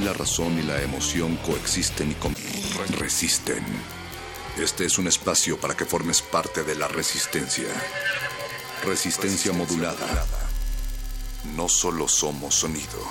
La razón y la emoción coexisten y con resisten. Este es un espacio para que formes parte de la resistencia. Resistencia modulada. No solo somos sonido.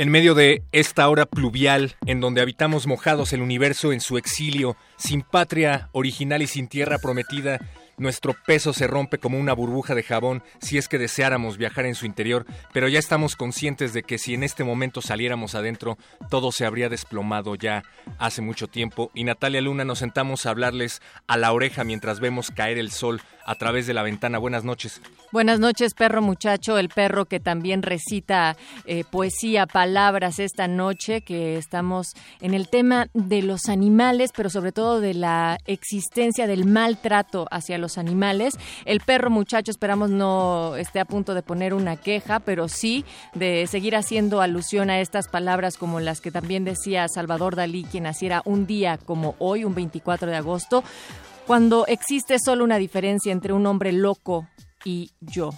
En medio de esta hora pluvial, en donde habitamos mojados el universo en su exilio, sin patria original y sin tierra prometida, nuestro peso se rompe como una burbuja de jabón si es que deseáramos viajar en su interior, pero ya estamos conscientes de que si en este momento saliéramos adentro, todo se habría desplomado ya hace mucho tiempo. Y Natalia Luna nos sentamos a hablarles a la oreja mientras vemos caer el sol a través de la ventana. Buenas noches. Buenas noches, perro muchacho, el perro que también recita eh, poesía, palabras esta noche, que estamos en el tema de los animales, pero sobre todo de la existencia del maltrato hacia los animales. El perro muchacho, esperamos no esté a punto de poner una queja, pero sí de seguir haciendo alusión a estas palabras como las que también decía Salvador Dalí, quien naciera un día como hoy, un 24 de agosto cuando existe solo una diferencia entre un hombre loco y yo.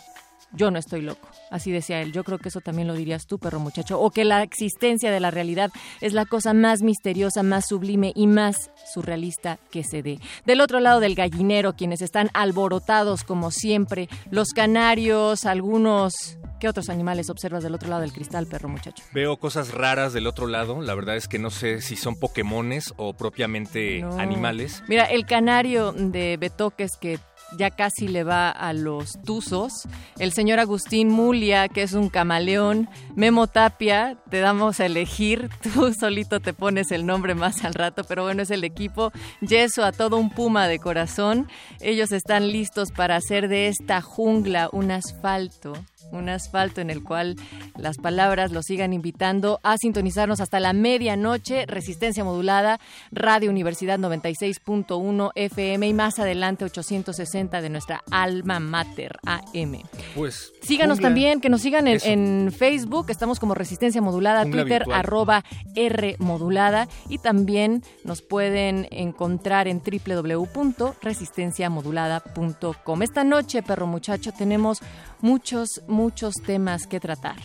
Yo no estoy loco, así decía él. Yo creo que eso también lo dirías tú, perro muchacho. O que la existencia de la realidad es la cosa más misteriosa, más sublime y más surrealista que se dé. Del otro lado del gallinero, quienes están alborotados como siempre, los canarios, algunos ¿Qué otros animales observas del otro lado del cristal, perro muchacho? Veo cosas raras del otro lado. La verdad es que no sé si son Pokémones o propiamente animales. Mira, el canario de Betoques que ya casi le va a los tuzos. El señor Agustín Mulia, que es un camaleón. Memo Tapia, te damos a elegir. Tú solito te pones el nombre más al rato, pero bueno, es el equipo. Yeso a todo un puma de corazón. Ellos están listos para hacer de esta jungla un asfalto un asfalto en el cual las palabras lo sigan invitando a sintonizarnos hasta la medianoche, resistencia modulada, Radio Universidad 96.1 FM y más adelante 860 de nuestra alma mater AM. Pues síganos también, que nos sigan en, Facebook, estamos como resistencia modulada, Twitter arroba R modulada. Y también nos pueden encontrar en www.resistenciamodulada.com. Esta noche, perro muchacho, tenemos muchos, muchos temas que tratar.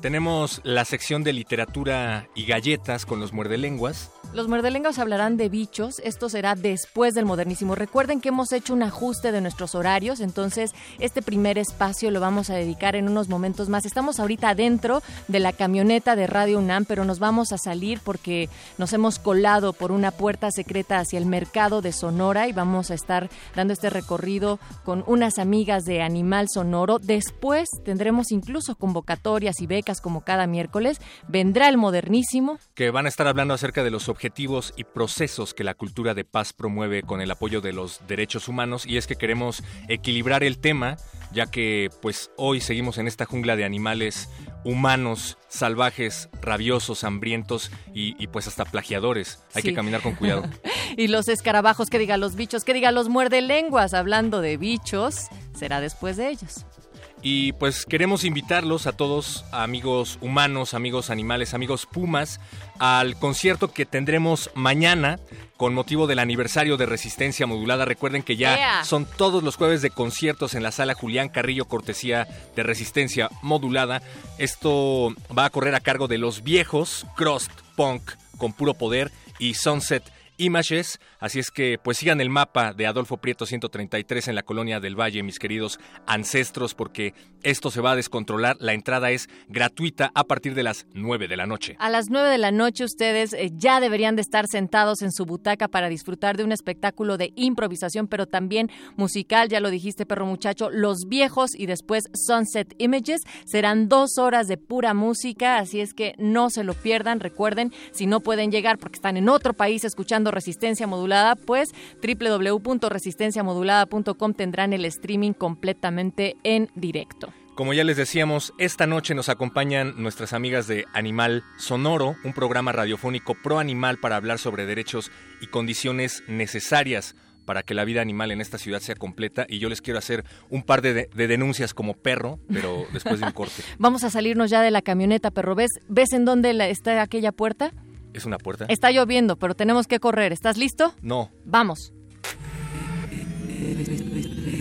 Tenemos la sección de literatura y galletas con los muerdelenguas. Los muerdelenguas hablarán de bichos, esto será después del modernísimo. Recuerden que hemos hecho un ajuste de nuestros horarios, entonces este primer espacio lo vamos a dedicar en unos momentos más. Estamos ahorita dentro de la camioneta de Radio UNAM, pero nos vamos a salir porque nos hemos colado por una puerta secreta hacia el mercado de Sonora y vamos a estar dando este recorrido con unas amigas de Animal Sonoro. Después tendremos incluso convocatorias y becas como cada miércoles. Vendrá el modernísimo. Que van a estar hablando acerca de los objetivos objetivos y procesos que la cultura de paz promueve con el apoyo de los derechos humanos y es que queremos equilibrar el tema ya que pues hoy seguimos en esta jungla de animales humanos, salvajes, rabiosos, hambrientos y, pues hasta plagiadores. Hay que caminar con cuidado. y los escarabajos, que diga los bichos, que diga los muerde lenguas, hablando de bichos, será después de ellos. Y pues queremos invitarlos a todos, amigos humanos, amigos animales, amigos pumas, al concierto que tendremos mañana con motivo del aniversario de Resistencia Modulada. Recuerden que ya son todos los jueves de conciertos en la sala Julián Carrillo, cortesía de Resistencia Modulada. Esto va a correr a cargo de los viejos Crust Punk con puro poder y Sunset Images. Así es que pues sigan el mapa de Adolfo Prieto 133 en la colonia del Valle, mis queridos ancestros, porque esto se va a descontrolar. La entrada es gratuita a partir de las 9 de la noche. A las 9 de la noche ustedes eh, ya deberían de estar sentados en su butaca para disfrutar de un espectáculo de improvisación, pero también musical, ya lo dijiste, perro muchacho, Los Viejos y después Sunset Images. Serán dos horas de pura música, así es que no se lo pierdan. Recuerden, si no pueden llegar porque están en otro país escuchando escuchando Resistencia Modulada, pues www.resistenciamodulada.com tendrán el streaming completamente en directo. Como ya les decíamos, esta noche nos acompañan nuestras amigas de Animal Sonoro, un programa radiofónico pro animal para hablar sobre derechos y condiciones necesarias para que la vida animal en esta ciudad sea completa y yo les quiero hacer un par de, de denuncias como perro, pero después de un corte. Vamos a salirnos ya de la camioneta, perro. ¿Ves, ves en dónde la, está aquella puerta? ¿Es una puerta? Está lloviendo, pero tenemos que correr. ¿Estás listo? No. Vamos.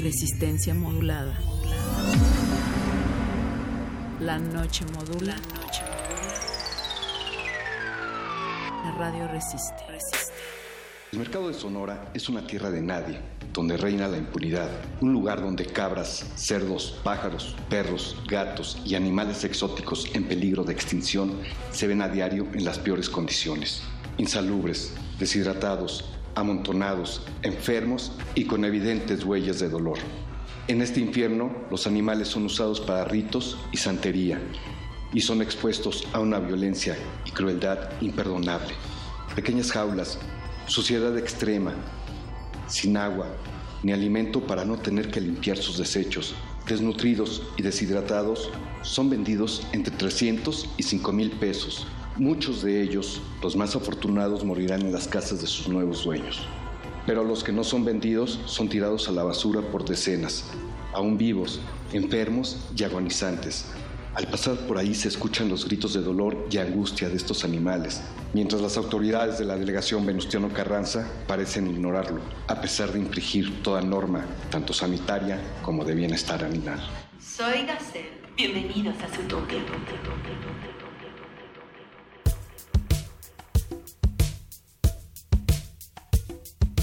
Resistencia modulada. La noche modula. La noche modula. La radio resiste. resiste. El mercado de Sonora es una tierra de nadie, donde reina la impunidad, un lugar donde cabras, cerdos, pájaros, perros, gatos y animales exóticos en peligro de extinción se ven a diario en las peores condiciones, insalubres, deshidratados, amontonados, enfermos y con evidentes huellas de dolor. En este infierno, los animales son usados para ritos y santería y son expuestos a una violencia y crueldad imperdonable. Pequeñas jaulas, suciedad extrema, sin agua ni alimento para no tener que limpiar sus desechos, desnutridos y deshidratados, son vendidos entre 300 y 5 mil pesos. Muchos de ellos, los más afortunados, morirán en las casas de sus nuevos dueños pero los que no son vendidos son tirados a la basura por decenas, aún vivos, enfermos y agonizantes. Al pasar por ahí se escuchan los gritos de dolor y angustia de estos animales, mientras las autoridades de la delegación Venustiano Carranza parecen ignorarlo, a pesar de infringir toda norma, tanto sanitaria como de bienestar animal. Soy Gacel. Bienvenidos a su toque.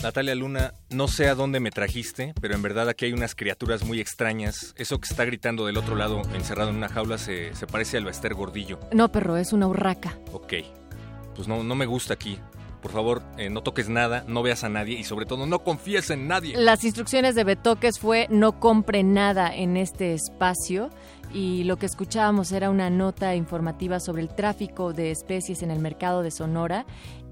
Natalia Luna, no sé a dónde me trajiste, pero en verdad aquí hay unas criaturas muy extrañas. Eso que está gritando del otro lado, encerrado en una jaula, se, se parece al Baester Gordillo. No, perro, es una urraca. Ok, pues no, no me gusta aquí. Por favor, eh, no toques nada, no veas a nadie y sobre todo no confíes en nadie. Las instrucciones de Betoques fue no compre nada en este espacio y lo que escuchábamos era una nota informativa sobre el tráfico de especies en el mercado de Sonora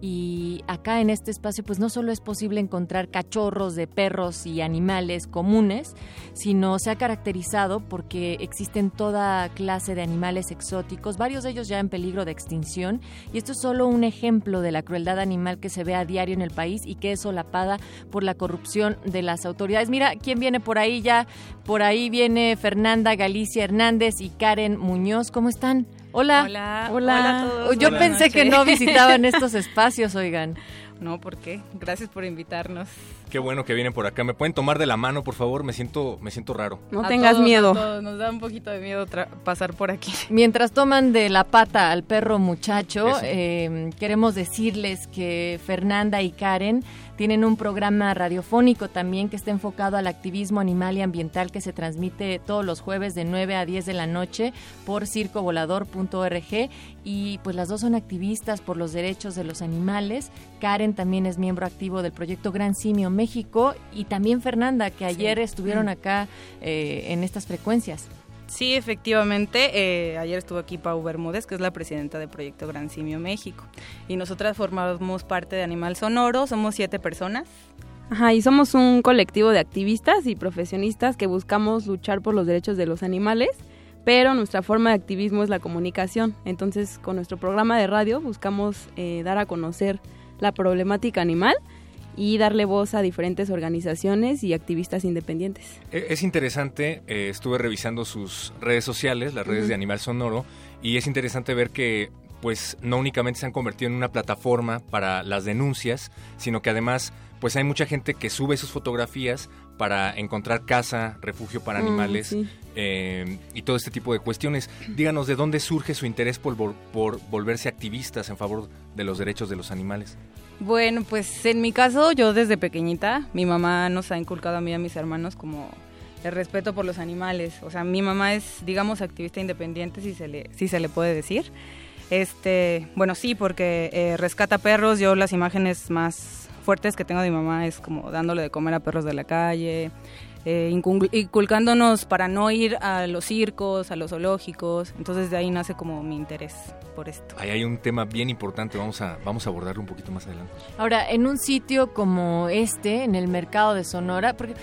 y acá en este espacio pues no solo es posible encontrar cachorros de perros y animales comunes, sino se ha caracterizado porque existen toda clase de animales exóticos, varios de ellos ya en peligro de extinción y esto es solo un ejemplo de la crueldad animal que se ve a diario en el país y que es solapada por la corrupción de las autoridades. Mira, ¿quién viene por ahí ya? Por ahí viene Fernanda Galicia Hernández y Karen Muñoz, ¿cómo están? Hola. Hola. Hola. a todos. Yo Buenas pensé que no visitaban estos espacios, oigan. No, ¿por qué? Gracias por invitarnos. Qué bueno que vienen por acá. ¿Me pueden tomar de la mano, por favor? Me siento, me siento raro. No A tengas todos, a miedo. todos. Nos da un poquito de miedo pasar por aquí. Mientras toman de la pata al perro muchacho, eh, queremos decirles que Fernanda y Karen tienen un programa radiofónico también que está enfocado al activismo animal y ambiental que se transmite todos los jueves de 9 a 10 de la noche por circovolador.org y pues las dos son activistas por los derechos de los animales. Karen también es miembro activo del proyecto Gran Simio México y también Fernanda que ayer estuvieron acá eh, en estas frecuencias. Sí, efectivamente. eh, ayer estuvo aquí Pau Bermúdez, que es la presidenta del Proyecto Gran Simio México. Y nosotras formamos parte de Animal Sonoro. Somos siete personas. Ajá, y somos un colectivo de activistas y profesionistas que buscamos luchar por los derechos de los animales, pero nuestra forma de activismo es la comunicación. Entonces, con nuestro programa de radio buscamos eh, dar a conocer la problemática animal y darle voz a diferentes organizaciones y activistas independientes. E- Es interesante, eh, estuve revisando sus redes sociales, las redes de Animal Sonoro, y es interesante ver que pues no únicamente se han convertido en una plataforma para las denuncias, sino que además pues hay mucha gente que sube sus fotografías para encontrar casa, refugio para Mm, animales sí. eh, y todo este tipo de cuestiones. Díganos de dónde surge su interés por, por volverse activistas en favor de los derechos de los animales. Bueno, pues en mi caso, yo desde pequeñita, mi mamá nos ha inculcado a mí y a mis hermanos como el respeto por los animales. O sea, mi mamá es, digamos, activista independiente, si se le, si se le puede decir. Este, bueno, sí, porque eh, rescata perros. Yo las imágenes más fuertes que tengo de mi mamá es como dándole de comer a perros de la calle, eh, incul- inculcándonos para no ir a los circos, a los zoológicos. Entonces de ahí nace como mi interés por esto. Ahí hay un tema bien importante, vamos a, vamos a abordarlo un poquito más adelante. Ahora, en un sitio como este, en el mercado de Sonora, porque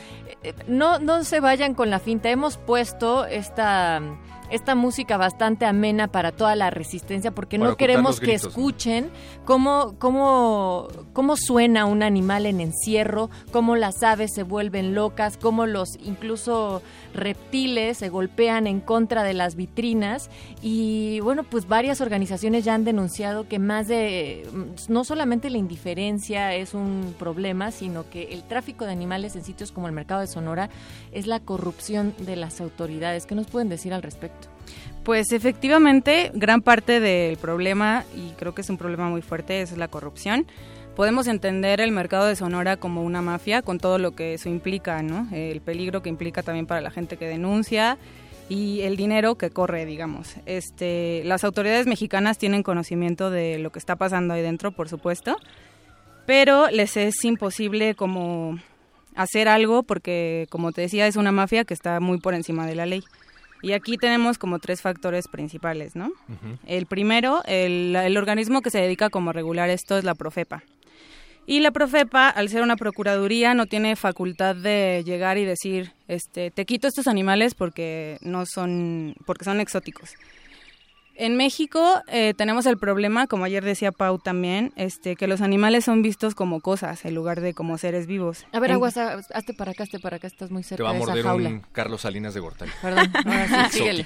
eh, no, no se vayan con la finta, hemos puesto esta, esta música bastante amena para toda la resistencia, porque Para no queremos que gritos, ¿no? escuchen cómo, cómo, cómo suena un animal en encierro, cómo las aves se vuelven locas, cómo los incluso reptiles se golpean en contra de las vitrinas y bueno, pues varias organizaciones ya han denunciado que más de mm, no solamente la indiferencia es un problema, sino que el tráfico de animales en sitios como el mercado de Sonora es la corrupción de las autoridades. ¿Qué nos pueden decir al respecto? Pues efectivamente, gran parte del problema, y creo que es un problema muy fuerte, es la corrupción. Podemos entender el mercado de Sonora como una mafia, con todo lo que eso implica, ¿no? El peligro que implica también para la gente que denuncia y el dinero que corre, digamos. Este, las autoridades mexicanas tienen conocimiento de lo que está pasando ahí dentro, por supuesto, pero les es imposible como hacer algo porque, como te decía, es una mafia que está muy por encima de la ley. Y aquí tenemos como tres factores principales, ¿no? El primero, el, el organismo que se dedica como a regular esto es la Profepa. Y la Profepa, al ser una procuraduría, no tiene facultad de llegar y decir, este, te quito estos animales porque no son, porque son exóticos. En México eh, tenemos el problema, como ayer decía Pau también, este, que los animales son vistos como cosas en lugar de como seres vivos. A ver, En- Aguas, haz- hazte para acá, hazte para acá, estás muy Te cerca va a de esa morder jaula. un Carlos Salinas de Gortari. Perdón, ahora sí.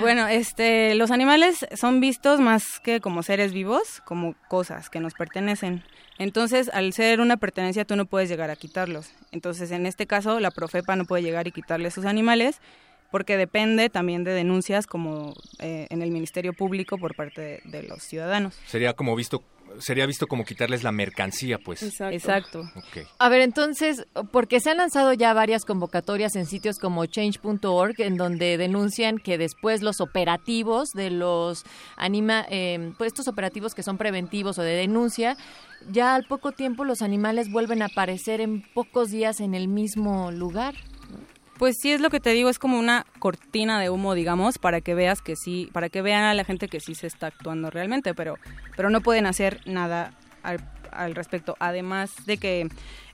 Bueno, este, los animales son vistos más que como seres vivos, como cosas que nos pertenecen. Entonces, al ser una pertenencia, tú no puedes llegar a quitarlos. Entonces, en este caso, la Profepa no puede llegar y quitarle sus animales porque depende también de denuncias como eh, en el Ministerio Público por parte de, de los ciudadanos. Sería como visto, sería visto como quitarles la mercancía, pues. Exacto. Ok. A ver, entonces, porque se han lanzado ya varias convocatorias en sitios como change.org, en donde denuncian que después los operativos de los anima, eh, pues estos operativos que son preventivos o de denuncia, ya al poco tiempo los animales vuelven a aparecer en pocos días en el mismo lugar. Pues sí es lo que te digo, es como una cortina de humo, digamos, para que veas que sí, para que vean a la gente que sí se está actuando realmente, pero, pero no pueden hacer nada al, al respecto. Además de que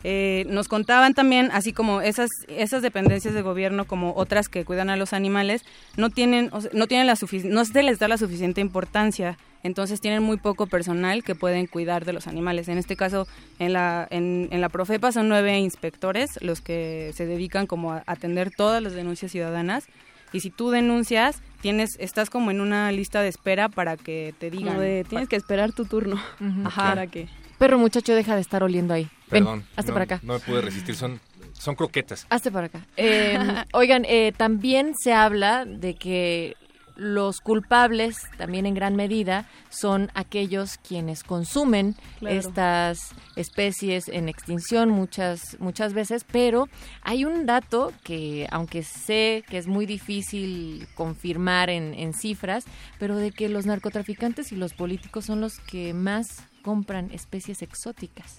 eh, nos contaban también, así como esas, esas dependencias de gobierno, como otras que cuidan a los animales, no tienen, o sea, no tienen la no se les da la suficiente importancia. Entonces tienen muy poco personal que pueden cuidar de los animales. En este caso, en la, en, en la Profepa son nueve inspectores los que se dedican como a atender todas las denuncias ciudadanas. Y si tú denuncias, tienes, estás como en una lista de espera para que te digan. De, tienes que esperar tu turno. Ajá. Para que... Perro muchacho, deja de estar oliendo ahí. Ven, Perdón. hazte no, para acá. No me pude resistir, son, son croquetas. Hazte para acá. Eh, oigan, eh, también se habla de que los culpables, también en gran medida, son aquellos quienes consumen Claro. estas especies en extinción muchas, muchas veces, pero hay un dato que, aunque sé que es muy difícil confirmar en, en cifras, pero de que los narcotraficantes y los políticos son los que más compran especies exóticas.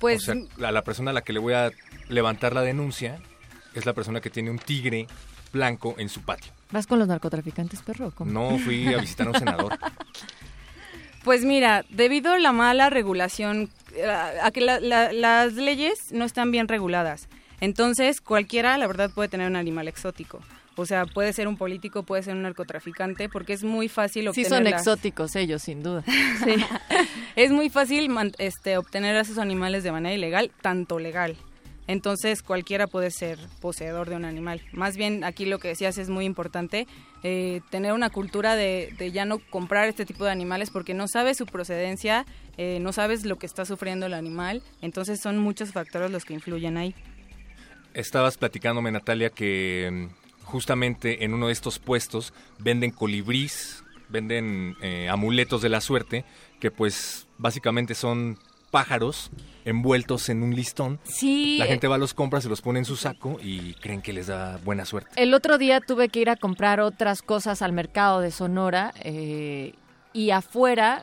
Pues o sea, a la persona a la que le voy a levantar la denuncia es la persona que tiene un tigre blanco en su patio. ¿Vas con los narcotraficantes, perro? cómo? No fui a visitar a un senador. Pues mira, debido a la mala regulación, eh, a que la- la- las leyes no están bien reguladas, entonces cualquiera, la verdad, puede tener un animal exótico. O sea, puede ser un político, puede ser un narcotraficante, porque es muy fácil Sí obtener son las- exóticos ellos, sin duda. Sí. es muy fácil este, obtener a esos animales de manera ilegal, tanto legal. Entonces cualquiera puede ser poseedor de un animal. Más bien aquí lo que decías es muy importante, eh, tener una cultura de, ya no comprar este tipo de animales porque no sabes su procedencia, eh, no sabes lo que está sufriendo el animal. Entonces son muchos factores los que influyen ahí. Estabas platicándome, Natalia, que mm, justamente en uno de estos puestos venden colibrís, venden eh, amuletos de la suerte, que pues básicamente son pájaros envueltos en un listón. Sí. La gente va, los compra, se los pone en su saco y creen que les da buena suerte. El otro día tuve que ir a comprar otras cosas al mercado de Sonora eh, y afuera,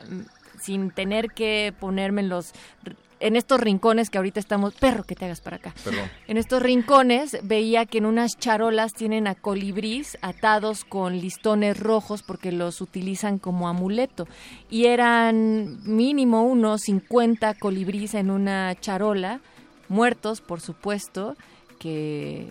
sin tener que ponerme en los en estos rincones que ahorita estamos, perro que te hagas para acá. Perdón. En estos rincones veía que en unas charolas tienen a colibrís atados con listones rojos porque los utilizan como amuleto. Y eran mínimo unos 50 colibrís en una charola, muertos por supuesto, que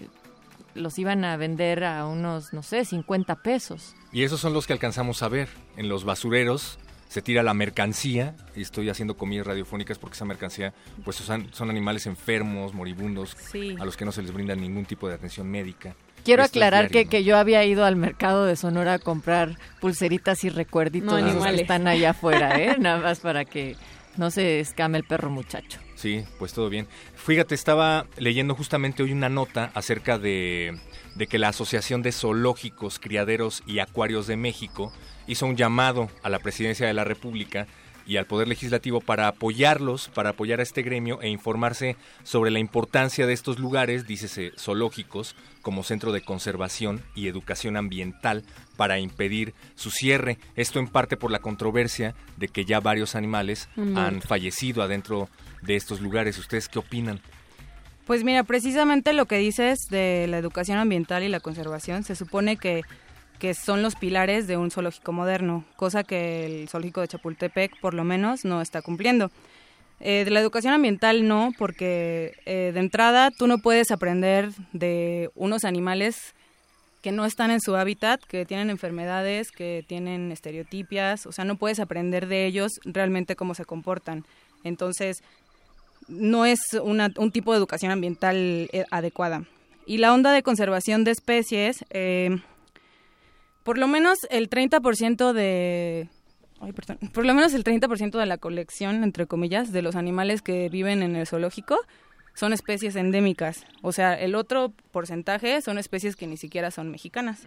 los iban a vender a unos, no sé, 50 pesos. Y esos son los que alcanzamos a ver en los basureros. Se tira la mercancía, y estoy haciendo comillas radiofónicas porque esa mercancía pues son, son animales enfermos, moribundos, Sí. a los que no se les brinda ningún tipo de atención médica. Quiero Esto aclarar diario, que, que yo había ido al mercado de Sonora a comprar pulseritas y recuerditos No, de esos animales. que están allá afuera, ¿eh? Nada más para que no se escame el perro muchacho. Sí, pues todo bien. Fíjate, estaba leyendo justamente hoy una nota acerca de, de que la Asociación de Zoológicos, Criaderos y Acuarios de México hizo un llamado a la Presidencia de la República y al Poder Legislativo para apoyarlos, para apoyar a este gremio e informarse sobre la importancia de estos lugares, dícese zoológicos, como centro de conservación y educación ambiental para impedir su cierre. Esto en parte por la controversia de que ya varios animales Han fallecido adentro de estos lugares. ¿Ustedes qué opinan? Pues mira, precisamente lo que dices de la educación ambiental y la conservación, se supone que, que son los pilares de un zoológico moderno, cosa que el zoológico de Chapultepec por lo menos no está cumpliendo. Eh, de la educación ambiental no, porque eh, de entrada tú no puedes aprender de unos animales que no están en su hábitat, que tienen enfermedades, que tienen estereotipias, o sea, no puedes aprender de ellos realmente cómo se comportan. Entonces, no es una- un tipo de educación ambiental eh, adecuada. Y la onda de conservación de especies, por lo menos el 30% de... ay, perdón, por lo menos el 30% de la colección, entre comillas, de los animales que viven en el zoológico son especies endémicas. O sea, el otro porcentaje son especies que ni siquiera son mexicanas.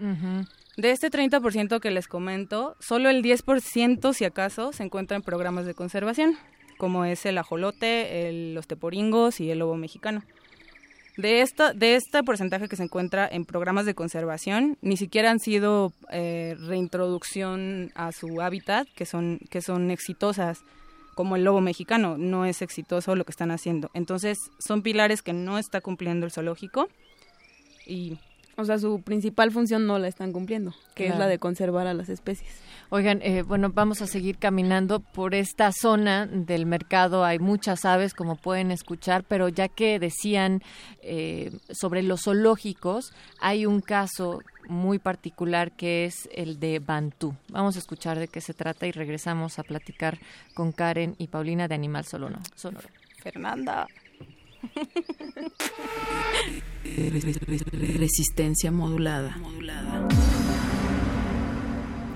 De este 30% que les comento, solo el 10% si acaso se encuentra en programas de conservación, como es el ajolote, el- los teporingos y el lobo mexicano. De, esta, de este porcentaje que se encuentra en programas de conservación, ni siquiera han sido eh, reintroducción a su hábitat, que son, que son exitosas, como el lobo mexicano. No es exitoso lo que están haciendo. Entonces, son pilares que no está cumpliendo el zoológico. Y O sea, su principal función no la están cumpliendo, que es la de conservar a las especies. Oigan, eh, bueno, vamos a seguir caminando por esta zona del mercado. Hay muchas aves, como pueden escuchar, pero ya que decían eh, sobre los zoológicos, hay un caso muy particular que es el de Bantú. Vamos a escuchar de qué se trata y regresamos a platicar con Karen y Paulina de Animal Sonoro. Sonoro. Fernanda. Resistencia modulada.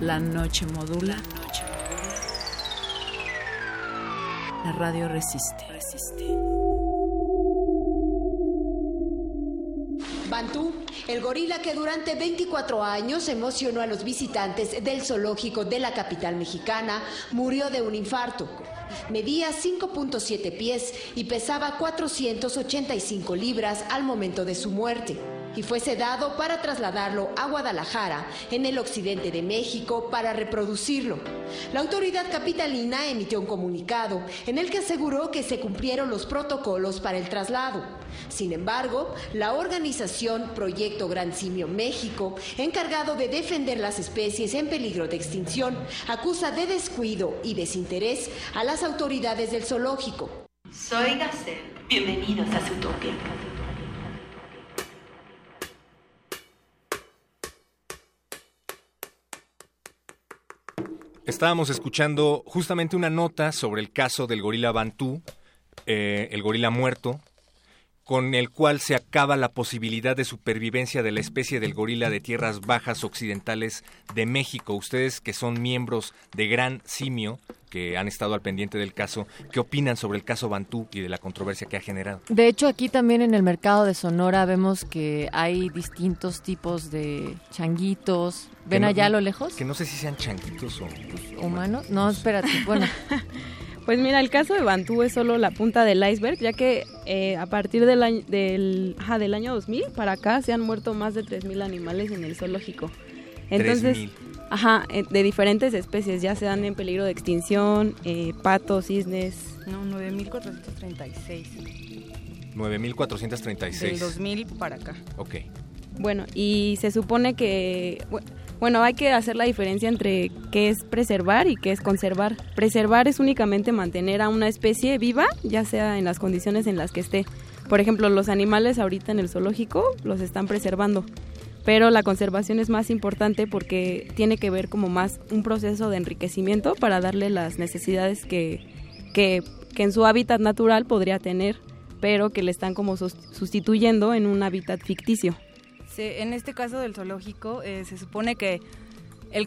La noche modula. La radio resiste. Bantú, el gorila que durante 24 años emocionó a los visitantes del zoológico de la capital mexicana, murió de un infarto. Medía 5.7 pies y pesaba 485 libras al momento de su muerte. Y fue sedado para trasladarlo a Guadalajara, en el occidente de México, para reproducirlo. La autoridad capitalina emitió un comunicado en el que aseguró que se cumplieron los protocolos para el traslado. Sin embargo, la organización Proyecto Gran Simio México, encargado de defender las especies en peligro de extinción, acusa de descuido y desinterés a las autoridades del zoológico. Soy Gacel. Bienvenidos a Zootopia. Estábamos escuchando justamente una nota sobre el caso del gorila Bantú, eh, el gorila muerto, con el cual se acaba la posibilidad de supervivencia de la especie del gorila de tierras bajas occidentales de México. Ustedes que son miembros de Gran Simio, que han estado al pendiente del caso, ¿qué opinan sobre el caso Bantú y de la controversia que ha generado? De hecho, aquí también en el mercado de Sonora vemos que hay distintos tipos de changuitos. ¿Ven no- allá a lo lejos? Que no sé si sean changuitos o... ¿Humanos? No, espérate. Bueno, Pues mira, el caso de Bantú es solo la punta del iceberg, ya que eh, a partir del año, del, ajá, del año 2000 para acá se han muerto más de 3.000 animales en el zoológico. Entonces, 3,000. Ajá, eh, de diferentes especies, ya sean en peligro de extinción, eh, patos, cisnes, No, 9436. 9436. Del 2000 para acá. Ok. Bueno, y se supone que, bueno, hay que hacer la diferencia entre qué es preservar y qué es conservar. Preservar es únicamente mantener a una especie viva, ya sea en las condiciones en las que esté. Por ejemplo, los animales ahorita en el zoológico los están preservando, pero la conservación es más importante porque tiene que ver como más un proceso de enriquecimiento para darle las necesidades que, que, que en su hábitat natural podría tener, pero que le están como sustituyendo en un hábitat ficticio en este caso del zoológico eh, se supone que el,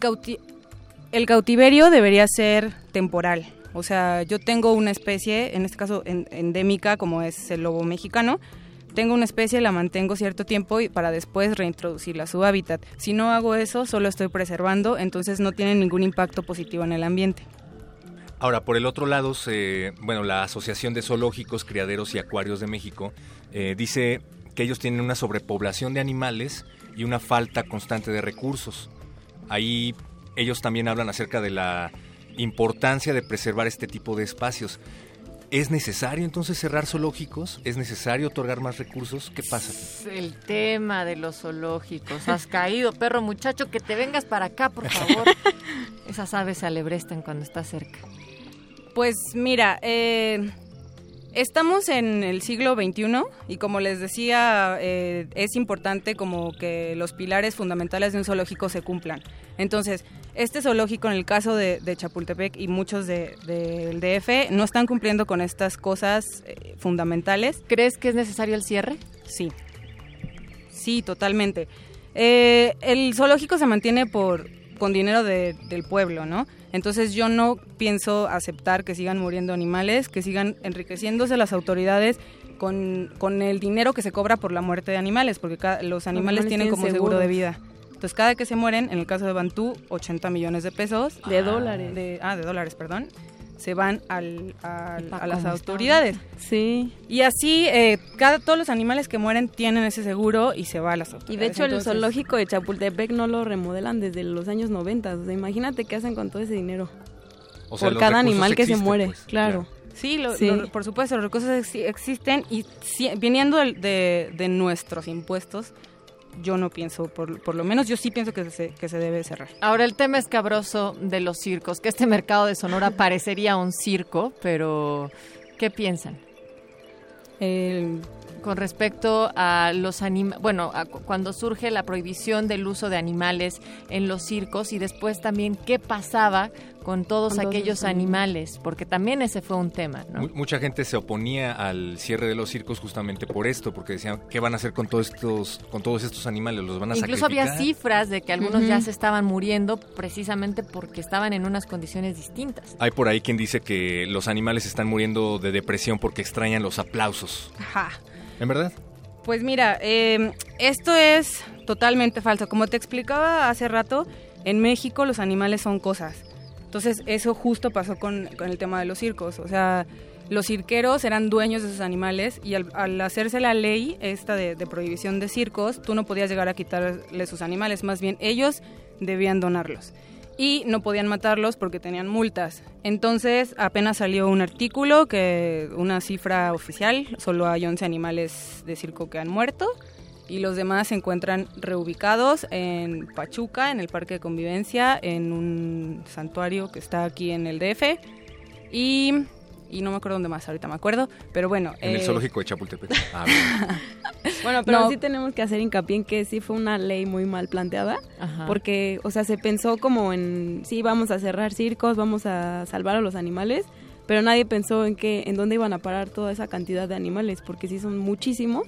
el cautiverio debería ser temporal. O sea, yo tengo una especie, en este caso endémica, como es el lobo mexicano, tengo una especie, la mantengo cierto tiempo y para después reintroducirla a su hábitat. Si no hago eso, solo estoy preservando, entonces no tiene ningún impacto positivo en el ambiente. Ahora, por el otro lado, bueno, la Asociación de Zoológicos, Criaderos y Acuarios de México eh, dice que ellos tienen una sobrepoblación de animales y una falta constante de recursos. Ahí ellos también hablan acerca de la importancia de preservar este tipo de espacios. ¿Es necesario entonces cerrar zoológicos? ¿Es necesario otorgar más recursos? ¿Qué pasa? El tema de los zoológicos. Has caído, perro muchacho, que te vengas para acá, por favor. Esas aves se alebrestan cuando estás cerca. Pues mira, eh, Estamos en el siglo XXI y como les decía, eh, es importante como que los pilares fundamentales de un zoológico se cumplan. Entonces, este zoológico en el caso de, Chapultepec y muchos del DF no están cumpliendo con estas cosas eh, fundamentales. ¿Crees que es necesario el cierre? Sí, sí, totalmente. Eh, el zoológico se mantiene por con dinero del pueblo, ¿no? Entonces yo no pienso aceptar que sigan muriendo animales, que sigan enriqueciéndose las autoridades con, con el dinero que se cobra por la muerte de animales, porque los, animales tienen como seguro de vida. Entonces cada que se mueren, en el caso de Bantú, 80 millones de pesos. De dólares. De, ah, de dólares, perdón se van al, a las autoridades. Sí. Y así, eh, cada, todos los animales que mueren tienen ese seguro y se va a las autoridades. Y de hecho, el zoológico de Chapultepec no lo remodelan desde los años 90. O sea, imagínate qué hacen con todo ese dinero. por cada animal que se muere, pues, claro. Sí, por supuesto, los recursos existen y viniendo de, de nuestros impuestos, yo no pienso, por, por lo menos yo sí pienso que se, que se debe cerrar. Ahora, el tema escabroso de los circos, que este mercado de Sonora parecería un circo, pero ¿qué piensan? Con respecto a los animales, bueno, cuando surge la prohibición del uso de animales en los circos y después también qué pasaba con todos aquellos animales, porque también ese fue un tema. ¿no? Mucha gente se oponía al cierre de los circos justamente por esto, porque decían, ¿qué van a hacer con todos estos, con todos estos animales? ¿Los van a Incluso había cifras de que algunos ya se estaban muriendo precisamente porque estaban en unas condiciones distintas. Hay por ahí quien dice que los animales están muriendo de depresión porque extrañan los aplausos. Ajá. ¿En verdad? Pues mira, em, esto es totalmente falso. Como te explicaba hace rato, en México los animales son cosas. Entonces eso justo pasó con, el tema de los circos. O sea, los cirqueros eran dueños de esos animales y al, hacerse la ley esta de, de, prohibición de circos, tú no podías llegar a quitarle sus animales, más bien ellos debían donarlos y no podían matarlos porque tenían multas. Entonces apenas salió un artículo que una cifra oficial, solo hay 11 animales de circo que han muerto y los demás se encuentran reubicados en Pachuca, en el Parque de Convivencia, en un santuario que está aquí en el DF y y no me acuerdo dónde más, ahorita me acuerdo, pero bueno. En el eh, zoológico de Chapultepec. Ah, bueno, pero sí tenemos que hacer hincapié en que sí fue una ley muy mal planteada, porque, o sea, se pensó como en, sí, vamos a cerrar circos, vamos a salvar a los animales, pero nadie pensó en que, en dónde iban a parar toda esa cantidad de animales, porque sí son muchísimos.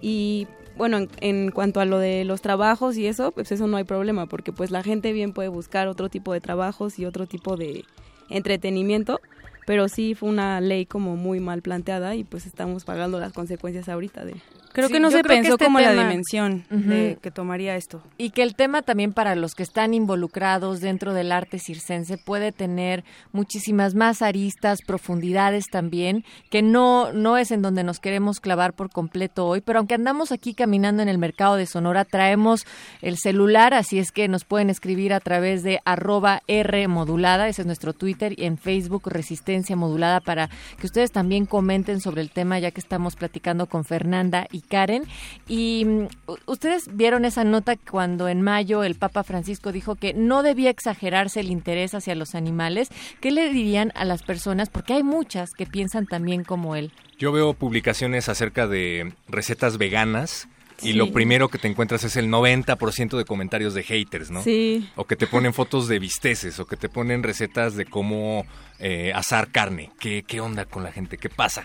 Y bueno, en, en, cuanto a lo de los trabajos y eso, pues eso no hay problema, porque pues la gente bien puede buscar otro tipo de trabajos y otro tipo de entretenimiento, pero sí fue una ley como muy mal planteada y pues estamos pagando las consecuencias ahorita de, Creo Sí, que no se pensó este como la dimensión de que tomaría esto. Y que el tema también para los que están involucrados dentro del arte circense puede tener muchísimas más aristas, profundidades también, que no, no es en donde nos queremos clavar por completo hoy, pero aunque andamos aquí caminando en el mercado de Sonora, traemos el celular, así es que nos pueden escribir a través de arroba R modulada, ese es nuestro Twitter, y en Facebook Resistencia Modulada para que ustedes también comenten sobre el tema, ya que estamos platicando con Fernanda y Karen. Y mm, ustedes vieron esa nota cuando en mayo el Papa Francisco dijo que no debía exagerarse el interés hacia los animales. ¿Qué le dirían a las personas? Porque hay muchas que piensan también como él. Yo veo publicaciones acerca de recetas veganas y Sí. lo primero que te encuentras es el 90% de comentarios de haters, ¿no? Sí. O que te ponen fotos de bisteces, o que te ponen recetas de cómo eh, asar carne. ¿Qué, ¿Qué onda con la gente? ¿Qué pasa?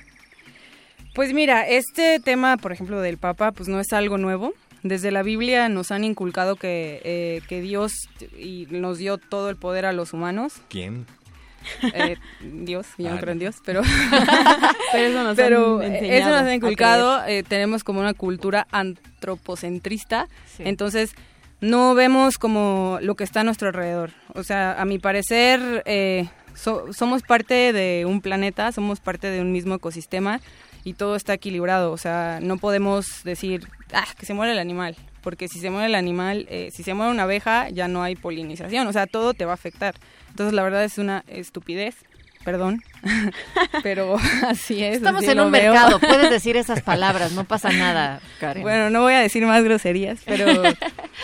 Pues mira, este tema, por ejemplo, del Papa, pues no es algo nuevo. Desde la Biblia nos han inculcado que, eh, que Dios y nos dio todo el poder a los humanos. ¿Quién? Eh, Dios, yo no Ah, creo en. Dios, pero, Pero eso nos pero han enseñado eso nos ha inculcado. eh, tenemos como una cultura antropocentrista, Sí. entonces no vemos como lo que está a nuestro alrededor. O sea, a mi parecer, eh, so- somos parte de un planeta, somos parte de un mismo ecosistema y todo está equilibrado. O sea, no podemos decir, ah, que se muere el animal. Porque si se muere el animal, eh, si se muere una abeja, ya no hay polinización. O sea, todo te va a afectar. Entonces, la verdad es una estupidez. Perdón. Pero así es. Estamos así en un veo. mercado, puedes decir esas palabras, no pasa nada, Karen. Bueno, no voy a decir más groserías, pero,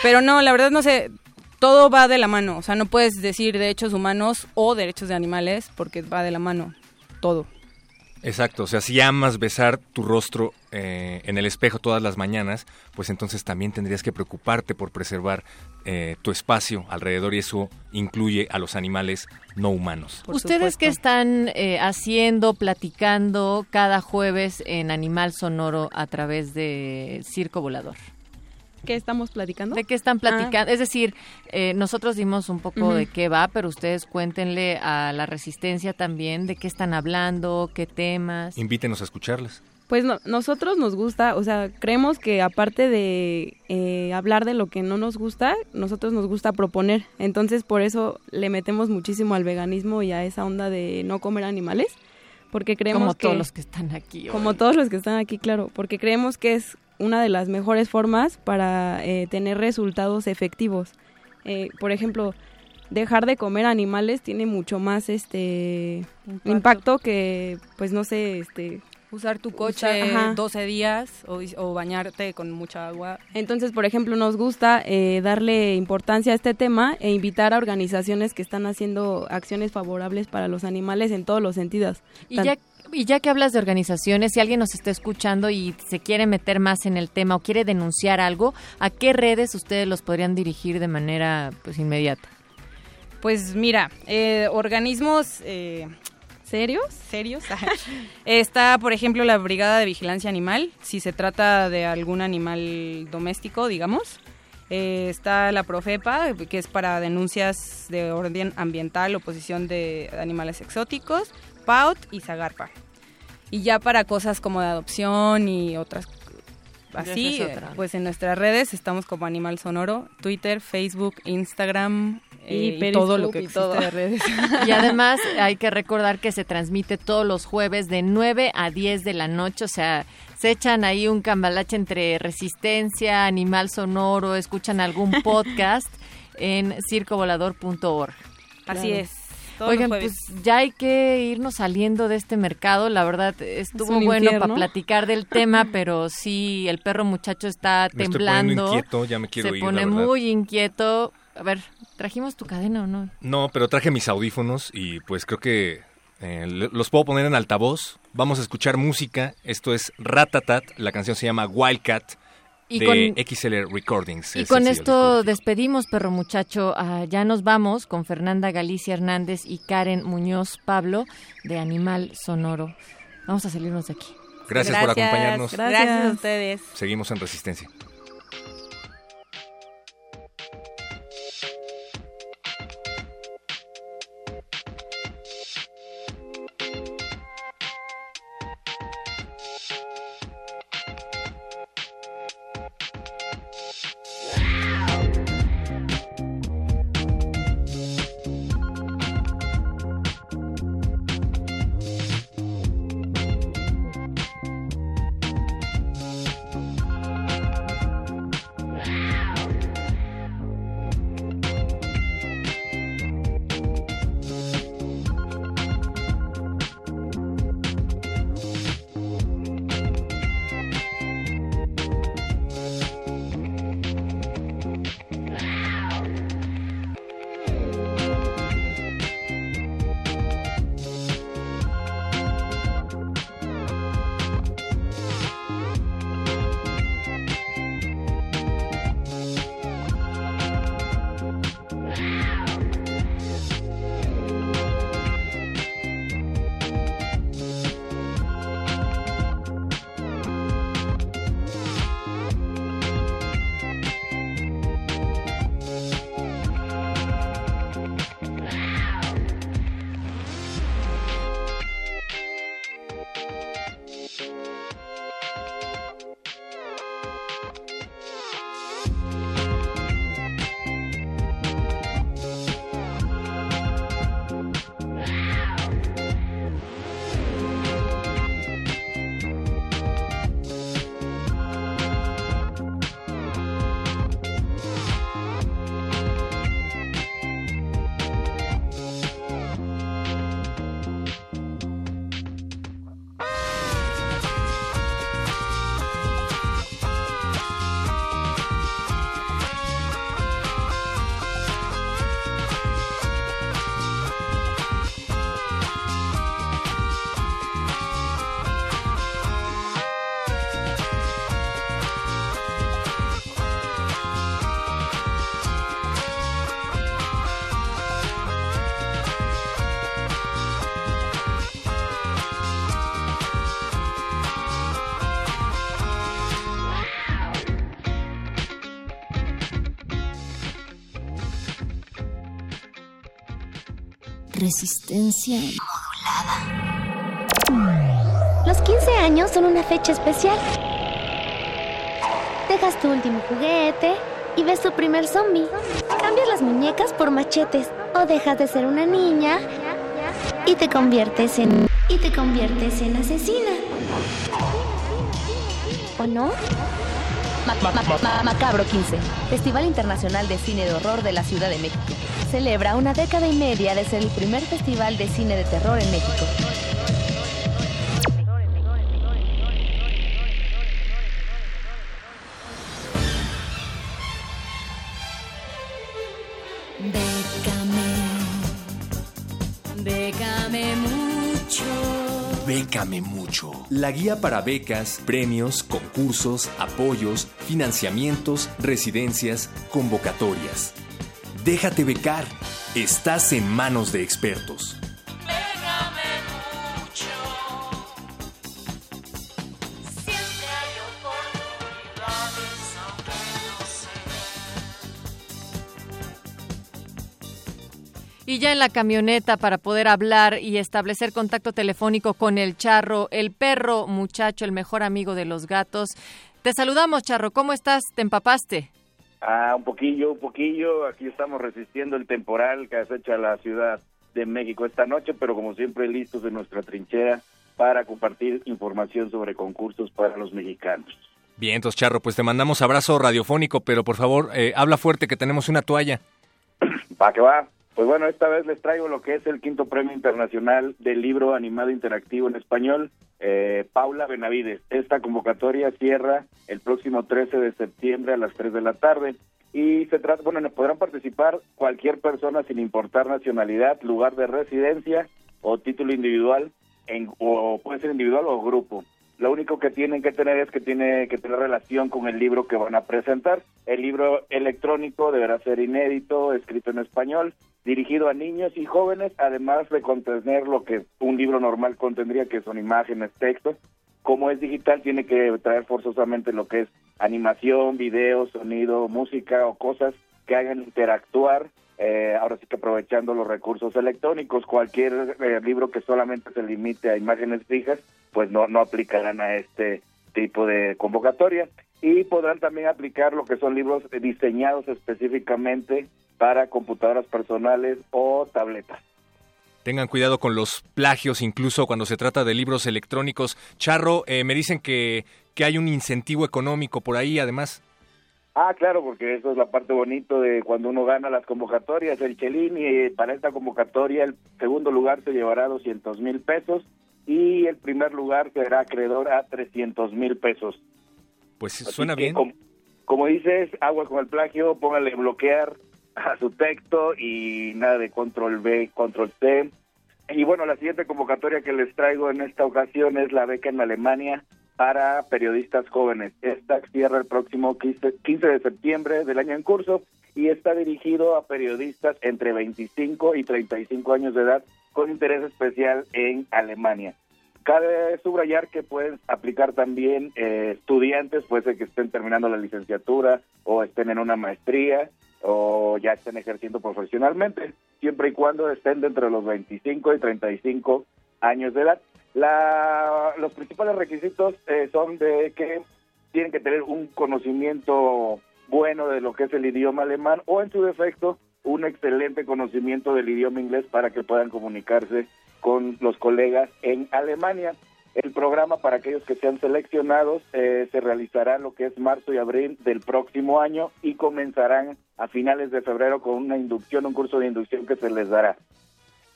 pero no, la verdad no sé, todo va de la mano, o sea, no puedes decir derechos humanos o derechos de animales porque va de la mano, todo. Exacto, o sea, si amas besar tu rostro eh, en el espejo todas las mañanas, pues entonces también tendrías que preocuparte por preservar eh, tu espacio alrededor y eso incluye a los animales no humanos. por ¿Ustedes qué supuesto. están eh, haciendo, platicando cada jueves en Animal Sonoro a través de Circo Volador? ¿Qué estamos platicando? ¿De qué están platicando? Es decir, eh, nosotros dimos un poco Ujú. de qué va, pero ustedes cuéntenle a la resistencia también de qué están hablando, qué temas. Invítenos a escucharlas. Pues no- nosotros nos gusta, o sea, creemos que aparte de eh, hablar de lo que no nos gusta, nosotros nos gusta proponer. Entonces, por eso le metemos muchísimo al veganismo y a esa onda de no comer animales, porque creemos como que todos los que están aquí. hoy. como todos los que están aquí, claro, porque creemos que es una de las mejores formas para eh, tener resultados efectivos. Eh, por ejemplo, dejar de comer animales tiene mucho más este impacto, que, pues no sé, este Usar tu Usar- coche ajá. 12 días o, o bañarte con mucha agua. Entonces, por ejemplo, nos gusta eh, darle importancia a este tema e invitar a organizaciones que están haciendo acciones favorables para los animales en todos los sentidos. Y Tan- ya, y ya que hablas de organizaciones, si alguien nos está escuchando y se quiere meter más en el tema o quiere denunciar algo, ¿a qué redes ustedes los podrían dirigir de manera pues inmediata? Pues mira, eh, organismos eh, ¿Serios? serios. Está, por ejemplo, la Brigada de Vigilancia Animal, si se trata de algún animal doméstico, digamos. Eh, está la Profepa, que es para denuncias de orden ambiental o posición de animales exóticos. PAUT y Zagarpa. Y ya para cosas como de adopción y otras así, Esa es otra. pues en nuestras redes estamos como Animal Sonoro, Twitter, Facebook, Instagram eh, y, todo lo que y existe todo. de redes. Y además hay que recordar que se transmite todos los jueves de 9 a 10 de la noche, o sea, se echan ahí un cambalache entre resistencia, animal sonoro, escuchan algún podcast en circovolador.org. Así Claro. es. Todos Oigan, los pues ya hay que irnos saliendo de este mercado. La verdad, estuvo un bueno para platicar del tema, pero sí, el perro muchacho está Me estoy temblando. inquieto, ya me quiero se ir, pone muy inquieto. A ver, ¿trajimos tu cadena o no? No, pero traje mis audífonos y pues creo que eh, los puedo poner en altavoz. Vamos a escuchar música. Esto es Ratatat. La canción se llama Wildcat Y de con, Recordings. y con esto despedimos, perro muchacho. Ah, ya nos vamos con Fernanda Galicia Hernández y Karen Muñoz Pablo de Animal Sonoro. Vamos a salirnos de aquí. Gracias, por acompañarnos. Gracias. Gracias. a ustedes. Seguimos en Resistencia. Resistencia modulada. Los 15 años son una fecha especial. Dejas tu último juguete y ves tu primer zombie. Cambias las muñecas por machetes o dejas de ser una niña y te conviertes en y te conviertes en asesina. ¿O no? Macabro 15, Festival Internacional de Cine de Horror de la Ciudad de México. Celebra una década y media de ser el primer festival de cine de terror en México. Bécame mucho. Bécame mucho. La guía para becas, premios, concursos, apoyos, financiamientos, residencias, convocatorias. Déjate becar. Estás en manos de expertos. Y ya en la camioneta para poder hablar y establecer contacto telefónico con el charro, el perro muchacho, el mejor amigo de los gatos. Te saludamos, charro. ¿Cómo estás? ¿Te empapaste? Ah, un poquillo, un poquillo. Aquí estamos resistiendo el temporal que acecha la Ciudad de México esta noche, pero como siempre listos en nuestra trinchera para compartir información sobre concursos para los mexicanos. Bien, entonces, Charro, pues te mandamos abrazo radiofónico, pero por favor, eh, habla fuerte que tenemos una toalla. Va que va. Pues bueno, esta vez les traigo lo que es el quinto premio internacional del libro animado interactivo en español, eh, Paula Benavides. Esta convocatoria cierra el próximo 13 de septiembre a las 3 de la tarde. Y se trata, bueno, podrán participar cualquier persona sin importar nacionalidad, lugar de residencia o título individual, en, o puede ser individual o grupo. Lo único que tienen que tener es que tiene que tener relación con el libro que van a presentar. El libro electrónico deberá ser inédito, escrito en español, dirigido a niños y jóvenes, además de contener lo que un libro normal contendría, que son imágenes, textos. Como es digital, tiene que traer forzosamente lo que es animación, video, sonido, música o cosas que hagan interactuar eh, ahora sí que aprovechando los recursos electrónicos, cualquier eh, libro que solamente se limite a imágenes fijas, pues no, no aplicarán a este tipo de convocatoria. Y podrán también aplicar lo que son libros diseñados específicamente para computadoras personales o tabletas. Tengan cuidado con los plagios, incluso cuando se trata de libros electrónicos. Charro, eh, me dicen que, que hay un incentivo económico por ahí, además. Ah, claro, porque eso es la parte bonito de cuando uno gana las convocatorias, el Chelín, y eh, para esta convocatoria el segundo lugar se llevará 200 mil pesos y el primer lugar será acreedor a 300 mil pesos. Pues suena bien. Como, como, dices, agua con el plagio, póngale bloquear a su texto y nada de control B, control C. Y bueno, la siguiente convocatoria que les traigo en esta ocasión es la beca en Alemania para periodistas jóvenes. Esta cierra el próximo 15, de septiembre del año en curso y está dirigido a periodistas entre 25 y 35 años de edad con interés especial en Alemania. Cabe subrayar que pueden aplicar también eh, estudiantes, puede ser que estén terminando la licenciatura o estén en una maestría o ya estén ejerciendo profesionalmente, siempre y cuando estén entre los 25 y 35 años de edad. La, los principales requisitos eh, son de que tienen que tener un conocimiento bueno de lo que es el idioma alemán o en su defecto un excelente conocimiento del idioma inglés para que puedan comunicarse con los colegas en Alemania. El programa para aquellos que sean seleccionados eh, se realizará lo que es marzo y abril del próximo año y comenzarán a finales de febrero con una inducción, un curso de inducción que se les dará.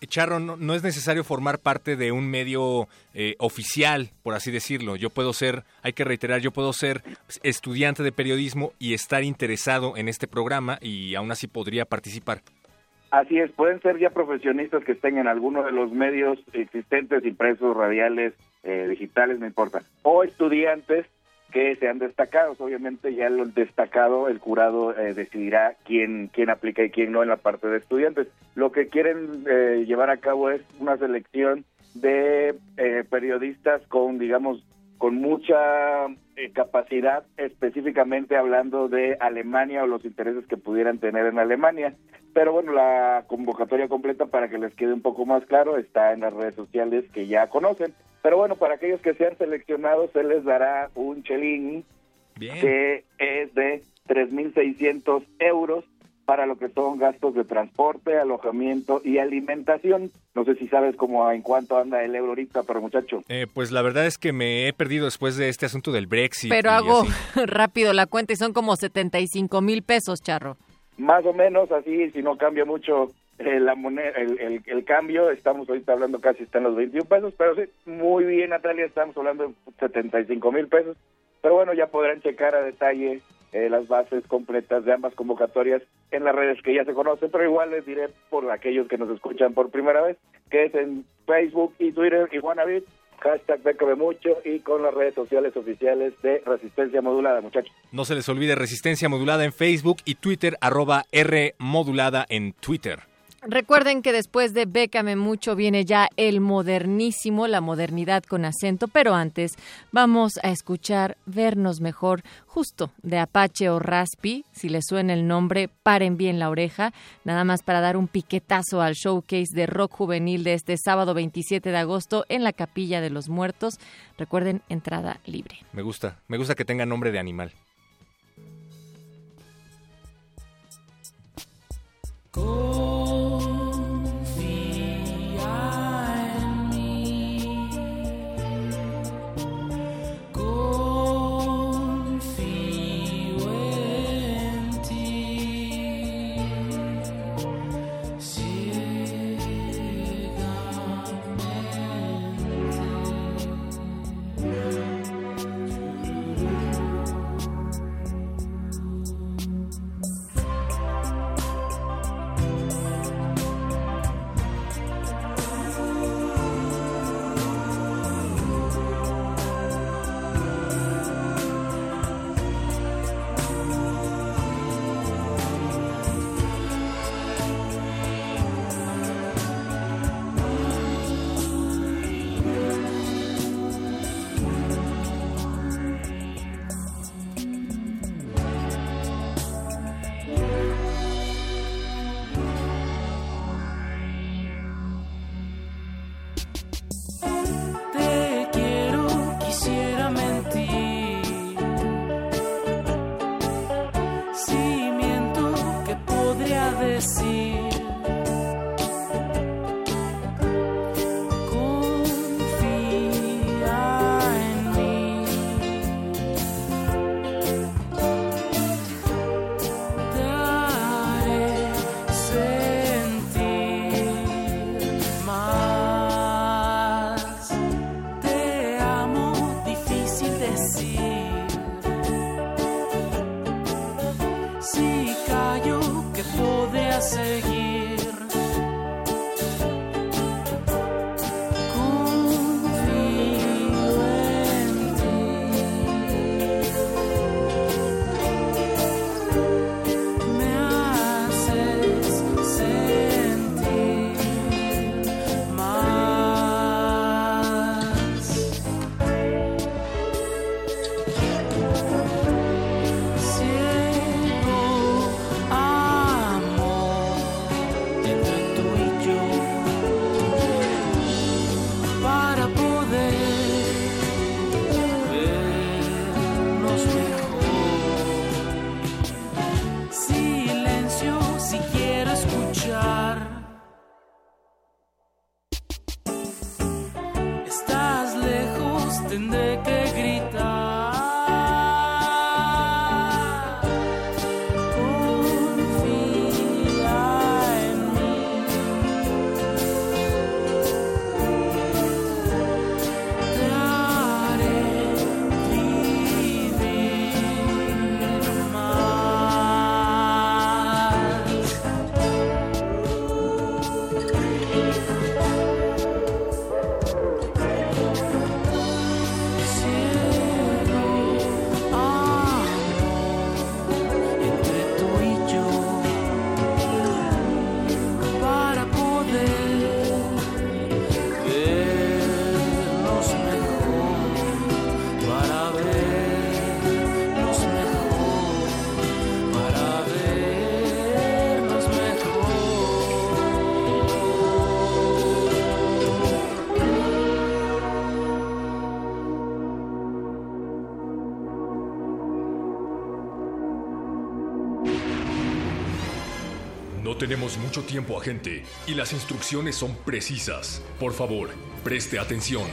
Charro, no, es necesario formar parte de un medio eh, oficial, por así decirlo. Yo puedo ser, hay que reiterar, yo puedo ser estudiante de periodismo y estar interesado en este programa y aún así podría participar. Así es, pueden ser ya profesionistas que estén en alguno de los medios existentes, impresos, radiales, eh, digitales, no importa, o estudiantes que sean destacados. Obviamente ya el destacado, el jurado eh, decidirá quién, quién aplica y quién no en la parte de estudiantes. Lo que quieren eh, llevar a cabo es una selección de eh, periodistas con, digamos, con mucha capacidad, específicamente hablando de Alemania o los intereses que pudieran tener en Alemania. Pero bueno, la convocatoria completa para que les quede un poco más claro está en las redes sociales que ya conocen. Pero bueno, para aquellos que sean seleccionados se les dará un chelín que es de 3.600 euros para lo que son gastos de transporte, alojamiento y alimentación. No sé si sabes cómo en cuánto anda el euro ahorita, pero muchacho. Eh, pues la verdad es que me he perdido después de este asunto del Brexit. Pero hago así. rápido la cuenta y son como 75 mil pesos, Charro. Más o menos así, si no cambia mucho eh, la moneda, el, el, el cambio, estamos ahorita hablando casi está en los 21 pesos, pero sí, muy bien Natalia, estamos hablando de 75 mil pesos. Pero bueno, ya podrán checar a detalle eh, las bases completas de ambas convocatorias en las redes que ya se conocen, pero igual les diré por aquellos que nos escuchan por primera vez, que es en Facebook y Twitter y Wannabe, hashtag Bécame y con las redes sociales oficiales de Resistencia Modulada, muchachos. No se les olvide Resistencia Modulada en Facebook y Twitter, arroba R Modulada en Twitter. Recuerden que después de Bécame mucho viene ya el modernísimo, la modernidad con acento, pero antes vamos a escuchar Vernos Mejor, justo de Apache o Raspi. Si les suena el nombre, paren bien la oreja, nada más para dar un piquetazo al showcase de rock juvenil de este sábado 27 de agosto en la Capilla de los Muertos. Recuerden, entrada libre. Me gusta, me gusta que tenga nombre de animal. Tenemos mucho tiempo, agente, y las instrucciones son precisas. Por favor, preste atención.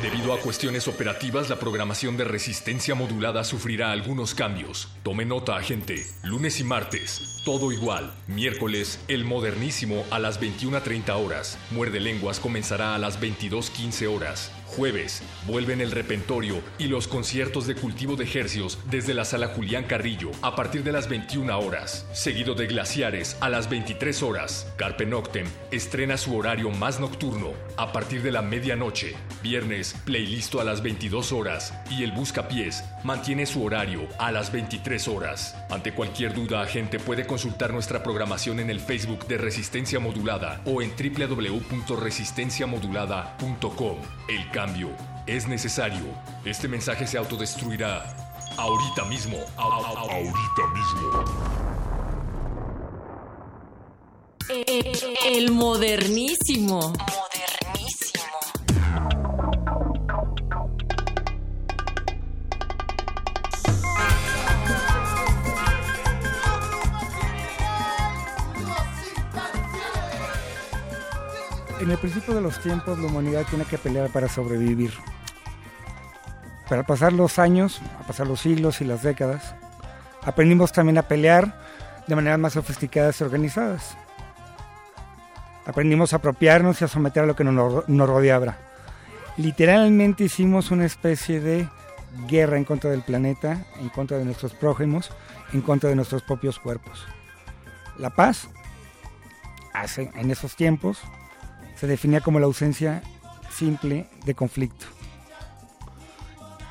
Debido a cuestiones operativas, la programación de resistencia modulada sufrirá algunos cambios. Tome nota, agente. Lunes y martes, todo igual. Miércoles, el modernísimo a las 21.30 horas. Muerde lenguas comenzará a las 22.15 horas. Jueves, vuelven el repentorio y los conciertos de cultivo de hercios desde la sala Julián Carrillo a partir de las 21 horas. Seguido de Glaciares a las 23 horas. Carpe Noctem estrena su horario más nocturno a partir de la medianoche. Viernes, playlisto a las 22 horas y el Buscapiés mantiene su horario a las 23 horas. Ante cualquier duda, agente puede consultar nuestra programación en el Facebook de Resistencia Modulada o en www.resistenciamodulada.com. El cambio es necesario. Este mensaje se autodestruirá ahorita mismo. Ahorita mismo. El modernísimo. En el principio de los tiempos la humanidad tiene que pelear para sobrevivir. Pero al pasar los años, a pasar los siglos y las décadas, aprendimos también a pelear de maneras más sofisticadas y organizadas. Aprendimos a apropiarnos y a someter a lo que nos, nos rodeaba. Literalmente hicimos una especie de guerra en contra del planeta, en contra de nuestros prójimos, en contra de nuestros propios cuerpos. La paz, hace, en esos tiempos, se definía como la ausencia simple de conflicto.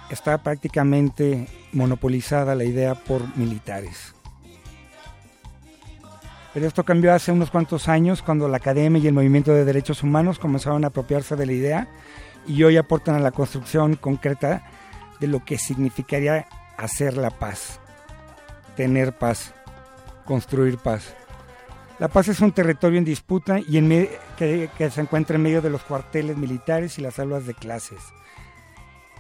Está prácticamente monopolizada la idea por militares. Pero esto cambió hace unos cuantos años cuando la academia y el movimiento de derechos humanos comenzaron a apropiarse de la idea y hoy aportan a la construcción concreta de lo que significaría hacer la paz, tener paz, construir paz. La paz es un territorio en disputa y en que, que se encuentra en medio de los cuarteles militares y las aulas de clases.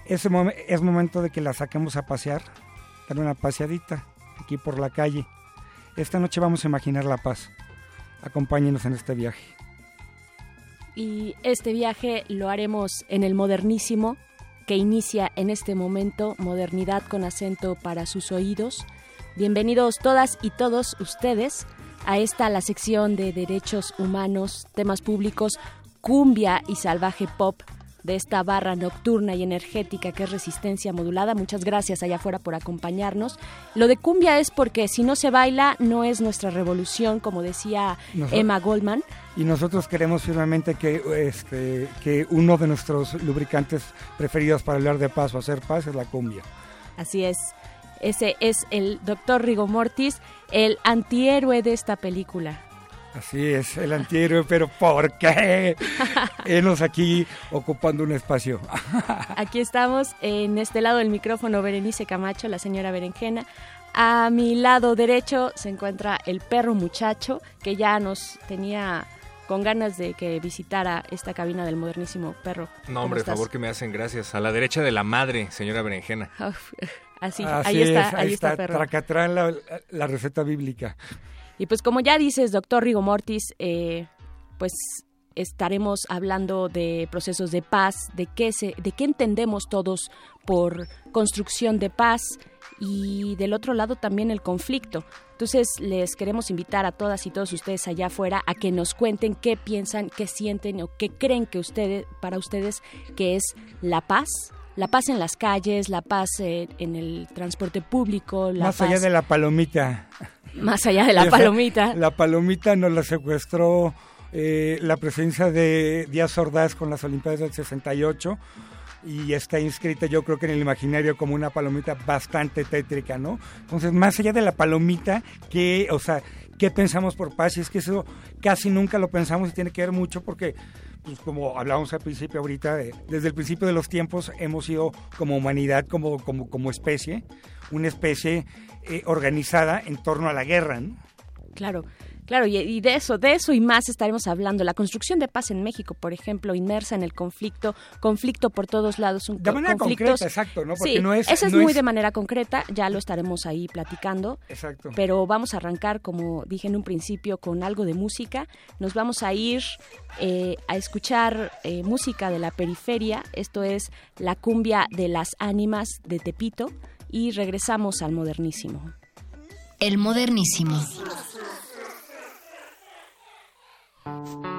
Es, mom- es momento de que la saquemos a pasear, dar una paseadita aquí por la calle. Esta noche vamos a imaginar la paz. Acompáñenos en este viaje. Y este viaje lo haremos en el modernísimo que inicia en este momento, modernidad con acento para sus oídos. Bienvenidos todas y todos ustedes a esta la sección de derechos humanos, temas públicos, cumbia y salvaje pop de esta barra nocturna y energética que es resistencia modulada. Muchas gracias allá afuera por acompañarnos. Lo de cumbia es porque si no se baila no es nuestra revolución, como decía Emma Goldman. Y nosotros queremos firmemente que, este, que uno de nuestros lubricantes preferidos para hablar de paz o hacer paz es la cumbia. Así es. Ese es el doctor Rigo Mortis, el antihéroe de esta película. Así es, el antihéroe, pero ¿por qué? Enos aquí ocupando un espacio. Aquí estamos en este lado del micrófono Berenice Camacho, la señora Berenjena. A mi lado derecho se encuentra el perro muchacho que ya nos tenía con ganas de que visitara esta cabina del modernísimo perro. No, ¿Cómo hombre, favor que me hacen gracias. A la derecha de la madre, señora Berenjena. Así, Así ahí está, es, ahí está, perro. Tracatrán, la, la receta bíblica. Y pues como ya dices, doctor Rigo Mortis, eh, pues estaremos hablando de procesos de paz, de qué, se, de qué entendemos todos por construcción de paz y del otro lado también el conflicto. Entonces les queremos invitar a todas y todos ustedes allá afuera a que nos cuenten qué piensan, qué sienten o qué creen que ustedes, para ustedes que es la paz. La paz en las calles, la paz eh, en el transporte público, la Más paz allá de la palomita. más allá de la Esa- palomita. La palomita nos la secuestró eh, la presencia de Díaz Ordaz con las Olimpiadas del 68 y está inscrita yo creo que en el imaginario como una palomita bastante tétrica, ¿no? Entonces, más allá de la palomita, que, o sea, ¿qué pensamos por paz? Y es que eso casi nunca lo pensamos y tiene que ver mucho porque, pues como hablábamos al principio ahorita, desde el principio de los tiempos hemos sido como humanidad, como, como, como especie, una especie eh, organizada en torno a la guerra, ¿no? Claro. Claro, y, y de eso, de eso y más estaremos hablando. La construcción de paz en México, por ejemplo, inmersa en el conflicto, conflicto por todos lados. Un, De manera conflictos- concreta, exacto, ¿no? Porque sí, no es- ese es no muy es- de manera concreta, ya lo estaremos ahí platicando. Exacto. Pero vamos a arrancar, como dije en un principio, con algo de música. Nos vamos a ir eh, a escuchar eh, música de la periferia. Esto es la cumbia de las ánimas de Tepito. Y regresamos al modernísimo. El modernísimo. Thank you.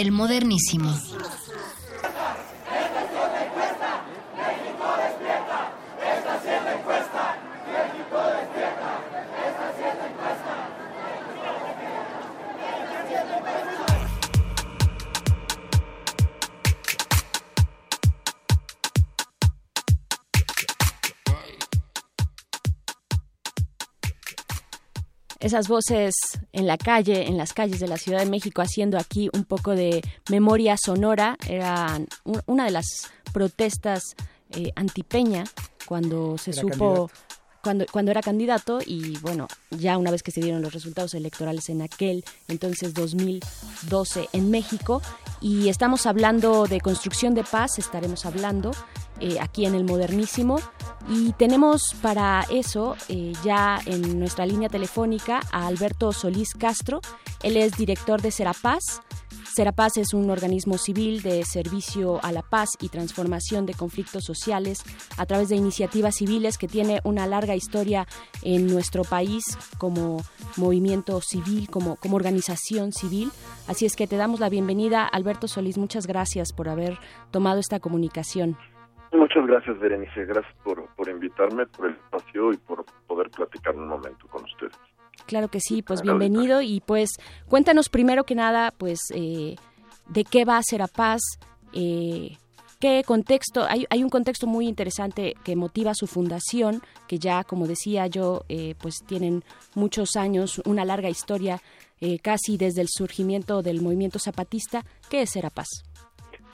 El modernísimo. esas voces en la calle, en las calles de la Ciudad de México, haciendo aquí un poco de memoria sonora. Eran una de las protestas eh, antipeña cuando se supo cuando, cuando era candidato y bueno, ya una vez que se dieron los resultados electorales en aquel entonces 2012 en México y estamos hablando de construcción de paz, estaremos hablando eh, aquí en el Modernísimo y tenemos para eso eh, ya en nuestra línea telefónica a Alberto Solís Castro, él es director de Serapaz, Serapaz es un organismo civil de servicio a la paz y transformación de conflictos sociales a través de iniciativas civiles que tiene una larga historia en nuestro país como movimiento civil, como, como organización civil. Así es que te damos la bienvenida, Alberto Solís. Muchas gracias por haber tomado esta comunicación. Muchas gracias, Berenice. Gracias por, por invitarme, por el espacio y por poder platicar un momento con ustedes. Claro que sí, pues bienvenido y pues cuéntanos primero que nada, pues eh, de qué va a ser a paz, eh, qué contexto, hay, hay, un contexto muy interesante que motiva su fundación, que ya, como decía yo, eh, pues tienen muchos años, una larga historia, casi desde el surgimiento del movimiento zapatista. ¿Qué es Serapaz?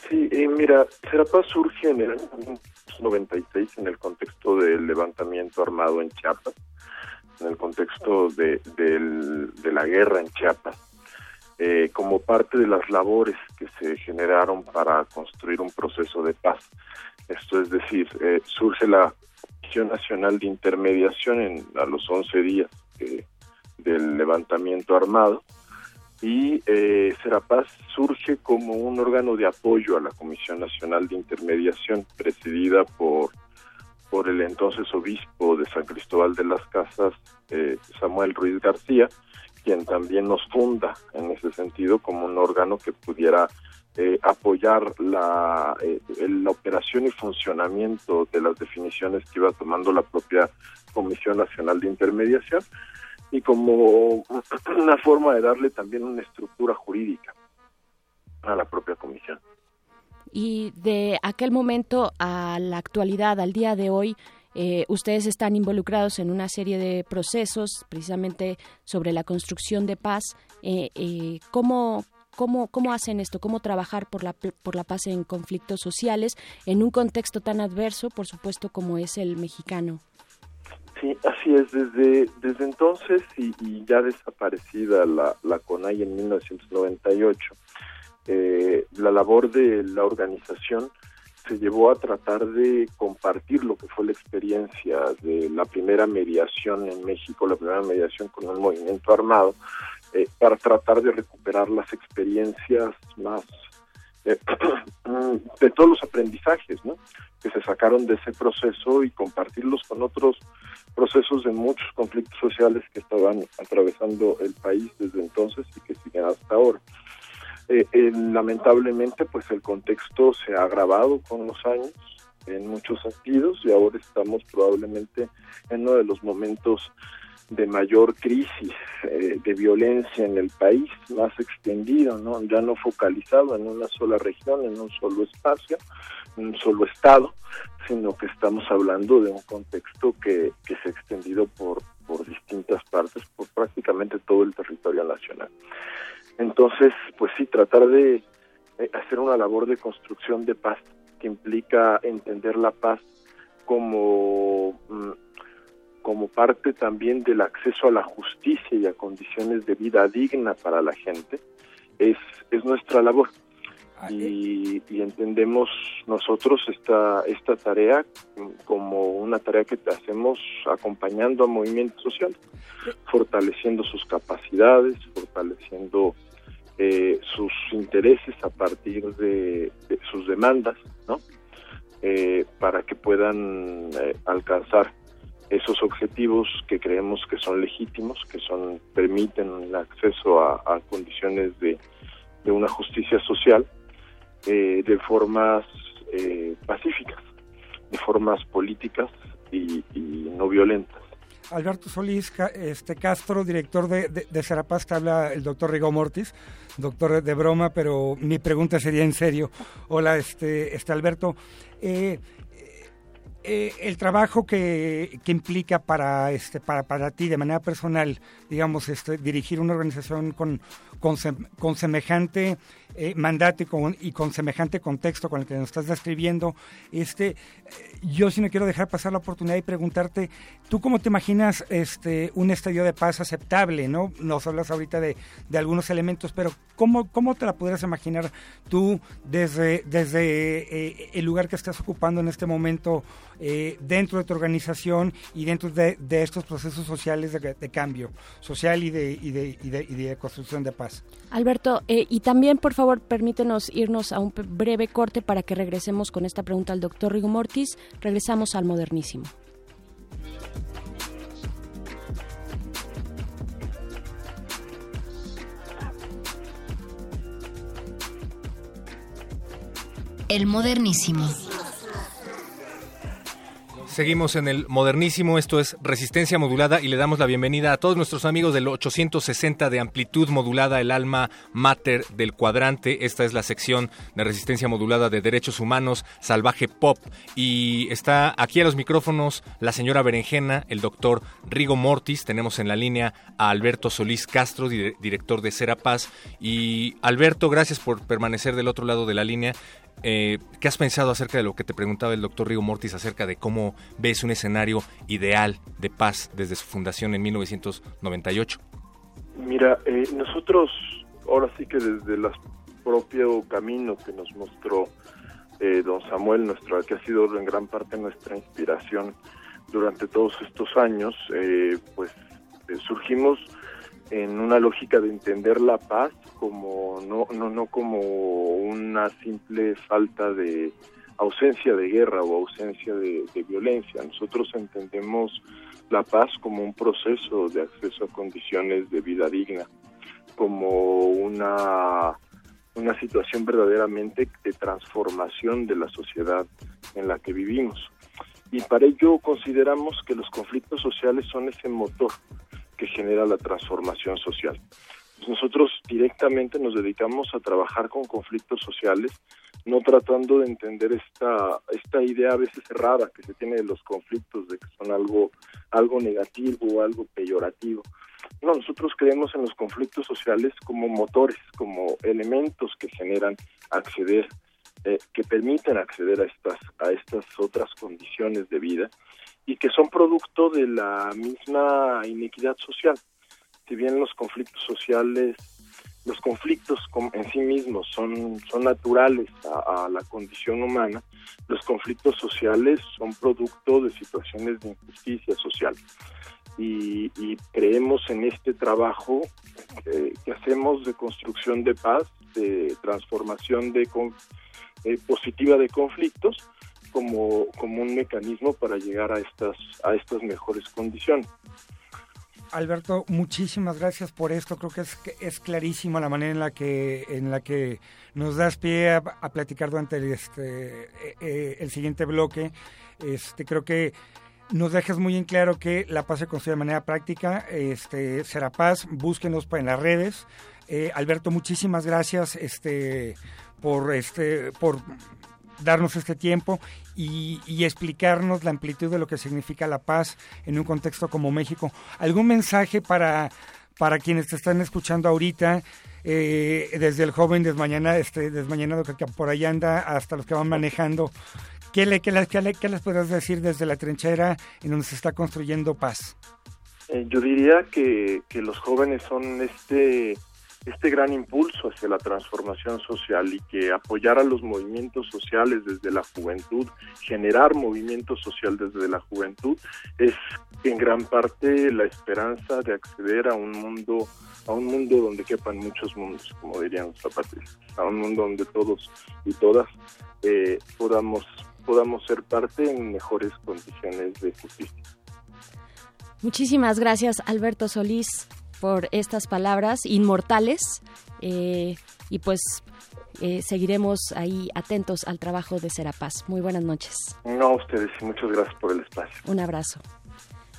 Sí, mira, Serapaz surge en el año 96 en el contexto del levantamiento armado en Chiapas en el contexto de, la guerra en Chiapas, eh, como parte de las labores que se generaron para construir un proceso de paz. Esto es decir, eh, surge la Comisión Nacional de Intermediación en, a los 11 días del levantamiento armado y eh, Serapaz surge como un órgano de apoyo a la Comisión Nacional de Intermediación presidida por por el entonces obispo de San Cristóbal de las Casas, eh, Samuel Ruiz García, quien también nos funda en ese sentido como un órgano que pudiera eh, apoyar la, eh, la operación y funcionamiento de las definiciones que iba tomando la propia Comisión Nacional de Intermediación y como una forma de darle también una estructura jurídica a la propia comisión y de aquel momento a la actualidad, al día de hoy, eh, ustedes están involucrados en una serie de procesos precisamente sobre la construcción de paz. Eh, eh, ¿cómo, cómo, ¿Cómo hacen esto? ¿Cómo trabajar por la, por la paz en conflictos sociales en un contexto tan adverso, por supuesto, como es el mexicano? Sí, así es. Desde, desde entonces y, y ya desaparecida la, la CONAI en 1998, eh, la labor de la organización se llevó a tratar de compartir lo que fue la experiencia de la primera mediación en México, la primera mediación con un movimiento armado, eh, para tratar de recuperar las experiencias más eh, de todos los aprendizajes que se sacaron de ese proceso y compartirlos con otros procesos de muchos conflictos sociales que estaban atravesando el país desde entonces Lamentablemente, pues el contexto se ha agravado con los años en muchos sentidos y ahora estamos probablemente en uno de los momentos de mayor crisis eh, de violencia en el país, más extendido, ¿no? ya no focalizado en una sola región, en un solo espacio, en un solo estado, sino que estamos hablando de un contexto que, que se ha extendido por, por distintas partes, por prácticamente todo el territorio nacional. Entonces, pues sí, tratar de eh, hacer una labor de construcción de paz que implica entender la paz como, mm, como parte también del acceso a la justicia y a condiciones de vida digna para la gente, es, es nuestra labor. Ah, y, y, entendemos nosotros esta, esta tarea como una tarea que hacemos acompañando a movimientos sociales, fortaleciendo sus capacidades, fortaleciendo eh, sus intereses a partir de, sus demandas, ¿no? Eh, para que puedan eh, alcanzar esos objetivos que creemos que son legítimos, que son permiten el acceso a, condiciones de, de una justicia social eh, de formas eh, pacíficas, de formas políticas y, no violentas. Alberto Solís este Castro, director de, Serapaz, te habla el doctor Rigo Mortis, doctor de broma, pero mi pregunta sería en serio. Hola, este, este Alberto. eh, el trabajo que, que implica para este para, para ti de manera personal digamos este dirigir una organización con con, con semejante eh, mandato y con, semejante contexto con el que nos estás describiendo este eh, yo sí no quiero dejar pasar la oportunidad y preguntarte tú cómo te imaginas este un estadio de paz aceptable no nos hablas ahorita de, de algunos elementos pero cómo cómo te la podrías imaginar tú desde desde eh, el lugar que estás ocupando en este momento dentro de tu organización y dentro de, de estos procesos sociales de, cambio social y de, y de, y de construcción de paz. Alberto, eh, y también, por favor, permítenos irnos a un breve corte para que regresemos con esta pregunta al doctor Rigo Mortis. Regresamos al modernísimo. El modernísimo. Seguimos en el modernísimo, esto es resistencia modulada y le damos la bienvenida a todos nuestros amigos del 860 de amplitud modulada, el alma mater del cuadrante. Esta es la sección de resistencia modulada de derechos humanos, salvaje pop. Y está aquí a los micrófonos la señora Berenjena, el doctor Rigo Mortis. Tenemos en la línea a Alberto Solís Castro, dire- director de Serapaz. Y Alberto, gracias por permanecer del otro lado de la línea. Eh, ¿Qué has pensado acerca de lo que te preguntaba el doctor Rigo Mortis acerca de cómo ves un escenario ideal de paz desde su fundación en 1998? Mira, eh, nosotros ahora sí que desde el propio camino que nos mostró eh, don Samuel, nuestro, que ha sido en gran parte nuestra inspiración durante todos estos años, eh, pues eh, surgimos en una lógica de entender la paz como no no no como una simple falta de ausencia de guerra o ausencia de, violencia. Nosotros entendemos la paz como un proceso de acceso a condiciones de vida digna, como una una situación verdaderamente de transformación de la sociedad en la que vivimos. Y para ello consideramos que los conflictos sociales son ese motor que genera la transformación social. Pues nosotros directamente nos dedicamos a trabajar con conflictos sociales, no tratando de entender esta, esta idea a veces errada que se tiene de los conflictos, de que son algo, algo negativo o algo peyorativo. No, nosotros creemos en los conflictos sociales como motores, como elementos que generan acceder, eh, que permiten acceder a estas, a estas otras condiciones de vida y que son producto de la misma inequidad social. Si bien los conflictos sociales, los conflictos en sí mismos son, son naturales a, a la condición humana, los conflictos sociales son producto de situaciones de injusticia social. Y, y creemos en este trabajo eh, que hacemos de construcción de paz, de transformación de con- eh, positiva de conflictos, como, como un mecanismo para llegar a estas, a estas mejores condiciones. Alberto, muchísimas gracias por esto. Creo que es, es clarísimo la manera en la que en la que nos das pie a, platicar durante el, este, eh, eh, el siguiente bloque. Este, creo que nos dejas muy en claro que la paz se construye de manera práctica. Este, será paz, búsquenos en las redes. Eh, Alberto, muchísimas gracias este, por, este, por darnos este tiempo y, y explicarnos la amplitud de lo que significa la paz en un contexto como México. ¿Algún mensaje para, para quienes te están escuchando ahorita? eh, desde el joven desmañana, este, desmañanado que, por ahí anda hasta los que van manejando. ¿Qué, le, qué, le- qué le- qué les puedes decir desde la trinchera en donde se está construyendo paz? Eh, yo diría que, que los jóvenes son este, este gran impulso hacia la transformación social y que apoyar a los movimientos sociales desde la juventud, generar movimiento social desde la juventud, es en gran parte la esperanza de acceder a un mundo a un mundo donde quepan muchos mundos, como dirían los zapatistas, a un mundo donde todos y todas eh, podamos podamos ser parte en mejores condiciones de justicia. Muchísimas gracias, Alberto Solís, por estas palabras inmortales. Eh, y pues eh, seguiremos ahí atentos al trabajo de Serapaz. Muy buenas noches. No, a ustedes y muchas gracias por el espacio. Un abrazo.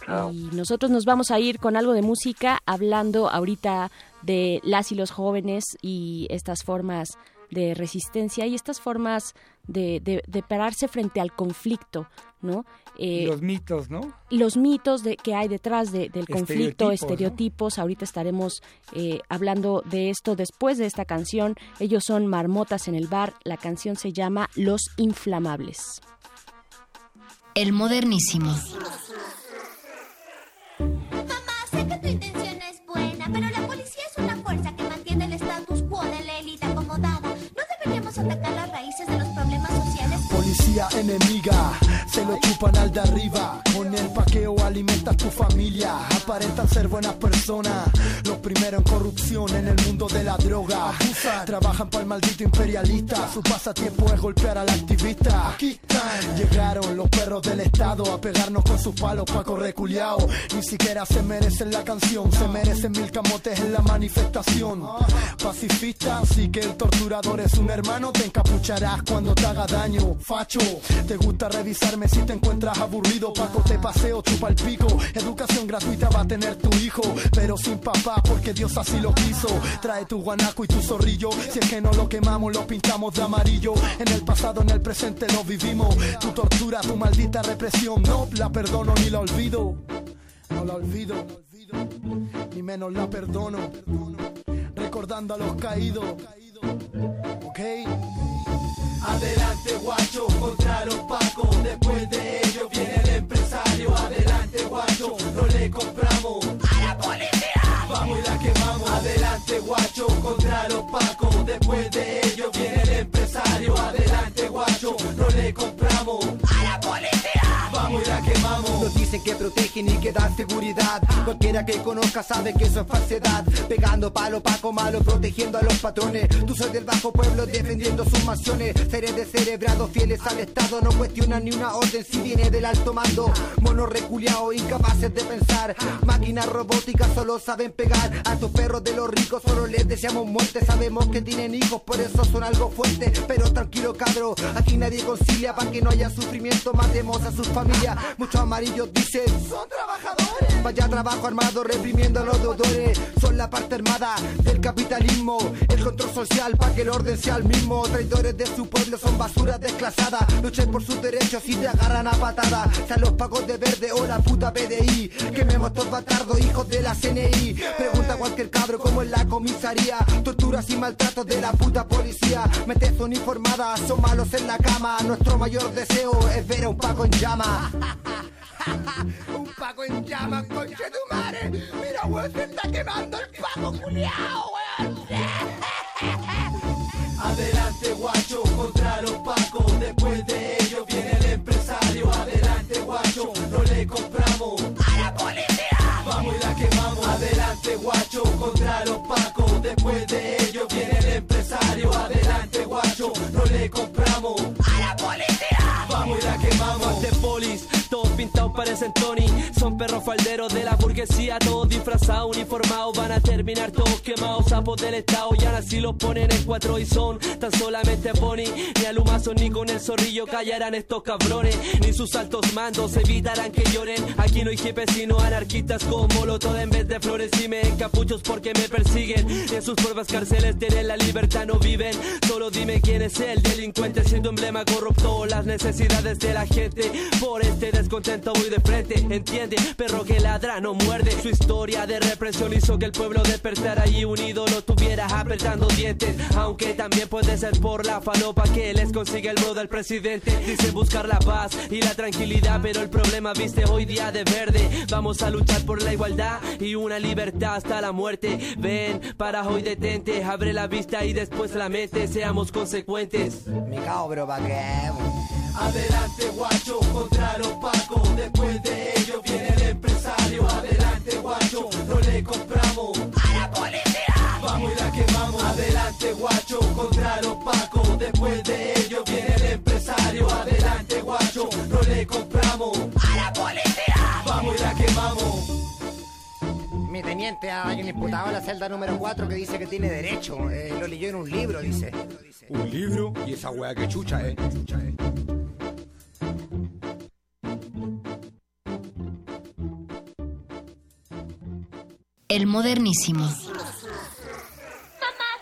Chao. Y nosotros nos vamos a ir con algo de música, hablando ahorita de las y los jóvenes y estas formas de resistencia y estas formas de, de- de pararse frente al conflicto, ¿no? Eh, Los mitos, ¿no? los mitos de, que hay detrás de- del conflicto, Estereotipos, ¿no? estereotipos. Ahorita estaremos eh, hablando de esto después de esta canción. Ellos son Marmotas en el bar. La canción se llama Los Inflamables. El modernísimo. Enemiga, se lo chupan al de arriba. Con el paqueo alimentas tu familia. Aparentan ser buenas personas. Los primeros en corrupción en el mundo de la droga. Trabajan para el maldito imperialista. Su pasatiempo es golpear al activista. Llegaron los perros del Estado a pegarnos con sus palos pa' correr. Ni siquiera se merecen la canción. Se merecen mil camotes en la manifestación. Pacifista, así que el torturador es un hermano. Te encapucharás cuando te haga daño. Facho, te gusta revisarme si te encuentras aburrido. Paco, te paseo, chupa el pico. Educación gratuita va a tener tu hijo, pero sin papá porque Dios así lo quiso. Trae tu guanaco y tu zorrillo. Si es que no lo quemamos, lo pintamos de amarillo. En el pasado, en el presente lo vivimos. Tu tortura, tu maldita represión. No la perdono ni la olvido. No la olvido, ni menos la perdono. Recordando a los caídos. Ok. Adelante guacho contra los pacos. Después de ello viene el empresario. Adelante guacho, no le compramos. A la policía. Vamos y la quemamos. Adelante guacho contra los pacos. Después de ello viene el empresario. Adelante guacho, no le compramos que protegen y que dan seguridad. Cualquiera que conozca sabe que eso es falsedad. Pegando palo, paco malo, protegiendo a los patrones. Tú soy del bajo pueblo defendiendo sus mansiones. Seres descerebrados, fieles al Estado. No cuestionan ni una orden si viene del alto mando. Monos reculeados, incapaces de pensar. Máquinas robóticas solo saben pegar. A tus perros de los ricos solo les deseamos muerte. Sabemos que tienen hijos, por eso son algo fuerte. Pero tranquilo, cabro. Aquí nadie concilia para que no haya sufrimiento. Matemos a sus familias. Muchos amarillos dicen: Son trabajadores. Vaya trabajo armado reprimiendo a los deudores. Son la parte armada del capitalismo. El control social para que el orden sea el mismo. Traidores de su pueblo son basuras desclasadas. Luchen por sus derechos y te agarran a patada. Sean los pagos de verde o la puta PDI. Quememos estos batardos, hijos de la CNI. Pregunta a cualquier cabro como en la comisaría. Torturas y maltratos de la puta policía. Metes uniformada, son malos en la cama. Nuestro mayor deseo es ver a un paco en llama. un paco en llama, conche tu madre. Mira, weón, se está quemando el paco, culiao, weón. Adelante guacho contra los pacos. Después de ello viene el empresario. Adelante guacho, no le compramos. A la policía. Vamos y la quemamos. Adelante guacho contra los pacos. Después de ello viene el empresario. Adelante guacho, no le compramos. A la policía. Vamos y la quemamos. De polis, todos pintados parecen Tony. Son perros falderos de la burguesía, todos disfrazados, uniformados. Van a terminar todos quemados, sapos del estado. Y ahora sí los ponen en cuatro y son tan solamente Bonnie. Ni a Lumazo ni con el zorrillo callarán estos cabrones. Ni sus altos mandos evitarán que lloren. Aquí no hay jefes sino anarquistas con molotov en vez de flores. Y me encapuchos porque me persiguen. En sus pruebas cárceles tienen la libertad, no viven. Solo dime quién es el delincuente siendo emblema corrupto. Las necesidades de la gente. Por este descontento de frente. Entiende, perro que ladra no muerde. Su historia de represión hizo que el pueblo despertara y unido lo tuviera apretando dientes. Aunque también puede ser por la falopa que les consigue el bro del presidente. Dice buscar la paz y la tranquilidad, pero el problema viste hoy día de verde. Vamos a luchar por la igualdad y una libertad hasta la muerte. Ven, para hoy detente, abre la vista y después la mente. Seamos consecuentes. Me cago, pero pa' qué. Adelante guacho contra los pacos Después de ello viene el empresario Adelante guacho, no le compramos A la policía Vamos y la quemamos Adelante guacho contra los pacos Después de ello viene el empresario Adelante guacho, no le compramos A la policía Vamos y la quemamos mi teniente, hay un imputado en la celda número 4 que dice que tiene derecho. Eh, lo leyó en un libro, dice. ¿Un libro? Y esa weá que chucha, eh. Chucha, eh. El modernísimo. Mamá,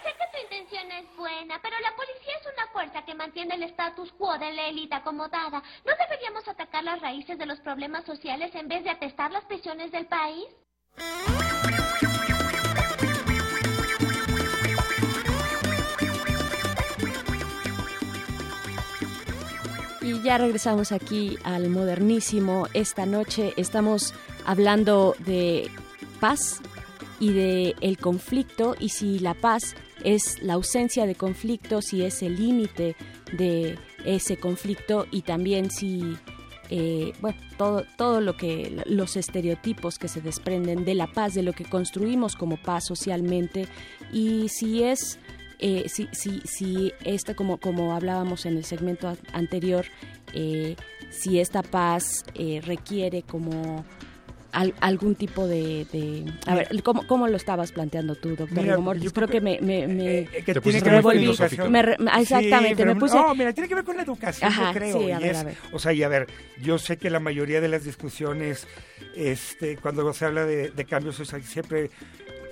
sé que tu intención es buena, pero la policía es una fuerza que mantiene el status quo de la élite acomodada. ¿No deberíamos atacar las raíces de los problemas sociales en vez de atestar las prisiones del país? Y ya regresamos aquí al modernísimo. Esta noche estamos hablando de paz y de el conflicto y si la paz es la ausencia de conflicto, si es el límite de ese conflicto y también si eh, bueno todo todo lo que los estereotipos que se desprenden de la paz, de lo que construimos como paz socialmente y si es eh, si, si, si esta, como, como hablábamos en el segmento anterior, eh, si esta paz eh, requiere como al- algún tipo de, de- a ver, ¿cómo, cómo lo estabas planteando tú, doctor Mira, Mortis? yo Creo creo que me, me, me- que me tiene que ver con la volví- educación. me re- exactamente, Sí, pero me puse... No, mira, tiene que ver con la educación, Ajá, yo creo. sí, a y ver, es- a ver. O sea, y a ver, yo sé que la mayoría de las discusiones, este, cuando se habla de, de cambios sociales, siempre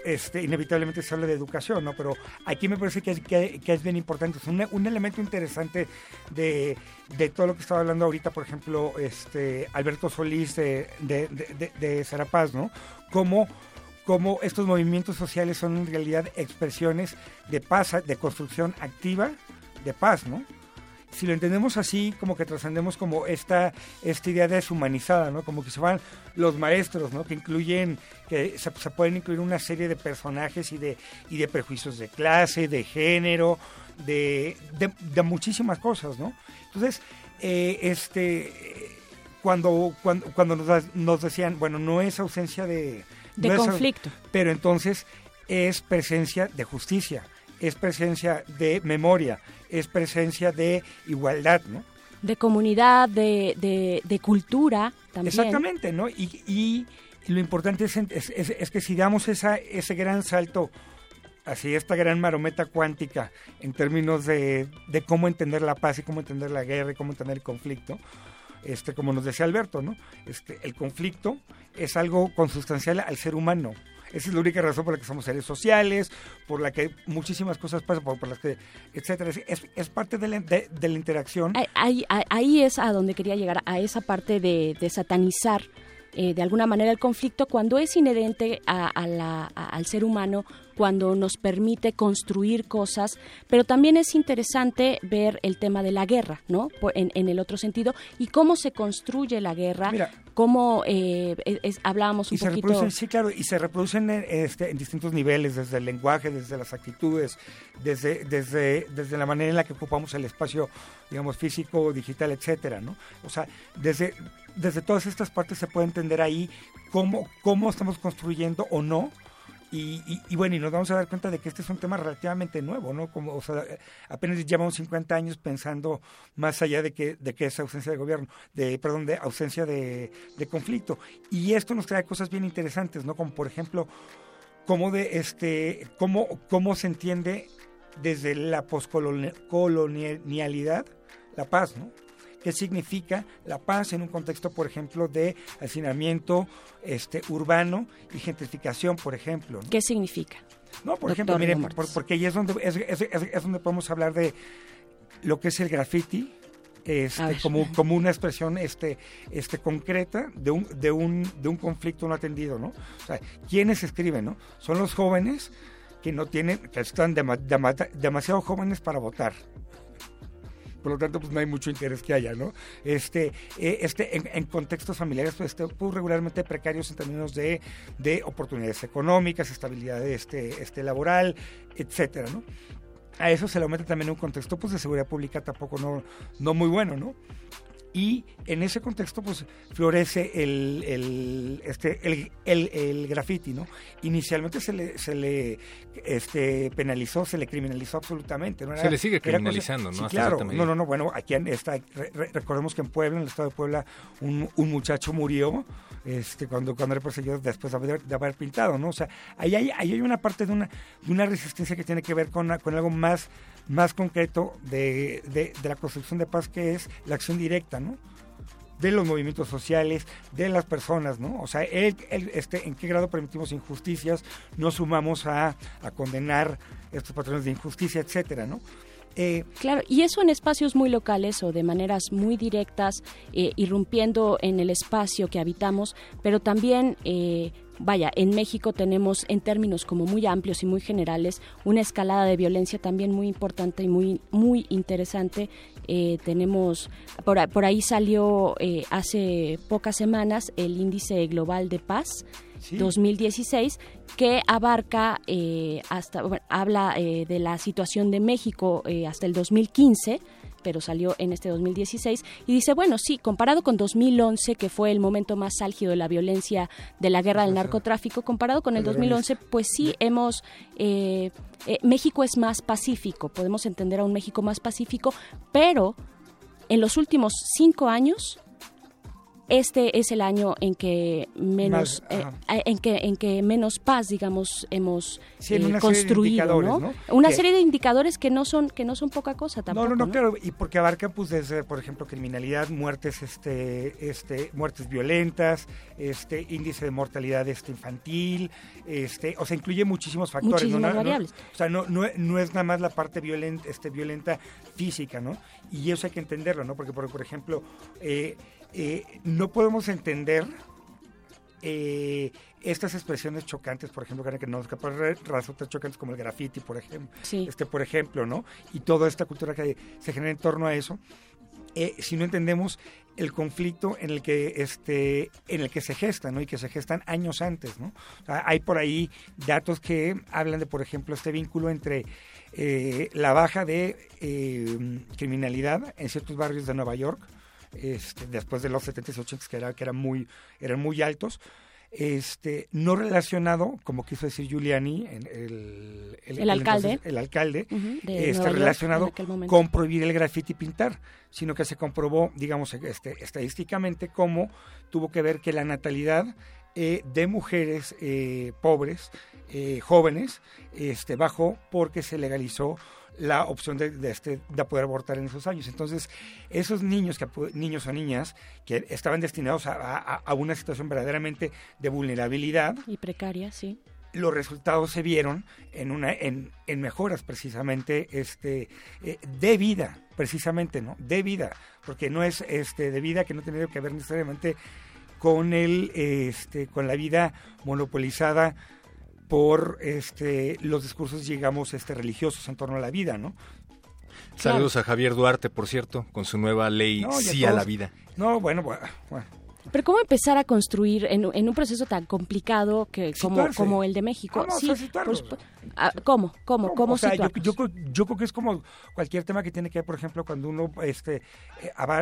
este, inevitablemente se habla de educación, ¿no? Pero aquí me parece que es, bien importante. Es un, elemento interesante de, de todo lo que estaba hablando ahorita, por ejemplo, este, Alberto Solís de, de, Serapaz, ¿no? Cómo cómo estos movimientos sociales son en realidad expresiones de paz, de construcción activa de paz, ¿no? Si lo entendemos así, como que trascendemos como esta, esta idea deshumanizada, ¿no? Como que se van los maestros, ¿no? Que incluyen, que se, se pueden incluir una serie de personajes y de, y de prejuicios de clase, de género, de, de, de muchísimas cosas, ¿no? Entonces, eh, este, cuando, cuando, cuando nos, nos decían, bueno, no es ausencia de... De no es au- conflicto. pero entonces es presencia de justicia, es presencia de memoria, es presencia de igualdad, ¿no? de comunidad, de, de, de cultura también. Exactamente, ¿no? Y, y lo importante es, es, es- es que si damos esa, ese gran salto, así esta gran marometa cuántica en términos de, de cómo entender la paz y cómo entender la guerra y cómo entender el conflicto, este, como nos decía Alberto, ¿no? Este, el conflicto es algo consustancial al ser humano. Esa es la única razón por la que somos seres sociales, por la que muchísimas cosas pasan, por, por las que, etcétera. Es, es- parte de la, de- de la interacción. Ahí- ahí- ahí es a donde quería llegar, a esa parte de, de satanizar eh, de alguna manera el conflicto cuando es inherente a- a la- a- al ser humano, cuando nos permite construir cosas, pero también es interesante ver el tema de la guerra, ¿no? En, en el otro sentido, y cómo se construye la guerra, cómo eh, es- hablábamos un y se poquito... reproducen, sí, claro, y se reproducen en, este, en distintos niveles, desde el lenguaje, desde las actitudes, desde, desde, desde la manera en la que ocupamos el espacio, digamos, físico, digital, etcétera, ¿no? O sea, desde, desde todas estas partes se puede entender ahí cómo, cómo estamos construyendo o no. Y, y- y bueno, y nos vamos a dar cuenta de que este es un tema relativamente nuevo, ¿no? Como, o sea, apenas llevamos 50 años pensando más allá de que, de que es ausencia de gobierno, de, perdón, de ausencia de, de conflicto. Y esto nos trae cosas bien interesantes, ¿no? Como por ejemplo, cómo de este, cómo, cómo se entiende desde la poscolonialidad la paz, ¿no? ¿Qué significa la paz en un contexto, por ejemplo, de hacinamiento este, urbano y gentrificación, por ejemplo? ¿no? ¿Qué significa? No, por Doctor ejemplo, miren, por- porque ahí es donde, es, es- es- donde podemos hablar de lo que es el graffiti, este, como, como una expresión este, este, concreta de un, de, un, de un conflicto no atendido, ¿no? O sea, ¿quiénes escriben, no? Son los jóvenes que no tienen, que están dema- demasiado jóvenes para votar. Por lo tanto, pues no hay mucho interés que haya, ¿no? Este, eh, este, en, contextos familiares, pues, este, pues, regularmente precarios en términos de, de oportunidades económicas, estabilidad este, este, laboral, etcétera, ¿no? A eso se le aumenta también un contexto pues, de seguridad pública tampoco no, no muy bueno, ¿no? Y en ese contexto, pues, florece el, el, este, el, el, el graffiti, ¿no? Inicialmente se le, se le este, penalizó, se le criminalizó absolutamente. ¿no? Se le sigue era cosa- criminalizando, ¿no? Sí, claro. No, no, no, bueno, aquí en esta, re- re- recordemos que en Puebla, en el estado de Puebla, un, un muchacho murió este, cuando, cuando era perseguido después de haber, de haber pintado, ¿no? O sea, ahí hay, ahí hay una parte de una, de una resistencia que tiene que ver con, con algo más, más concreto de, de, la construcción de paz, que es la acción directa, ¿no? de los movimientos sociales, de las personas, ¿no? O sea, el, el, este, en qué grado permitimos injusticias, no sumamos a, a condenar estos patrones de injusticia, etcétera, ¿no? Eh, claro, y eso en espacios muy locales o de maneras muy directas, eh, irrumpiendo en el espacio que habitamos, pero también eh, vaya, en México tenemos en términos como muy amplios y muy generales una escalada de violencia también muy importante y muy, muy interesante. Eh, tenemos, por, por, ahí salió eh, hace pocas semanas el índice global de paz. Sí. 2016 que abarca eh, hasta bueno, habla eh, de la situación de México eh, hasta el 2015 pero salió en este 2016 y dice, bueno, sí, comparado con 2011, que fue el momento más álgido de la violencia de la guerra del narcotráfico, comparado con el 2011, pues sí hemos... Eh, eh, México es más pacífico, podemos entender a un México más pacífico, pero en los últimos cinco años este es el año en que menos eh, en que en que menos paz digamos hemos sí, eh, construido ¿no? ¿no? una serie de indicadores que no son que no son poca cosa tampoco no no no, claro y porque abarca pues desde por ejemplo criminalidad muertes este este muertes violentas este índice de mortalidad este infantil este o sea incluye muchísimos factores Muchísimas ¿no? variables. O sea no, no no es nada más la parte violenta este violenta física no y eso hay que entenderlo no porque por, por ejemplo eh, eh, no podemos entender eh, estas expresiones chocantes, por ejemplo, que nos resultan chocantes como el graffiti, por ejemplo, sí. este, por ejemplo, ¿no? Y toda esta cultura que se genera en torno a eso, eh, si no entendemos el conflicto en el que este en el que se gestan ¿no? y que se gestan años antes no o sea, hay por ahí datos que hablan de por ejemplo este vínculo entre eh, la baja de eh, criminalidad en ciertos barrios de Nueva York este, después de los 70s y 80s que, era, que eran, muy, eran muy altos, este, no relacionado, como quiso decir Giuliani, el, el, el alcalde, entonces, el alcalde uh -huh, este, relacionado con prohibir el grafiti y pintar, sino que se comprobó, digamos, este, estadísticamente cómo tuvo que ver que la natalidad eh, de mujeres eh, pobres, eh, jóvenes, este, bajó porque se legalizó la opción de, de, este, de, poder abortar en esos años. Entonces, esos niños, que, niños o niñas que estaban destinados a, a, a, una situación verdaderamente de vulnerabilidad. Y precaria, sí. Los resultados se vieron en, una, en, en mejoras precisamente este, eh, de vida, precisamente, ¿no? De vida, porque no es este, de vida que no tiene que ver necesariamente con, el, este, con la vida monopolizada por este, los discursos, digamos, este, religiosos en torno a la vida, ¿no? Saludos claro. a Javier Duarte, por cierto, con su nueva ley no, Sí todos, a la vida. No, bueno, bueno. Pero ¿cómo empezar a construir en, en, un proceso tan complicado que como, como el de México? No, sí, pues, ah, ¿Cómo? ¿Cómo? No, ¿Cómo o sea, yo, yo, yo, creo que es como cualquier tema que tiene que ver, por ejemplo, cuando uno este,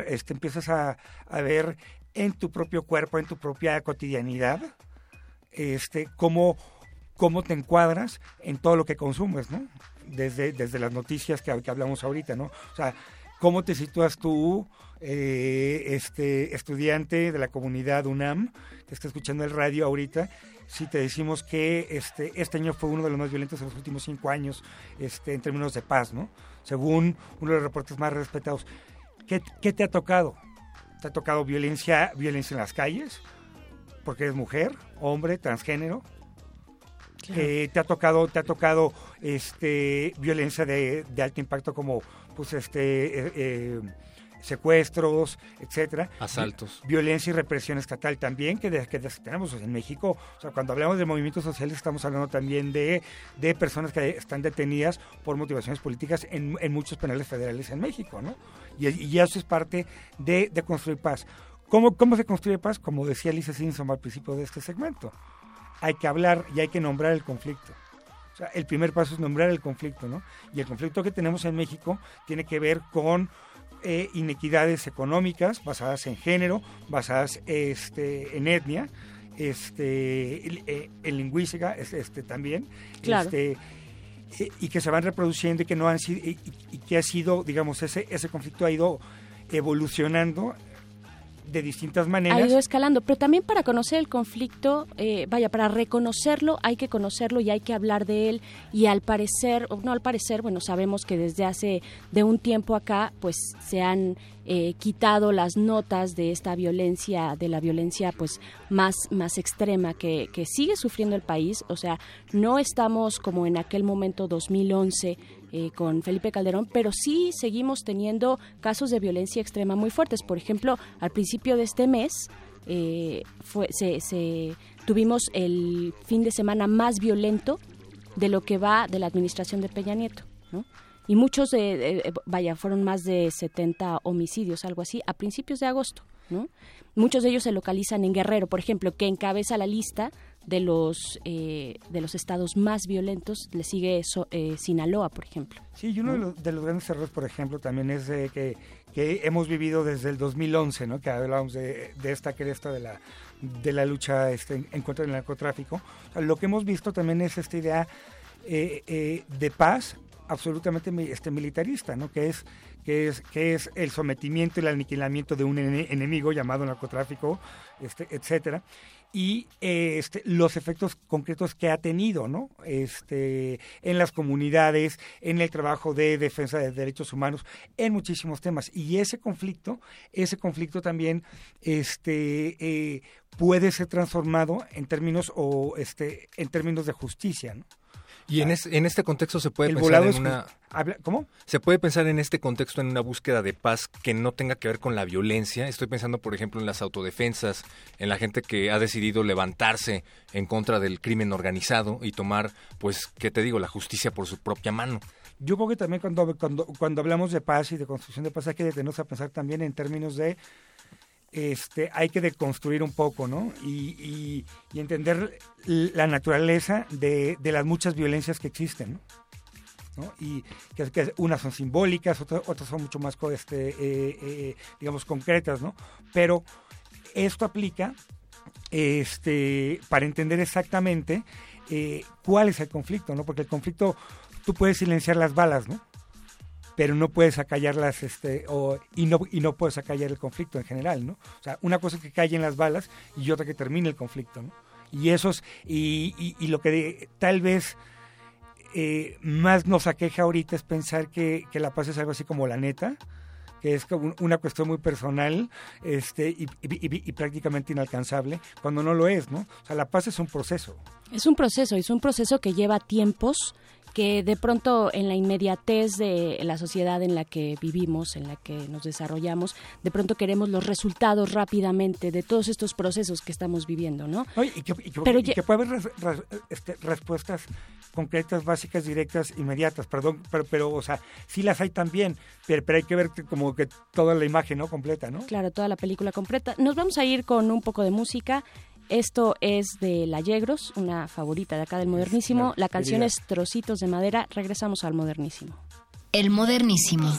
este empiezas a, a ver en tu propio cuerpo, en tu propia cotidianidad, este, cómo cómo te encuadras en todo lo que consumes, ¿no? Desde, desde las noticias que, hablamos ahorita, ¿no? O sea, cómo te sitúas tú, eh, este estudiante de la comunidad UNAM, que está escuchando el radio ahorita, si te decimos que este, este año fue uno de los más violentos en los últimos cinco años este, en términos de paz, ¿no? Según uno de los reportes más respetados. ¿Qué, qué te ha tocado? ¿Te ha tocado violencia, violencia en las calles? Porque eres mujer, hombre, transgénero, Claro. Eh, te ha tocado te ha tocado este violencia de, de alto impacto como pues este eh, eh, secuestros etcétera. Asaltos. Violencia y represión estatal también que, de, que de, tenemos en México. O sea cuando hablamos de movimientos sociales estamos hablando también de, de personas que están detenidas por motivaciones políticas en, en muchos penales federales en México no y, y eso es parte de, de construir paz. ¿Cómo, ¿Cómo se construye paz? Como decía Lisa Simpson al principio de este segmento hay que hablar y hay que nombrar el conflicto. O sea, el primer paso es nombrar el conflicto, ¿no? Y el conflicto que tenemos en México tiene que ver con eh, inequidades económicas basadas en género, basadas este, en etnia, este, eh, en lingüística este, también. Claro. Este, eh, y que se van reproduciendo y que no han sido, y, y que ha sido, digamos, ese, ese conflicto ha ido evolucionando de distintas maneras. Ha ido escalando, pero también para conocer el conflicto, eh, vaya, para reconocerlo hay que conocerlo y hay que hablar de él y al parecer, o no al parecer, bueno, sabemos que desde hace de un tiempo acá, pues se han eh, quitado las notas de esta violencia, de la violencia pues más, más extrema que, que sigue sufriendo el país, o sea, no estamos como en aquel momento 2011 eh, con Felipe Calderón, pero sí seguimos teniendo casos de violencia extrema muy fuertes. Por ejemplo, al principio de este mes eh, fue, se, tuvimos el fin de semana más violento de lo que va de la administración de Peña Nieto. Y muchos, de, vaya, fueron más de 70 homicidios, algo así, a principios de agosto. ¿no? Muchos de ellos se localizan en Guerrero, por ejemplo, que encabeza la lista de los eh, de los estados más violentos le sigue eh, Sinaloa por ejemplo sí y uno de, los, grandes errores por ejemplo también es que, que hemos vivido desde el 2011 no que hablábamos de, de esta cresta de la de la lucha este, en contra del narcotráfico lo que hemos visto también es esta idea eh, de paz absolutamente este militarista no que es que es que es el sometimiento y el aniquilamiento de un enemigo llamado narcotráfico este, etcétera y este, los efectos concretos que ha tenido ¿no? este, en las comunidades, en el trabajo de defensa de derechos humanos, en muchísimos temas. Y ese conflicto, ese conflicto también este, eh, puede ser transformado en términos, o, este, en términos de justicia. ¿no? Y en, en este contexto se puede pensar en una... ¿Cómo? Se puede pensar en este contexto en una búsqueda de paz que no tenga que ver con la violencia. Estoy pensando, por ejemplo, en las autodefensas, en la gente que ha decidido levantarse en contra del crimen organizado y tomar, pues, ¿qué te digo?, la justicia por su propia mano. Yo creo que también cuando, cuando, cuando hablamos de paz y de construcción de paz hay que detenernos a pensar también en términos de este, hay que deconstruir un poco, ¿no? Y, entender la naturaleza de, las muchas violencias que existen, ¿no? Y que, unas son simbólicas, otras, otras son mucho más, este, eh, eh, digamos, concretas, ¿no? Pero esto aplica este, para entender exactamente eh, cuál es el conflicto, ¿no? Porque el conflicto, tú puedes silenciar las balas, ¿no? Pero no puedes acallarlas este, o, y, no, y no puedes acallar el conflicto en general, ¿no? O sea, una cosa es que callen las balas y otra que termine el conflicto, ¿no? Y eso y, y, lo que tal vez eh, más nos aqueja ahorita es pensar que, que, la paz es algo así como la neta, que es una cuestión muy personal este, y, y, prácticamente inalcanzable, cuando no lo es, ¿no? O sea, la paz es un proceso. Es un proceso, es un proceso que lleva tiempos, que de pronto en la inmediatez de la sociedad en la que vivimos, en la que nos desarrollamos, de pronto queremos los resultados rápidamente de todos estos procesos que estamos viviendo, ¿no? y, que, puede haber este, respuestas concretas, básicas, directas, inmediatas, perdón, pero, pero, o sea, sí las hay también, pero, pero hay que ver como que toda la imagen, ¿no? Completa, ¿no? Claro, toda la película completa. Nos vamos a ir con un poco de música. Esto es de La Yegros, una favorita de acá del modernísimo. La canción es Trocitos de Madera. Regresamos al modernísimo. El modernísimo.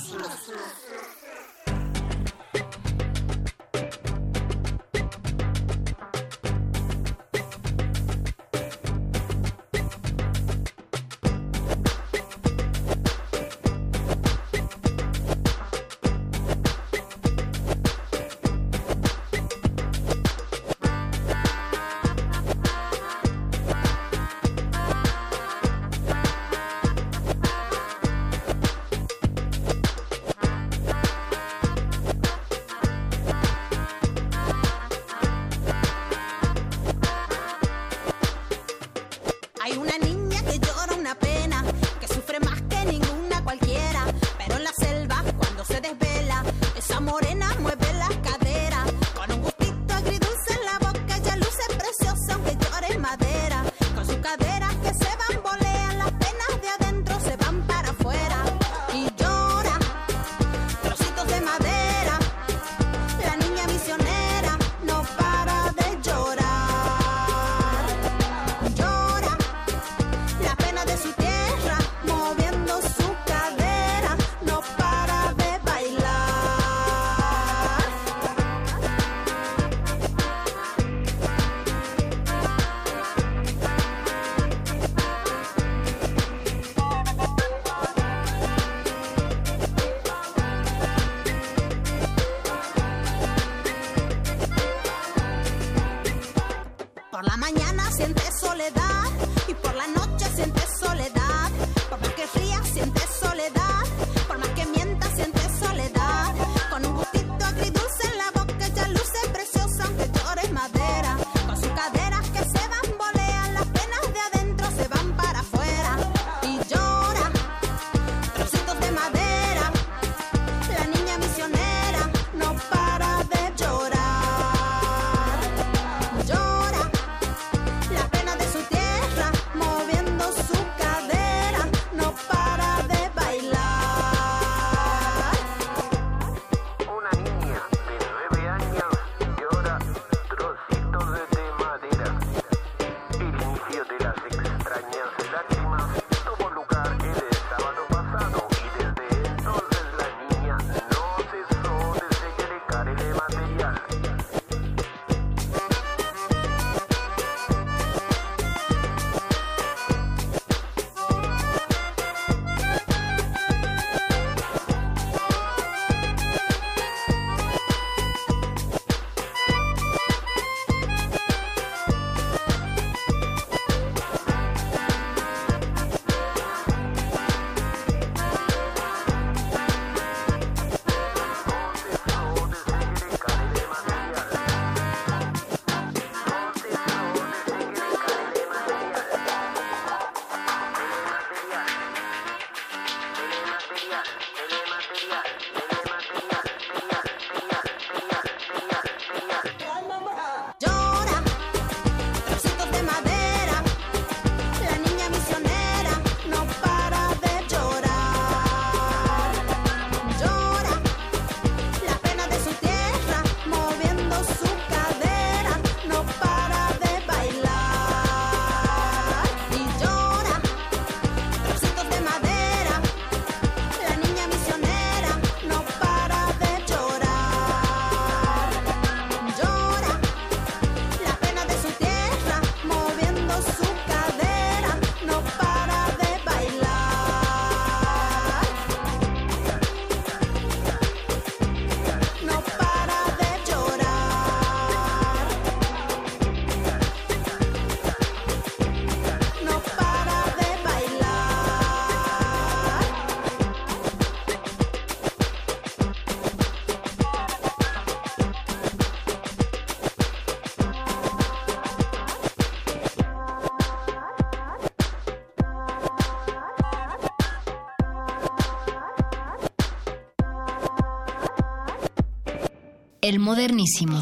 El modernísimo.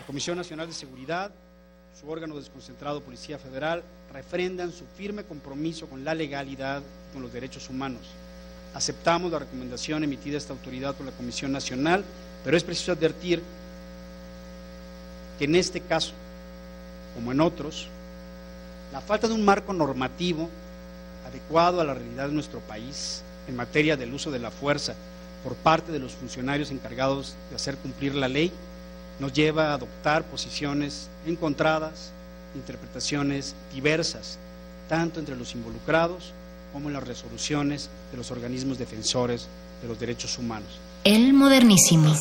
La Comisión Nacional de Seguridad, su órgano desconcentrado Policía Federal, refrendan su firme compromiso con la legalidad y con los derechos humanos. Aceptamos la recomendación emitida a esta autoridad por la Comisión Nacional, pero es preciso advertir que en este caso, como en otros, la falta de un marco normativo adecuado a la realidad de nuestro país en materia del uso de la fuerza por parte de los funcionarios encargados de hacer cumplir la ley nos lleva a adoptar posiciones encontradas, interpretaciones diversas, tanto entre los involucrados como en las resoluciones de los organismos defensores de los derechos humanos. El modernísimo.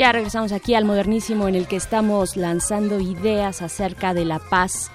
Ya regresamos aquí al modernísimo en el que estamos lanzando ideas acerca de la paz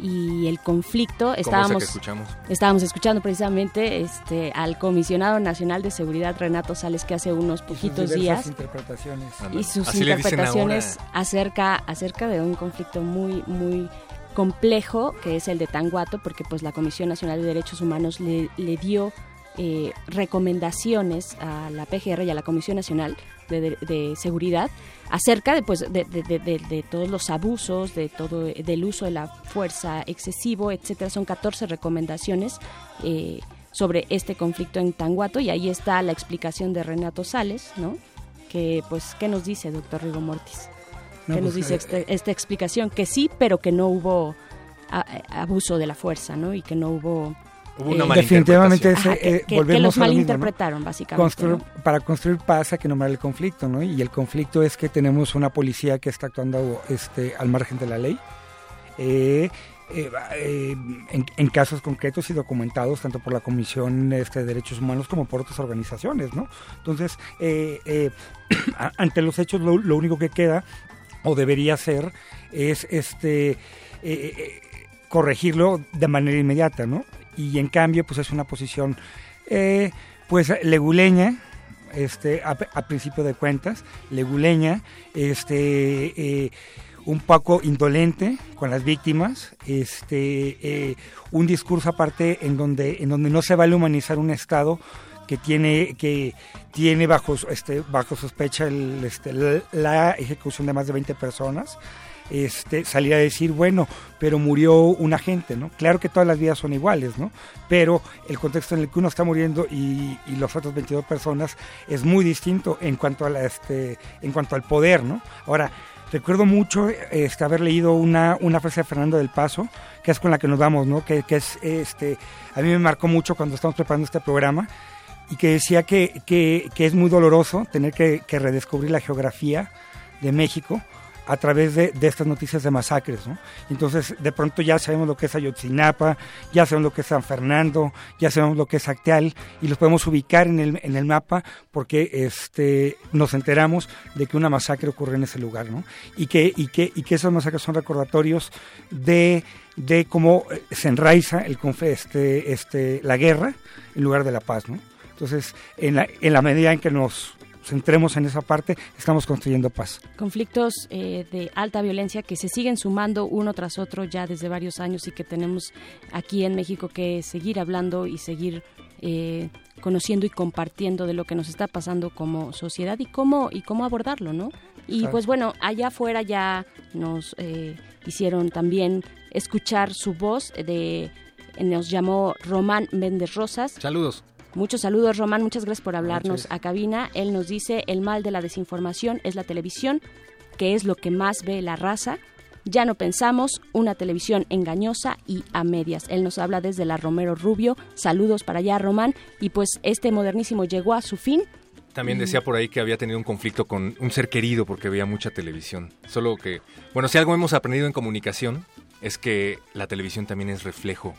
y el conflicto. Estábamos, que escuchamos. estábamos escuchando precisamente este, al comisionado nacional de seguridad Renato Sales que hace unos poquitos días interpretaciones. y sus Así interpretaciones acerca acerca de un conflicto muy muy complejo que es el de Tanguato porque pues la Comisión Nacional de Derechos Humanos le, le dio eh, recomendaciones a la PGR y a la Comisión Nacional de, Seguridad acerca de, pues, de, todos los abusos, de todo del uso de la fuerza excesivo, etcétera. Son 14 recomendaciones eh, sobre este conflicto en Tanguato y ahí está la explicación de Renato Sales, ¿no? Que pues qué nos dice, doctor Rigo Mortis. No, ¿Qué nos pues, dice eh, este- esta explicación? Que sí, pero que no hubo a- abuso de la fuerza, ¿no? Y que no hubo Hubo una eh, Definitivamente ese, Ajá, que, eh, que- que volvemos los a lo mismo, ¿no? malinterpretaron, básicamente. Para construir paz hay que nombrar el conflicto, ¿no? Y el conflicto es que tenemos una policía que está actuando este, al margen de la ley. Eh, eh, eh, en, en casos concretos y documentados tanto por la Comisión este, de Derechos Humanos como por otras organizaciones, ¿no? Entonces, eh, eh, ante los hechos lo, lo único que queda o debería ser es este eh, eh, corregirlo de manera inmediata, ¿no? Y en cambio, pues es una posición eh, pues leguleña, este, a, principio de cuentas, leguleña, este, eh, un poco indolente con las víctimas, este, eh, un discurso aparte en donde, en donde no se vale humanizar un Estado que tiene que tiene bajo este bajo sospecha el, este, la, la ejecución de más de 20 personas este salir a decir bueno pero murió un agente no claro que todas las vidas son iguales no pero el contexto en el que uno está muriendo y, y los otros 22 personas es muy distinto en cuanto a este en cuanto al poder no ahora recuerdo mucho este, haber leído una, una frase de Fernando del Paso, que es con la que nos vamos, ¿no? Que, que es, este, a mí me marcó mucho cuando estamos preparando este programa, y que decía que, que, que es muy doloroso tener que, redescubrir la geografía de México a través de, de, estas noticias de masacres. ¿no? Entonces, de pronto ya sabemos lo que es Ayotzinapa, ya sabemos lo que es San Fernando, ya sabemos lo que es Acteal, y los podemos ubicar en el, en el mapa porque este, nos enteramos de que una masacre ocurre en ese lugar. ¿no? Y, que, y, que, y que esas masacres son recordatorios de, de cómo se enraiza el, este, este, la guerra en lugar de la paz. ¿no? Entonces, en la, en la medida en que nos centremos en esa parte, estamos construyendo paz. Conflictos eh, de alta violencia que se siguen sumando uno tras otro ya desde varios años y que tenemos aquí en México que seguir hablando y seguir eh, conociendo y compartiendo de lo que nos está pasando como sociedad y cómo y cómo abordarlo, ¿no? Y Claro. pues bueno, allá afuera ya nos eh, hicieron también escuchar su voz de nos llamó Román Méndez Rosas. Saludos. Muchos saludos, Román. Muchas gracias por hablarnos a cabina. Él nos dice, el mal de la desinformación es la televisión, que es lo que más ve la raza. Ya no pensamos, una televisión engañosa y a medias. Él nos habla desde la Romero Rubio. Saludos para allá, Román. Y pues este modernísimo llegó a su fin. También Mm. decía por ahí que había tenido un conflicto con un ser querido porque veía mucha televisión. Solo que, bueno, si algo hemos aprendido en comunicación es que la televisión también es reflejo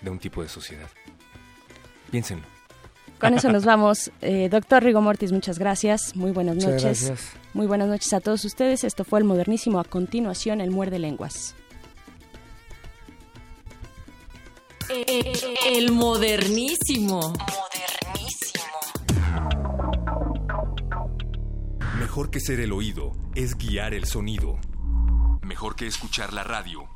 de un tipo de sociedad. Piénsenlo. Con eso nos vamos. Eh, doctor Rigo Mortis, muchas gracias. Muy buenas Muchas noches. gracias. Muy buenas noches a todos ustedes. Esto fue el modernísimo. A continuación, el muerde lenguas. El modernísimo. Mejor que ser el oído es guiar el sonido. Mejor que escuchar la radio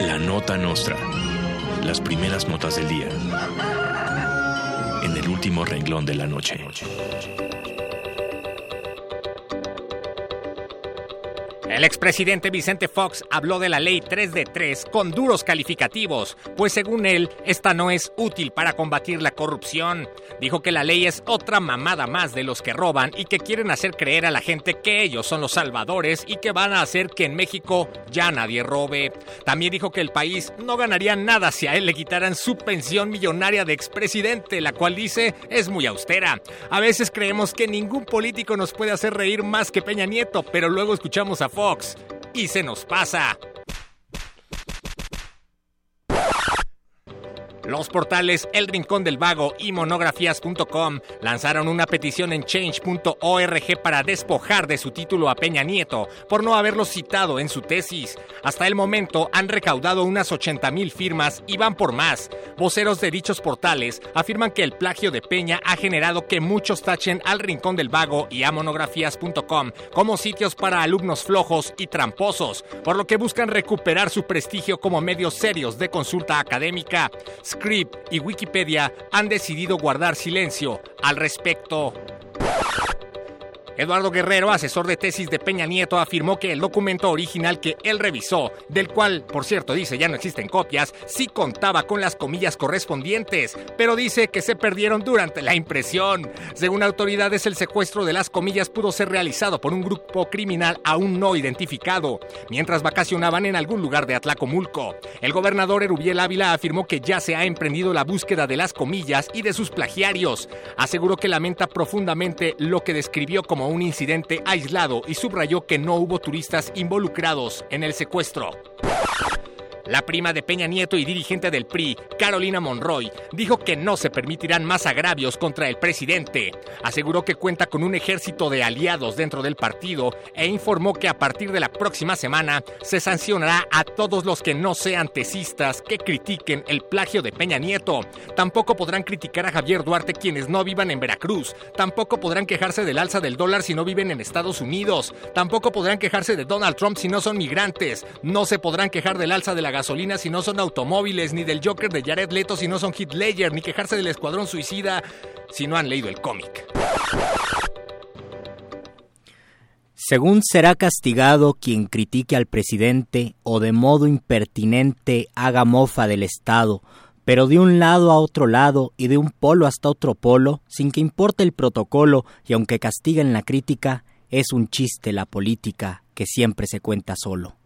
La nota nostra. Las primeras notas del día. En el último renglón de la noche. El expresidente Vicente Fox habló de la ley 3 de 3 con duros calificativos, pues según él, esta no es útil para combatir la corrupción. Dijo que la ley es otra mamada más de los que roban y que quieren hacer creer a la gente que ellos son los salvadores y que van a hacer que en México ya nadie robe. También dijo que el país no ganaría nada si a él le quitaran su pensión millonaria de expresidente, la cual dice es muy austera. A veces creemos que ningún político nos puede hacer reír más que Peña Nieto, pero luego escuchamos a Fox y se nos pasa. Los portales El Rincón del Vago y monografías.com lanzaron una petición en change.org para despojar de su título a Peña Nieto por no haberlo citado en su tesis. Hasta el momento han recaudado unas 80 mil firmas y van por más. Voceros de dichos portales afirman que el plagio de Peña ha generado que muchos tachen al Rincón del Vago y a monografías.com como sitios para alumnos flojos y tramposos, por lo que buscan recuperar su prestigio como medios serios de consulta académica. Script y Wikipedia han decidido guardar silencio al respecto. Eduardo Guerrero, asesor de tesis de Peña Nieto, afirmó que el documento original que él revisó, del cual, por cierto, dice ya no existen copias, sí contaba con las comillas correspondientes, pero dice que se perdieron durante la impresión. Según autoridades, el secuestro de las comillas pudo ser realizado por un grupo criminal aún no identificado, mientras vacacionaban en algún lugar de Atlacomulco. El gobernador Erubiel Ávila afirmó que ya se ha emprendido la búsqueda de las comillas y de sus plagiarios. Aseguró que lamenta profundamente lo que describió un incidente aislado y subrayó que no hubo turistas involucrados en el secuestro. La prima de Peña Nieto y dirigente del PRI, Carolina Monroy, dijo que no se permitirán más agravios contra el presidente. Aseguró que cuenta con un ejército de aliados dentro del partido e informó que a partir de la próxima semana se sancionará a todos los que no sean tesistas que critiquen el plagio de Peña Nieto. Tampoco podrán criticar a Javier Duarte quienes no vivan en Veracruz. Tampoco podrán quejarse del alza del dólar si no viven en Estados Unidos. Tampoco podrán quejarse de Donald Trump si no son migrantes. No se podrán quejar del alza de la gasolina si no son automóviles, ni del Joker de Jared Leto si no son Heath ni quejarse del Escuadrón Suicida si no han leído el cómic. Según será castigado quien critique al presidente o de modo impertinente haga mofa del Estado, pero de un lado a otro lado y de un polo hasta otro polo, sin que importe el protocolo y aunque castiguen la crítica, es un chiste la política que siempre se cuenta solo.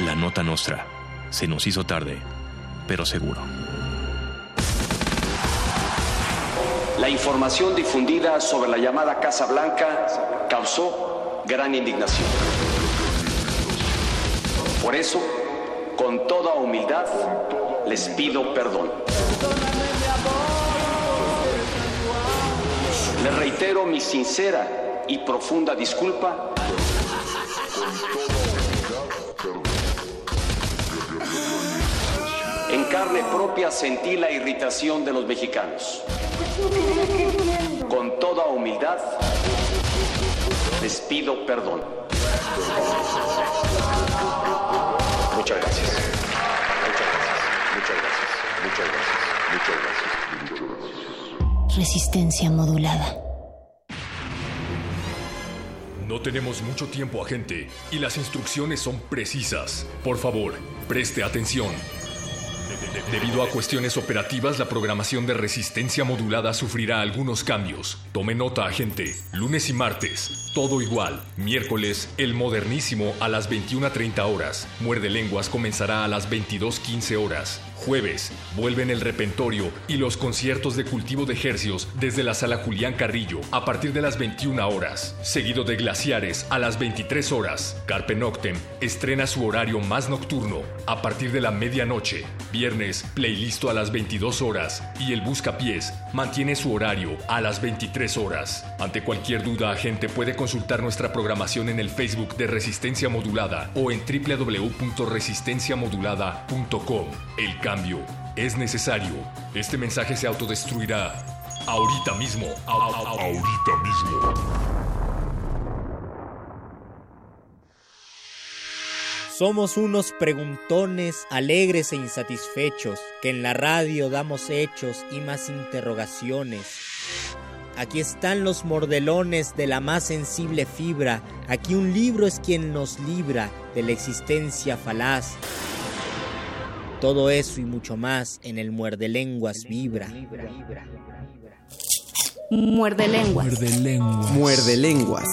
La nota nostra. Se nos hizo tarde, pero seguro. La información difundida sobre la llamada Casa Blanca causó gran indignación. Por eso, con toda humildad, les pido perdón. Les reitero mi sincera y profunda disculpa En carne propia sentí la irritación de los mexicanos. Con toda humildad, les pido perdón. Muchas gracias. Muchas gracias. Muchas gracias. Muchas gracias. Muchas gracias. Muchas gracias. Resistencia modulada. No tenemos mucho tiempo, agente, y las instrucciones son precisas. Por favor, preste atención. Debido a cuestiones operativas, la programación de resistencia modulada sufrirá algunos cambios. Tome nota, agente. Lunes y martes, todo igual. Miércoles, el modernísimo a las 21.30 horas. Muerde lenguas comenzará a las 22.15 horas. Jueves, vuelven el repentorio y los conciertos de cultivo de ejercios desde la sala Julián Carrillo a partir de las 21 horas. Seguido de glaciares a las 23 horas. Carpe Noctem estrena su horario más nocturno a partir de la medianoche. Viernes, playlisto a las 22 horas y el Buscapiés mantiene su horario a las 23 horas. Ante cualquier duda, agente puede consultar nuestra programación en el Facebook de Resistencia Modulada o en www.resistenciamodulada.com. El es necesario. Este mensaje se autodestruirá ahorita mismo. Ahorita mismo. Somos unos preguntones alegres e insatisfechos, que en la radio damos hechos y más interrogaciones. Aquí están los mordelones de la más sensible fibra, aquí un libro es quien nos libra de la existencia falaz. Todo eso y mucho más en el muerde lenguas vibra. Muerde lenguas. Muerde lenguas. Muerde lenguas.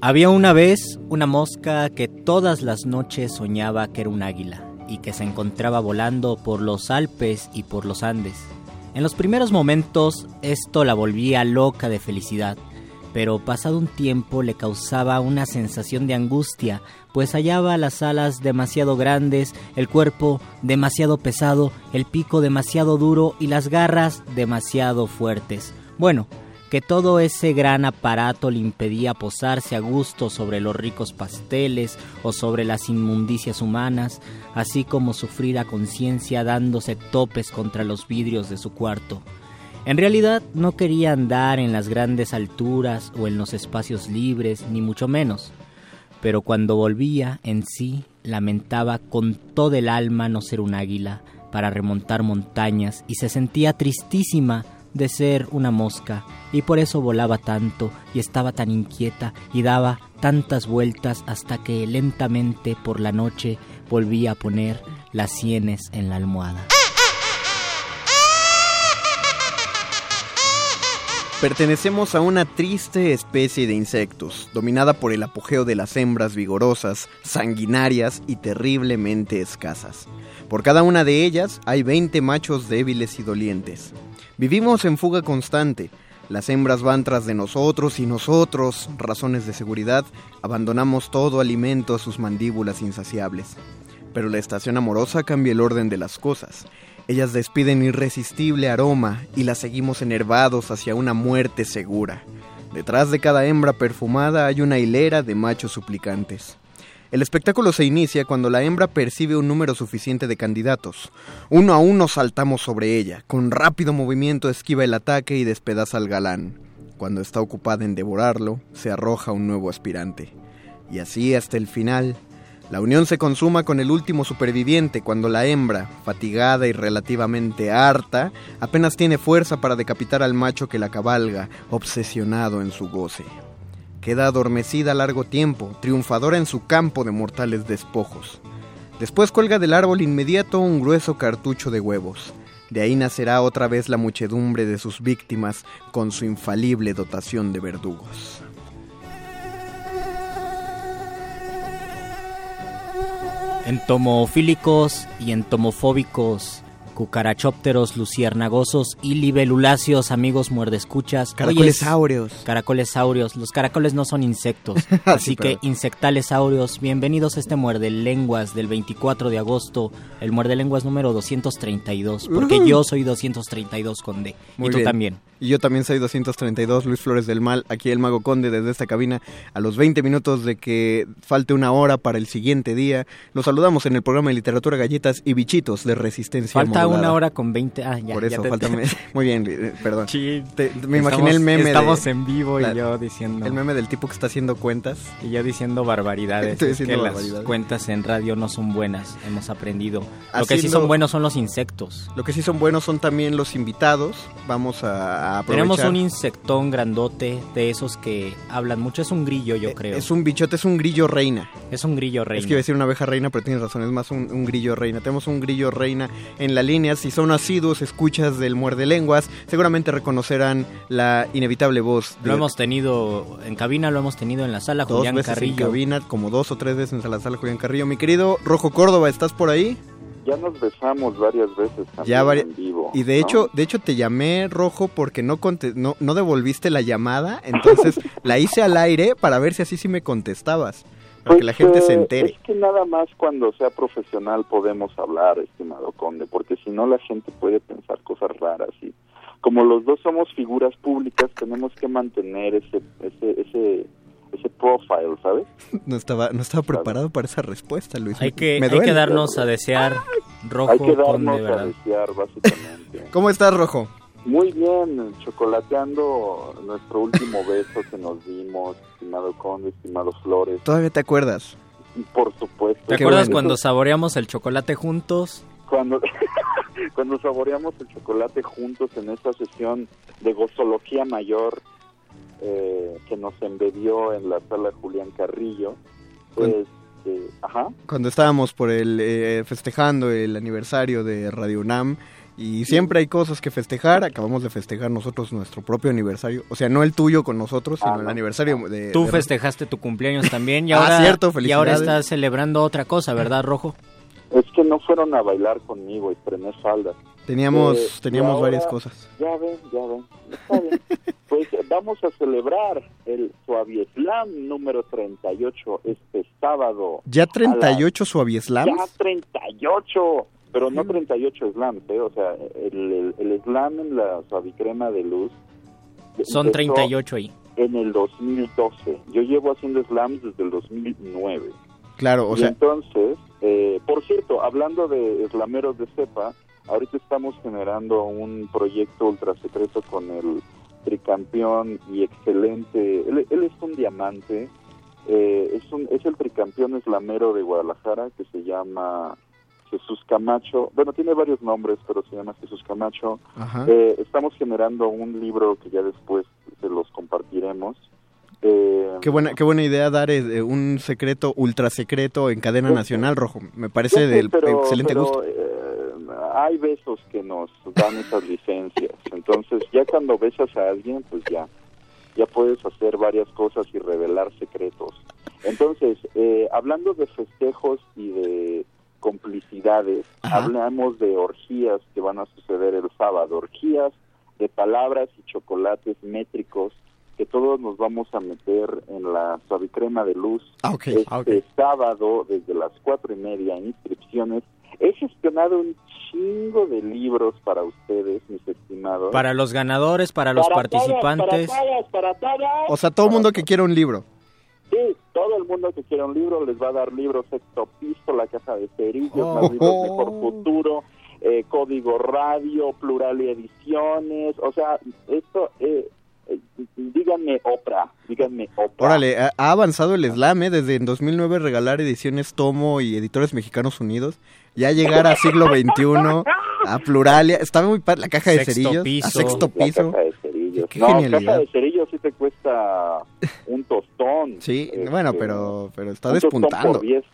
Había una vez una mosca que todas las noches soñaba que era un águila y que se encontraba volando por los Alpes y por los Andes. En los primeros momentos esto la volvía loca de felicidad, pero pasado un tiempo le causaba una sensación de angustia, pues hallaba las alas demasiado grandes, el cuerpo demasiado pesado, el pico demasiado duro y las garras demasiado fuertes. Bueno, que todo ese gran aparato le impedía posarse a gusto sobre los ricos pasteles o sobre las inmundicias humanas, así como sufrir a conciencia dándose topes contra los vidrios de su cuarto. En realidad no quería andar en las grandes alturas o en los espacios libres, ni mucho menos. Pero cuando volvía en sí, lamentaba con todo el alma no ser un águila para remontar montañas y se sentía tristísima de ser una mosca y por eso volaba tanto y estaba tan inquieta y daba tantas vueltas hasta que lentamente por la noche volvía a poner las sienes en la almohada. Pertenecemos a una triste especie de insectos, dominada por el apogeo de las hembras vigorosas, sanguinarias y terriblemente escasas. Por cada una de ellas hay 20 machos débiles y dolientes. Vivimos en fuga constante. Las hembras van tras de nosotros y nosotros, razones de seguridad, abandonamos todo alimento a sus mandíbulas insaciables. Pero la estación amorosa cambia el orden de las cosas. Ellas despiden irresistible aroma y las seguimos enervados hacia una muerte segura. Detrás de cada hembra perfumada hay una hilera de machos suplicantes. El espectáculo se inicia cuando la hembra percibe un número suficiente de candidatos. Uno a uno saltamos sobre ella, con rápido movimiento esquiva el ataque y despedaza al galán. Cuando está ocupada en devorarlo, se arroja un nuevo aspirante. Y así hasta el final. La unión se consuma con el último superviviente cuando la hembra, fatigada y relativamente harta, apenas tiene fuerza para decapitar al macho que la cabalga, obsesionado en su goce. Queda adormecida largo tiempo, triunfadora en su campo de mortales despojos. Después cuelga del árbol inmediato un grueso cartucho de huevos. De ahí nacerá otra vez la muchedumbre de sus víctimas con su infalible dotación de verdugos. Entomofílicos y entomofóbicos, cucarachópteros, luciérnagosos y libeluláceos, amigos muerdescuchas. Caracoles áureos. Caracoles áureos. Los caracoles no son insectos, así que insectales áureos. Bienvenidos a este muerde lenguas del 24 de agosto, el muerde lenguas número 232, porque Ujú. yo soy 232 con D. Muy y tú bien. también. Y yo también soy 232, Luis Flores del Mal, aquí el Mago Conde desde esta cabina. A los 20 minutos de que falte una hora para el siguiente día, los saludamos en el programa de literatura Galletas y Bichitos de Resistencia Falta Modulada. una hora con 20. Ah, ya. Por ya eso, te- falta... Muy bien, eh, perdón. Sí, Te- me imaginé Estamos- el meme de- Estamos en vivo la- y yo diciendo. El meme del tipo que está haciendo cuentas. Y yo diciendo barbaridades. Estoy es que diciendo las barbaridades. cuentas en radio no son buenas, hemos aprendido. Lo que sí son buenos son los insectos. Lo que sí son buenos son también los invitados. Vamos a, aprovechar. Tenemos un insectón grandote de esos que hablan mucho. Es un grillo, yo creo. Eh, Es un bichote, es un grillo reina. Es un grillo reina. Es que iba a decir una abeja reina, pero tienes razón, es más un, un grillo reina. Tenemos un grillo reina en la línea. Si son asiduos, escuchas del muerde lenguas, seguramente reconocerán la inevitable voz de Lo hemos tenido en cabina, lo hemos tenido en la sala. dos Julián veces Carrillo. en cabina, como dos o tres veces en la sala Julián Carrillo. Mi querido Rojo Córdoba, ¿estás por ahí? Ya nos besamos varias veces también Ya vari- en vivo. Y de ¿no? hecho, de hecho te llamé rojo porque no, no no devolviste la llamada, entonces la hice al aire para ver si así sí me contestabas, para que la gente Pues, se eh, entere. Es que nada más cuando sea profesional podemos hablar, estimado conde, porque si no la gente puede pensar cosas raras y como los dos somos figuras públicas tenemos que mantener ese ese ese ese profile, ¿sabes? No estaba no estaba preparado para esa respuesta, Luis. Hay que, Me hay que darnos a desear rojo Hay que con darnos de a verdad. desear básicamente. ¿Cómo estás, Rojo? Muy bien, chocolateando nuestro último beso que nos dimos, estimado conde, estimado Flores, ¿Todavía te acuerdas? por supuesto. ¿Te acuerdas cuando saboreamos el chocolate juntos? cuando cuando saboreamos el chocolate juntos en esta sesión de gozología mayor eh, que nos embebió en la sala Julián Carrillo pues eh, ajá. Cuando estábamos por el eh, festejando el aniversario de Radio UNAM y siempre hay cosas que festejar, acabamos de festejar nosotros nuestro propio aniversario, o sea, no el tuyo con nosotros, sino el aniversario de Tú de- festejaste tu cumpleaños también y Ah, ahora, cierto, y ahora estás celebrando otra cosa, ¿verdad, Rojo? es que no fueron a bailar conmigo estrené falda Teníamos Eh, teníamos ahora- varias cosas. ya ven ya ven está bien pues vamos a celebrar el Suavieslam número 38 este sábado Ya a las 38 suavieslams. Ya 38, pero no 38 slams, ¿eh? O sea, el, el, el slam en la suavicrema de luz. Son empezó 38 ahí. En el 2012. Yo llevo haciendo slams desde el 2009. Claro, o y sea, entonces, eh, por cierto, hablando de slameros de cepa, ahorita estamos generando un proyecto ultra secreto con el tricampeón y excelente, él, él es un diamante, eh, es, un, es el tricampeón slamero de Guadalajara que se llama Jesús Camacho, bueno, tiene varios nombres, pero se llama Jesús Camacho. Eh, estamos generando un libro que ya después se los compartiremos. Eh, qué buena qué buena idea dar eh, un secreto ultra secreto en cadena nacional, Rojo. Me parece sé, del pero- excelente pero, gusto. Hay besos que nos dan esas licencias. Entonces, ya cuando besas a alguien, pues ya, ya puedes hacer varias cosas y revelar secretos. Entonces, eh, hablando de festejos y de complicidades, hablamos de orgías que van a suceder el sábado. Orgías de palabras y chocolates métricos que todos nos vamos a meter en la suavicrema de luz Ah, este ah, sábado desde las cuatro y media inscripciones. He gestionado un chingo de libros para ustedes, mis estimados. Para los ganadores, para los Para todas, participantes. para todas, para todas. O sea, todo el mundo que quiera un libro. Sí, todo el mundo que quiera un libro les va a dar libros Sexto Piso, La Casa de Cerillos, Oh. más libros Mejor Futuro, eh, Código Radio, Plural y Ediciones. O sea, esto, eh, eh, díganme Oprah, díganme Oprah. Órale, ha, ha avanzado el slam, ¿eh? Desde en 2009 regalar ediciones Tomo y Editores Mexicanos Unidos. Ya llegar a siglo XXI, a Pluralia. Estaba muy padre la caja de Sexto cerillos. piso. A sexto La piso. Caja de Cerillos. cerillos. Qué no, genialidad. caja de cerillos sí te cuesta un tostón. Sí, Este, bueno, pero, pero está despuntando. por 10.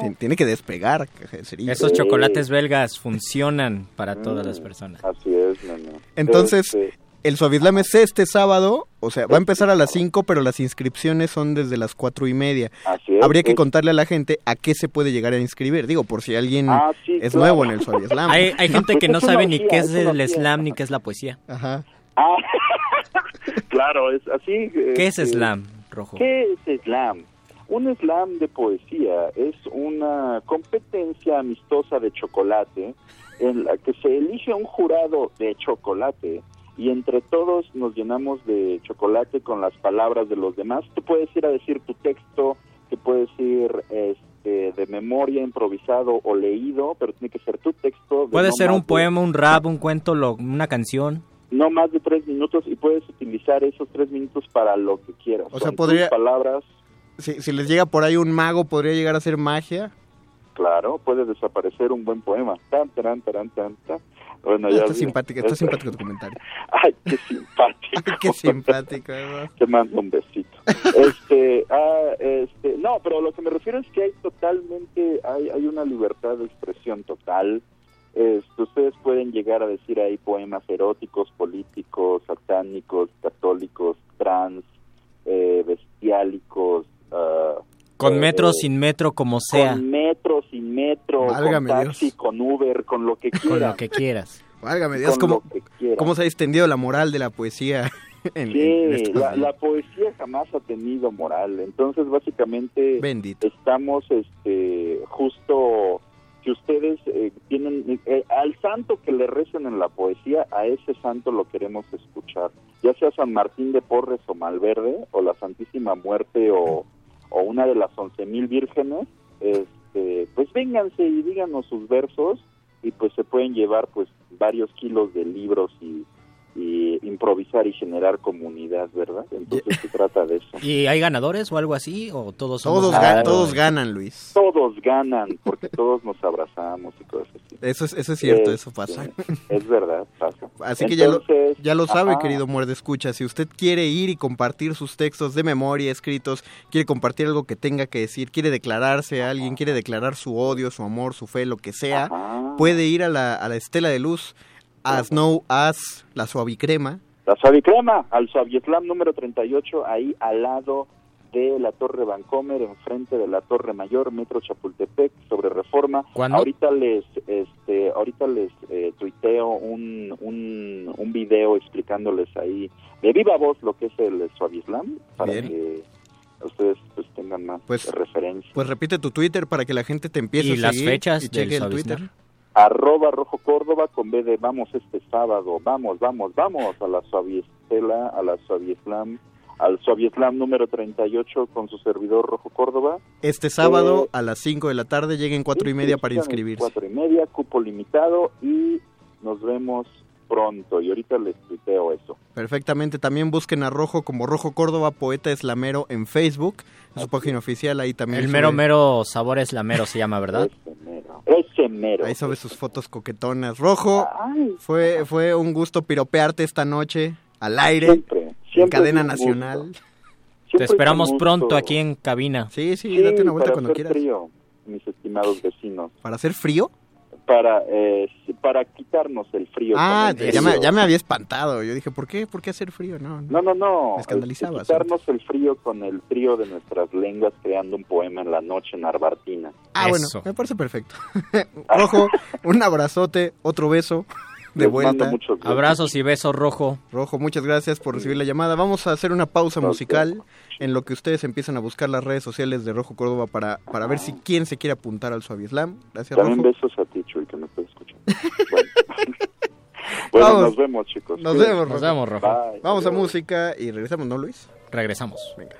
Tien- Tiene que despegar, caja de cerillos. Esos chocolates belgas funcionan para todas Mm. las personas. Así es, nene. Entonces, Este, el Suavislam es este sábado, o sea, va a empezar a las 5, pero las inscripciones son desde las cuatro y media. Así es, Habría que es- contarle a la gente a qué se puede llegar a inscribir. Digo, por si alguien Ah, sí, es claro. nuevo en el Suavislam. Hay, hay gente que no sabe ni qué es el slam ni qué es la poesía. Ajá. Ah, claro, es así. ¿Qué es este, slam, Rojo? ¿Qué es slam? Un slam de poesía es una competencia amistosa de chocolate en la que se elige un jurado de chocolate y entre todos nos llenamos de chocolate con las palabras de los demás. Tú puedes ir a decir tu texto, que puedes ir este, de memoria, improvisado o leído, pero tiene que ser tu texto. de Puede no ser más un de- poema, un rap, un cuento, lo- una canción. no más de tres minutos y puedes utilizar esos tres minutos para lo que quieras. O sea, Son podría- tus palabras, Si, si les llega por ahí un mago, podría llegar a ser magia. claro, puede desaparecer un buen poema. Tan, tan, tan, tan, tan. Bueno, ya está vi. simpático, está simpático tu comentario. Ay, qué simpático. Qué simpático. Te mando un besito. Este, ah, este, no, pero lo que me refiero es que hay totalmente, hay, hay una libertad de expresión total. Este, ustedes pueden llegar a decir ahí poemas eróticos, políticos, satánicos, católicos, trans, eh, bestiálicos, ah, Con eh, metro, sin metro, como sea. con metro, sin metro, Válgame con taxi, con Uber, con lo que Con quieran. lo que quieras. Válgame Dios, Con ¿cómo, que cómo se ha extendido la moral de la poesía en, Sí, en la, poesía jamás ha tenido moral. Entonces, básicamente, Bendito. estamos este, justo, si ustedes eh, tienen, eh, al santo que le recen en la poesía, a ese santo lo queremos escuchar. Ya sea San Martín de Porres o Malverde, o la Santísima Muerte, o, o una de las once mil vírgenes, este, pues vénganse y díganos sus versos, y pues se pueden llevar pues varios kilos de libros y, y improvisar y generar comunidad, ¿verdad? Entonces se trata de eso. ¿Y hay ganadores o algo así? ¿O todos somos Todos, ganan, Luis. Todos ganan porque todos nos abrazamos y cosas así. Eso es, eso es cierto, eso Este, pasa. Es verdad, pasa. Así que ya lo, ya lo sabe, ajá, querido Muerde Escucha. Si usted quiere ir y compartir sus textos de memoria escritos, quiere compartir algo que tenga que decir, quiere declararse a alguien, quiere declarar su odio, su amor, su fe, lo que sea, puede ir a la, a la estela de luz, a Snow As, la suavicrema. La suavicrema, al Suavieslam número 38, ahí al lado de la Torre Vancomer, enfrente de la Torre Mayor, Metro Chapultepec, sobre Reforma. ¿Cuándo? Ahorita les, este, ahorita les eh, tuiteo un, un, un video explicándoles ahí de viva voz lo que es el Suavieslam, para Bien. que ustedes pues tengan más Pues- referencia. Pues repite tu Twitter para que la gente te empiece ¿Y a las seguir fechas y cheque el Suavislam? Twitter. arroba rojo córdoba con B de vamos este sábado, vamos, vamos, vamos a la Suaviestela, a la Suavieslam, al Suavieslam número 38 con su servidor rojo córdoba. Este sábado Eh, a las 5 de la tarde lleguen cuatro y media para inscribirse. Cuatro y media, cupo limitado y nos vemos pronto. Y ahorita les tuiteo eso. Perfectamente, también busquen a Rojo como Rojo Córdoba, poeta eslamero en Facebook, en su página oficial, ahí también. El sube- mero mero sabor es la mero se llama, ¿verdad? Ese mero. Ahí sube sus fotos coquetonas. Rojo, fue, fue un gusto piropearte esta noche al aire, Siempre, siempre cadena nacional. Te esperamos pronto aquí en cabina. Sí, sí, Sí, date una vuelta para cuando hacer quieras. frío, mis estimados vecinos. ¿Para hacer frío? Para, eh, para quitarnos el frío. Ah, el ya me, ya me había espantado. Yo dije, ¿por qué? ¿Por qué hacer frío? No, No, no, no. Me escandalizaba, Este, quitarnos el frío con el frío de nuestras lenguas creando un poema en la noche en Arbartina. Ah, bueno, me parece perfecto. Rojo, un abrazote, otro beso de Les vuelta. Abrazos y besos, Rojo. Rojo, muchas gracias por recibir la llamada. Vamos a hacer una pausa musical en lo que ustedes empiezan a buscar las redes sociales de Rojo Córdoba para, para ver si quién se quiere apuntar al Suavislam. Gracias, También Rojo. besos a ti, Chuy, que me estás escuchando. Bueno, Bueno, Vamos. nos vemos, chicos. Nos vemos, Rojo. Nos vemos, Rojo. Bye. Vamos a música y regresamos, ¿no, Luis? Regresamos. Venga.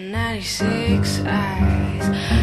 96 eyes.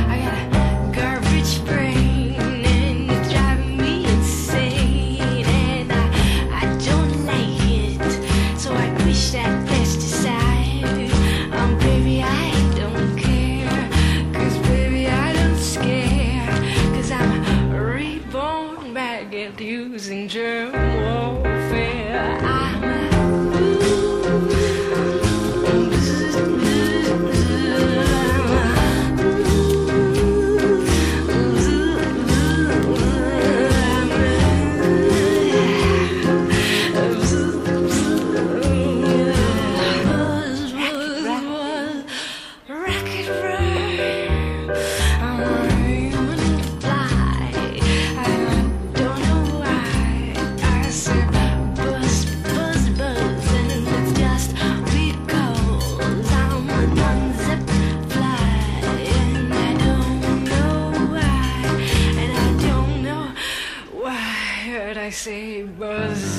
say was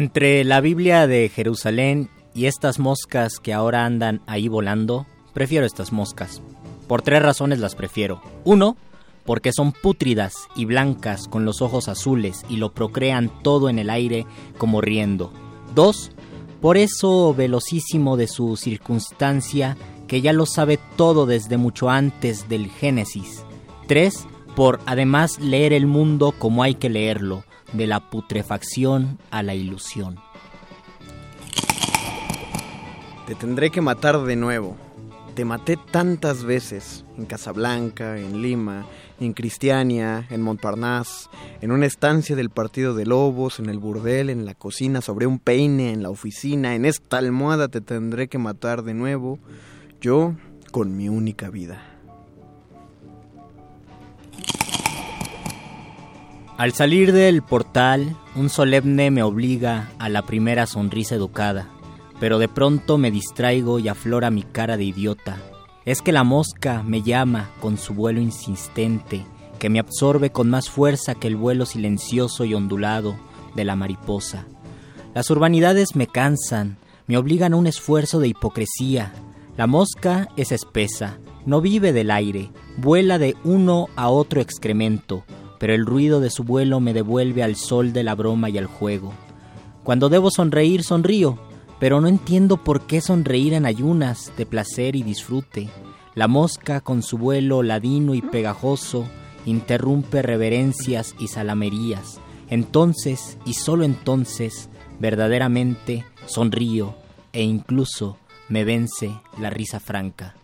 Entre la Biblia de Jerusalén y estas moscas que ahora andan ahí volando, prefiero estas moscas. Por tres razones las prefiero. Uno, porque son pútridas y blancas con los ojos azules y lo procrean todo en el aire como riendo. Dos, por eso velocísimo de su circunstancia que ya lo sabe todo desde mucho antes del Génesis. Tres, por además leer el mundo como hay que leerlo, de la putrefacción a la ilusión. Te tendré que matar de nuevo. Te maté tantas veces, en Casablanca, en Lima, en Cristiania, en Montparnasse, en una estancia del partido de lobos, en el burdel, en la cocina, sobre un peine, en la oficina, en esta almohada te tendré que matar de nuevo, yo con mi única vida. Al salir del portal, un solemne me obliga a la primera sonrisa educada, pero de pronto me distraigo y aflora mi cara de idiota. Es que la mosca me llama con su vuelo insistente, que me absorbe con más fuerza que el vuelo silencioso y ondulado de la mariposa. Las urbanidades me cansan, me obligan a un esfuerzo de hipocresía. La mosca es espesa, no vive del aire, vuela de uno a otro excremento, pero el ruido de su vuelo me devuelve al sol de la broma y al juego. Cuando debo sonreír, sonrío, pero no entiendo por qué sonreír en ayunas de placer y disfrute. La mosca, con su vuelo ladino y pegajoso, interrumpe reverencias y salamerías. Entonces, y solo entonces, verdaderamente sonrío e incluso me vence la risa franca.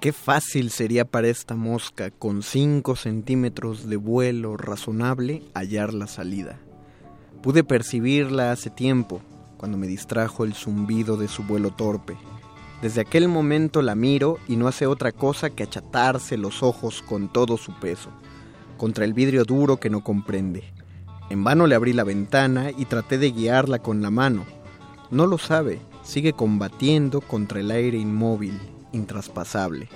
Qué fácil sería para esta mosca, con 5 centímetros de vuelo razonable, hallar la salida. Pude percibirla hace tiempo, cuando me distrajo el zumbido de su vuelo torpe. Desde aquel momento la miro y no hace otra cosa que achatarse los ojos con todo su peso, contra el vidrio duro que no comprende. En vano le abrí la ventana y traté de guiarla con la mano. No lo sabe, sigue combatiendo contra el aire inmóvil, intraspasable.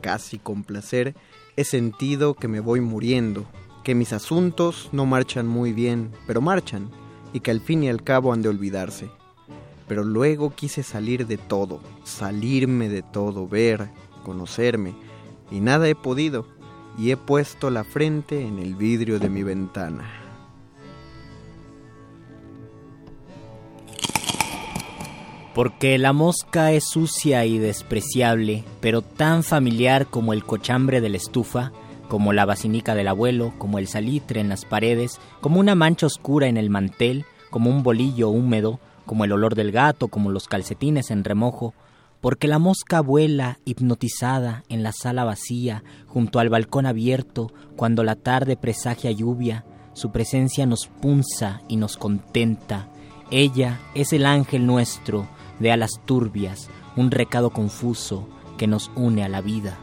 Casi con placer he sentido que me voy muriendo, que mis asuntos no marchan muy bien, pero marchan, y que al fin y al cabo han de olvidarse. Pero luego quise salir de todo, salirme de todo, ver, conocerme, y nada he podido, y he puesto la frente en el vidrio de mi ventana. Porque la mosca es sucia y despreciable, pero tan familiar como el cochambre de la estufa, como la basinica del abuelo, como el salitre en las paredes, como una mancha oscura en el mantel, como un bolillo húmedo, como el olor del gato, como los calcetines en remojo, porque la mosca vuela hipnotizada en la sala vacía, junto al balcón abierto, cuando la tarde presagia lluvia, su presencia nos punza y nos contenta. Ella es el ángel nuestro, de alas turbias, un recado confuso que nos une a la vida.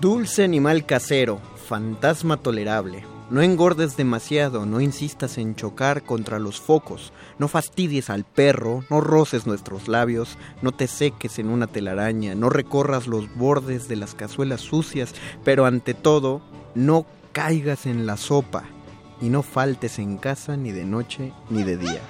Dulce animal casero, fantasma tolerable. No engordes demasiado, no insistas en chocar contra los focos, no fastidies al perro, no roces nuestros labios, no te seques en una telaraña, no recorras los bordes de las cazuelas sucias, pero ante todo, no caigas en la sopa y no faltes en casa ni de noche ni de día.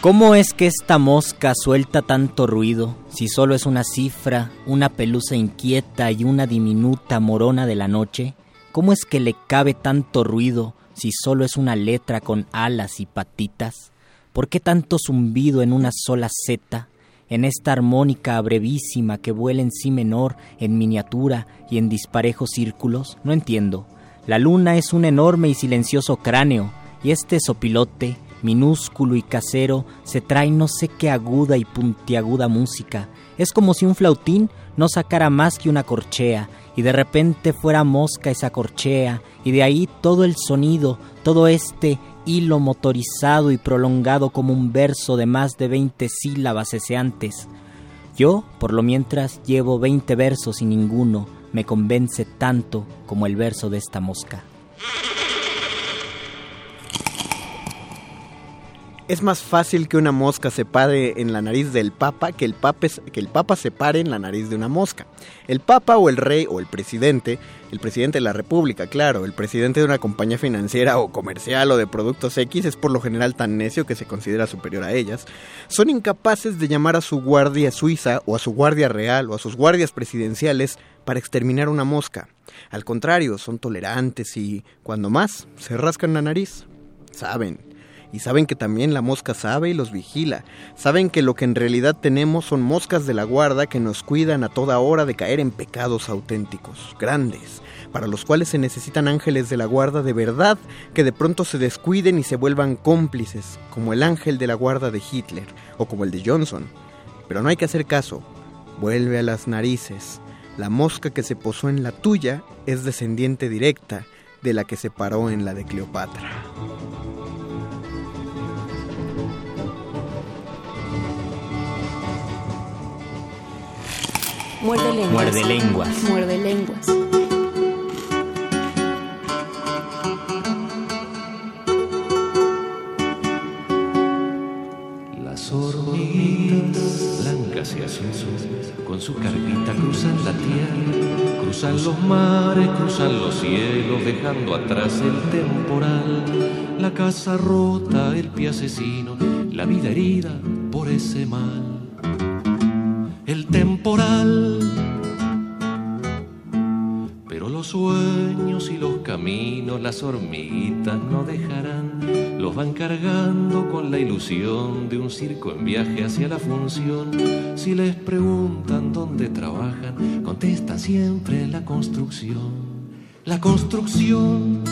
¿Cómo es que esta mosca suelta tanto ruido si solo es una cifra, una pelusa inquieta y una diminuta morona de la noche? ¿Cómo es que le cabe tanto ruido si solo es una letra con alas y patitas? ¿Por qué tanto zumbido en una sola zeta? En esta armónica brevísima que vuela en sí menor, en miniatura y en disparejos círculos, no entiendo. La luna es un enorme y silencioso cráneo, y este sopilote, minúsculo y casero, se trae no sé qué aguda y puntiaguda música. Es como si un flautín no sacara más que una corchea, y de repente fuera mosca esa corchea, y de ahí todo el sonido, todo este hilo motorizado y prolongado como un verso de más de veinte sílabas ceseantes. Yo, por lo mientras, llevo veinte versos y ninguno me convence tanto como el verso de esta mosca. Es más fácil que una mosca se pare en la nariz del papa que el papa, que el papa se pare en la nariz de una mosca. El papa o el rey o el presidente, el presidente de la república, claro, el presidente de una compañía financiera o comercial o de productos X es por lo general tan necio que se considera superior a ellas, son incapaces de llamar a su guardia suiza o a su guardia real o a sus guardias presidenciales para exterminar una mosca. Al contrario, son tolerantes y, cuando más, se rascan la nariz. Saben, y saben que también la mosca sabe y los vigila. Saben que lo que en realidad tenemos son moscas de la guarda que nos cuidan a toda hora de caer en pecados auténticos, grandes, para los cuales se necesitan ángeles de la guarda de verdad que de pronto se descuiden y se vuelvan cómplices, como el ángel de la guarda de Hitler o como el de Johnson. Pero no hay que hacer caso. Vuelve a las narices. La mosca que se posó en la tuya es descendiente directa de la que se paró en la de Cleopatra. Muerde lenguas. Muerde lenguas. Muerde lenguas. Las hormiguitas blancas y azules con su carpita cruzan la tierra, cruzan los mares, cruzan los cielos, dejando atrás el temporal, la casa rota, el pie asesino, la vida herida por ese mal. Pero los sueños y los caminos, las hormiguitas no dejarán, los van cargando con la ilusión de un circo en viaje hacia la función. Si les preguntan dónde trabajan, contestan siempre la construcción. La construcción.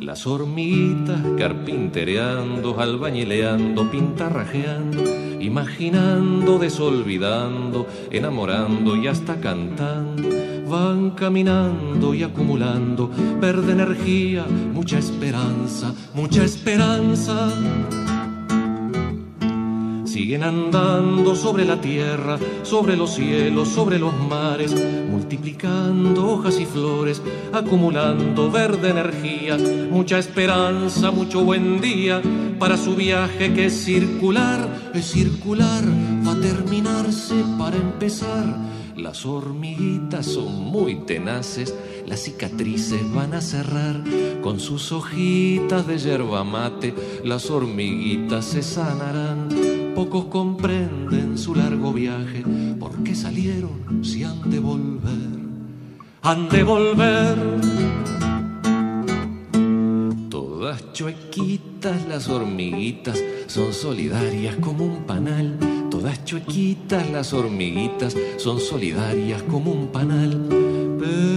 Las hormiguitas carpintereando, albañileando, pintarrajeando, imaginando, desolvidando, enamorando y hasta cantando. Van caminando y acumulando verde energía, mucha esperanza, mucha esperanza. Siguen andando sobre la tierra, sobre los cielos, sobre los mares, multiplicando hojas y flores, acumulando verde energía, mucha esperanza, mucho buen día para su viaje que es circular, es circular, va a terminarse para empezar. Las hormiguitas son muy tenaces, las cicatrices van a cerrar con sus hojitas de yerba mate, las hormiguitas se sanarán. Pocos comprenden su largo viaje, ¿por qué salieron si han de volver? Han de volver. Todas chuequitas las hormiguitas son solidarias como un panal. Todas chuequitas las hormiguitas son solidarias como un panal. Pero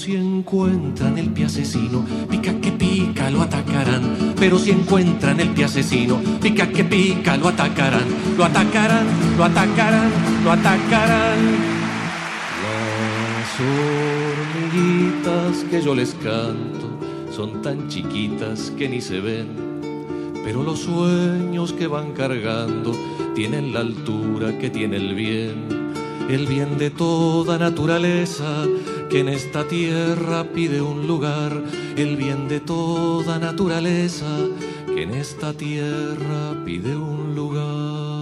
si encuentran el pie asesino, pica que pica, lo atacarán. Pero si encuentran el pie asesino, pica que pica, lo atacarán. Lo atacarán, lo atacarán, lo atacarán. Las hormiguitas que yo les canto son tan chiquitas que ni se ven, pero los sueños que van cargando tienen la altura que tiene el bien, el bien de toda naturaleza que en esta tierra pide un lugar, el bien de toda naturaleza que en esta tierra pide un lugar.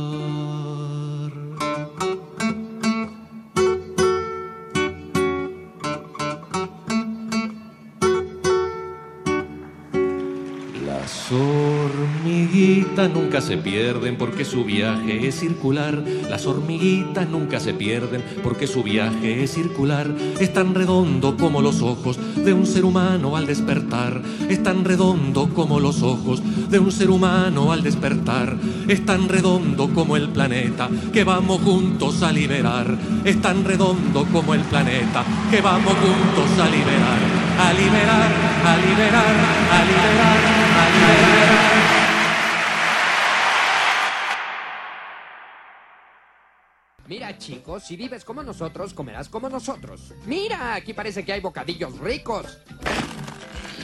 Hormiguitas nunca se pierden porque su viaje es circular. Las hormiguitas nunca se pierden porque su viaje es circular. Es tan redondo como los ojos de un ser humano al despertar. Es tan redondo como los ojos de un ser humano al despertar. Es tan redondo como el planeta que vamos juntos a liberar. Es tan redondo como el planeta que vamos juntos a liberar. A liberar, a liberar, a liberar, a liberar. Mira, chicos, si vives como nosotros, comerás como nosotros. Mira, aquí parece que hay bocadillos ricos.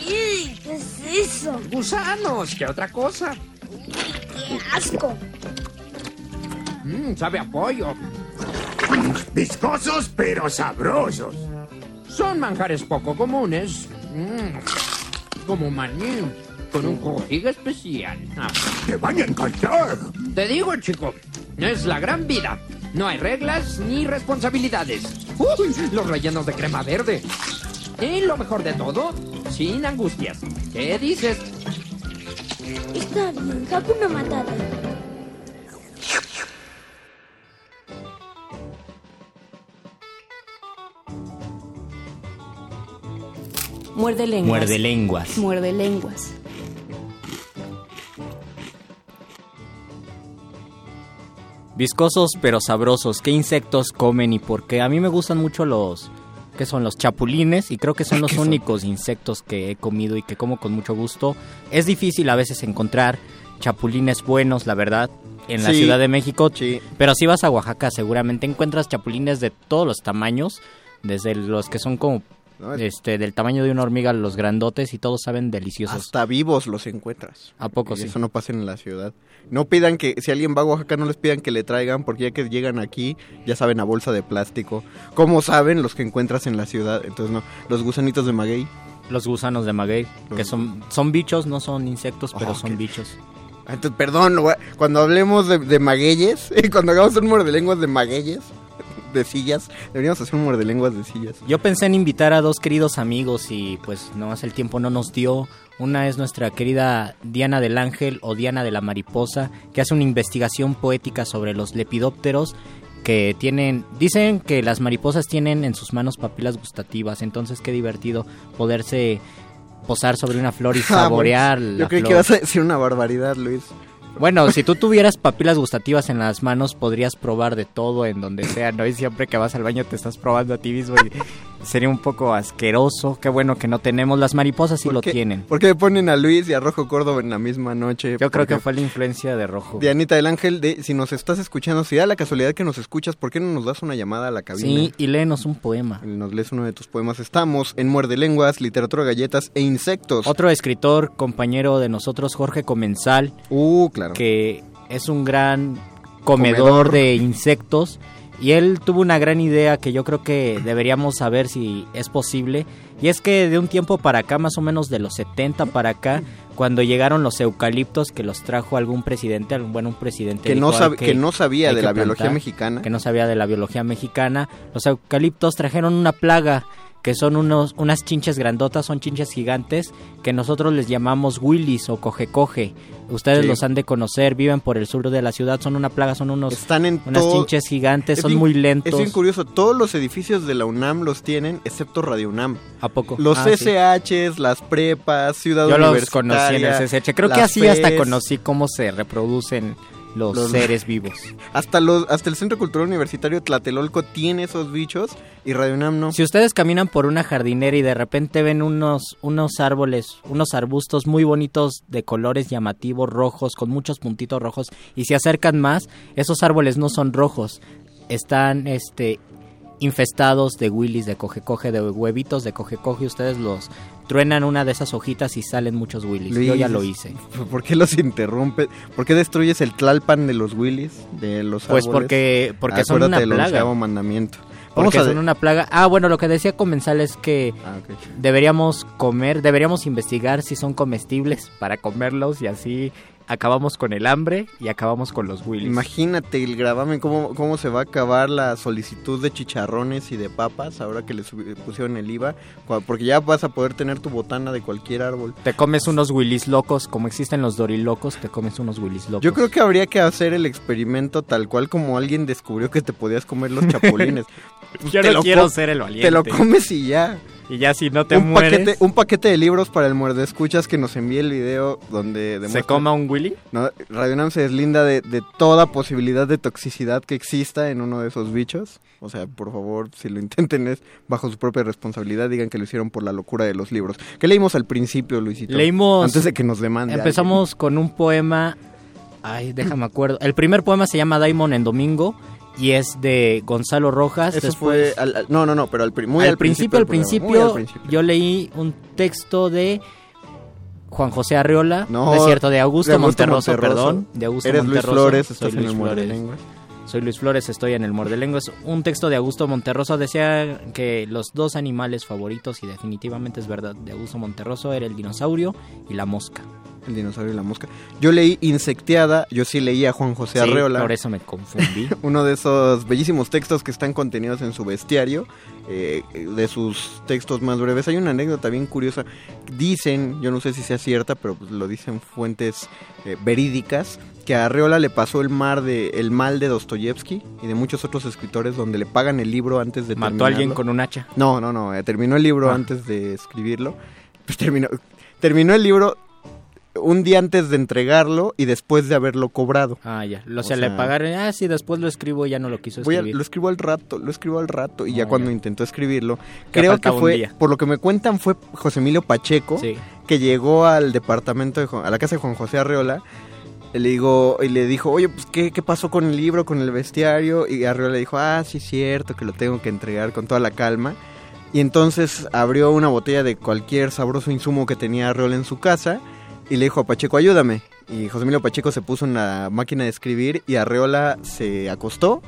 ¿Qué es eso? Gusanos, ¿qué otra cosa? ¡Qué asco! Mmm, sabe a pollo. Viscosos pero sabrosos. Son manjares poco comunes. Mm, como maní, con un cojín especial. Ah, Te van a encantar. Te digo, chico, es la gran vida. No hay reglas ni responsabilidades. Uy, los rellenos de crema verde. Y lo mejor de todo, sin angustias. ¿Qué dices? Está bien, Hakuna Matata. Muerde lenguas. Muerde lenguas. Muerde lenguas. Viscosos pero sabrosos. ¿Qué insectos comen y por qué? A mí me gustan mucho los que son los chapulines y creo que son los únicos insectos que he comido y que como con mucho gusto. Es difícil a veces encontrar chapulines buenos, la verdad, en la Sí, Ciudad de México. Pero si vas a Oaxaca seguramente encuentras chapulines de todos los tamaños, desde los que son como este del tamaño de una hormiga, los grandotes y todos saben deliciosos. Hasta vivos los encuentras. ¿A poco Y sí? Eso no pasa en la ciudad. No pidan que, si alguien va a Oaxaca, no les pidan que le traigan, porque ya que llegan aquí, ya saben a bolsa de plástico. ¿Cómo saben los que encuentras en la ciudad? Entonces, no. Los gusanitos de maguey. Los gusanos de maguey, que son, son bichos, no son insectos, pero Oh, son bichos. Ah, Entonces, perdón, cuando hablemos de, de magueyes, cuando hagamos un muerde lenguas de magueyes, de sillas, deberíamos hacer un muerde lenguas de sillas. Yo pensé en invitar a dos queridos amigos y pues nomás el tiempo no nos dio. Una es nuestra querida Diana del Ángel o Diana de la Mariposa, que hace una investigación poética sobre los lepidópteros que tienen, dicen que las mariposas tienen en sus manos papilas gustativas, entonces qué divertido poderse posar sobre una flor y Ah, bueno, saborear Yo la creí que ibas a decir una barbaridad, Luis. Bueno, si tú tuvieras papilas gustativas en las manos, podrías probar de todo en donde sea, ¿no? Y siempre que vas al baño te estás probando a ti mismo y sería un poco asqueroso. Qué bueno que no tenemos. Las mariposas sí ¿Por lo qué- tienen. ¿Por qué ponen a Luis y a Rojo Córdoba en la misma noche? Yo creo que fue la influencia de rojo. Dianita del Ángel, de, si nos estás escuchando, si da la casualidad que nos escuchas, ¿por qué no nos das una llamada a la cabina? Sí, y léenos un poema. Y Nos lees uno de tus poemas. Estamos en Muerde Lenguas, Literatura, Galletas e Insectos. Otro escritor, compañero de nosotros, Jorge Comensal. Uh, claro. Que es un gran comedor, Comedor. de insectos y él tuvo una gran idea que yo creo que deberíamos saber si es posible y es que de un tiempo para acá, más o menos de los 70 para acá, cuando llegaron los eucaliptos que los trajo algún presidente, algún- bueno, un presidente Que no dijo, "Hay sab- que no sabía de la biología plantar", mexicana. que no sabía de la biología mexicana, los eucaliptos trajeron una plaga que son unos, unas chinches grandotas, son chinches gigantes, que nosotros les llamamos willis o coge-coge. Ustedes Sí. los han de conocer, viven por el sur de la ciudad, son una plaga, son unos Están en unas chinches gigantes, Es son bien- muy lentos. Es bien curioso, todos los edificios de la UNAM los tienen, excepto Radio UNAM. ¿A poco? Los Ah, sí. SHs, las prepas, Ciudad Yo los conocí en el. Creo que así hasta conocí cómo se reproducen los, Los- seres vivos. Hasta, los, hasta el Centro Cultural Universitario Tlatelolco tiene esos bichos y Radio UNAM no. Si ustedes caminan por una jardinera y de repente ven unos, unos árboles, unos arbustos muy bonitos de colores llamativos, rojos, con muchos puntitos rojos, y se acercan más, esos árboles no son rojos, están este infestados de willis, de coge-coge, de huevitos de coge-coge, ustedes los truenan una de esas hojitas y salen muchos willis. Yo ya lo hice. ¿Por qué los interrumpes? ¿Por qué destruyes el tlalpan de los Willis? De los Pues árboles? porque- porque son una del plaga. mandamiento. Porque Vamos a son una plaga. Ah, bueno, lo que decía Comensal es que Ah, deberíamos comer, deberíamos investigar si son comestibles para comerlos y así acabamos con el hambre y acabamos con los willis. Imagínate el gravamen, cómo, cómo se va a acabar la solicitud de chicharrones y de papas ahora que le pusieron el IVA, porque ya vas a poder tener tu botana de cualquier árbol. Te comes unos willis locos, como existen los dorilocos, te comes unos willis locos. Yo creo que habría que hacer el experimento tal cual como alguien descubrió que te podías comer los chapulines. Yo te no lo quiero ser el Te lo valiente. comes y ya. Y ya si no te un mueres, paquete, un paquete de libros para el muerde escuchas que nos envíe el video donde ¿se demuestra- coma un willy? No, Radio Nam se deslinda de, de toda posibilidad de toxicidad que exista en uno de esos bichos. O sea, por favor, si lo intenten es bajo su propia responsabilidad, digan que lo hicieron por la locura de los libros. ¿Qué leímos al principio, Luisito? Leímos... Antes de que nos demande. Empezamos con un poema... Ay, déjame acuerdo. El primer poema se llama Daimon en Domingo y es de Gonzalo Rojas. Eso Después- fue... al- al- no, no, no, pero al, muy principio, al programa, principio, al principio. yo leí un texto de Juan José Arriola, No, no es cierto, de Augusto, de Augusto Monterroso, Monterroso. perdón, de Augusto Eres Luis Monterroso. Flores, soy en Luis el Flores. Lenguas. Soy Luis Flores, estoy en el Muerde Lenguas. Un texto de Augusto Monterroso decía que los dos animales favoritos, y definitivamente es verdad, de Augusto Monterroso era el dinosaurio y la mosca. El dinosaurio y la mosca. Yo leí Insecteada, yo sí leí a Juan José Sí, Arreola. por eso me confundí. Uno de esos bellísimos textos que están contenidos en su bestiario, eh, de sus textos más breves. Hay una anécdota bien curiosa. Dicen, yo no sé si sea cierta, pero pues lo dicen fuentes eh, verídicas, que a Arreola le pasó el, mar de, el mal de Dostoyevsky y de muchos otros escritores donde le pagan el libro antes de Mató a alguien con un hacha. No, no, no, eh, terminó el libro Ah. antes de escribirlo. Pues terminó, terminó el libro un día antes de entregarlo y después de haberlo cobrado. Ah, ya. Lo, O sea, le pagaron. Ah, sí, después lo escribo, ya no lo quiso Voy a- escribir. lo escribo al rato, lo escribo al rato. Y ya Ah, cuando ya. intentó escribirlo, Ya creo que fue, día. por lo que me cuentan, fue José Emilio Pacheco, Sí. que llegó al departamento, de, a la casa de Juan José Arreola. y Le digo, y le dijo, oye, pues, ¿qué, ¿qué pasó con el libro, con el bestiario? Y Arreola le dijo, ah, sí, cierto, que lo tengo que entregar con toda la calma. Y entonces abrió una botella de cualquier sabroso insumo que tenía Arreola en su casa y le dijo a Pacheco, ayúdame. Y José Emilio Pacheco se puso en la máquina de escribir y Arreola se acostó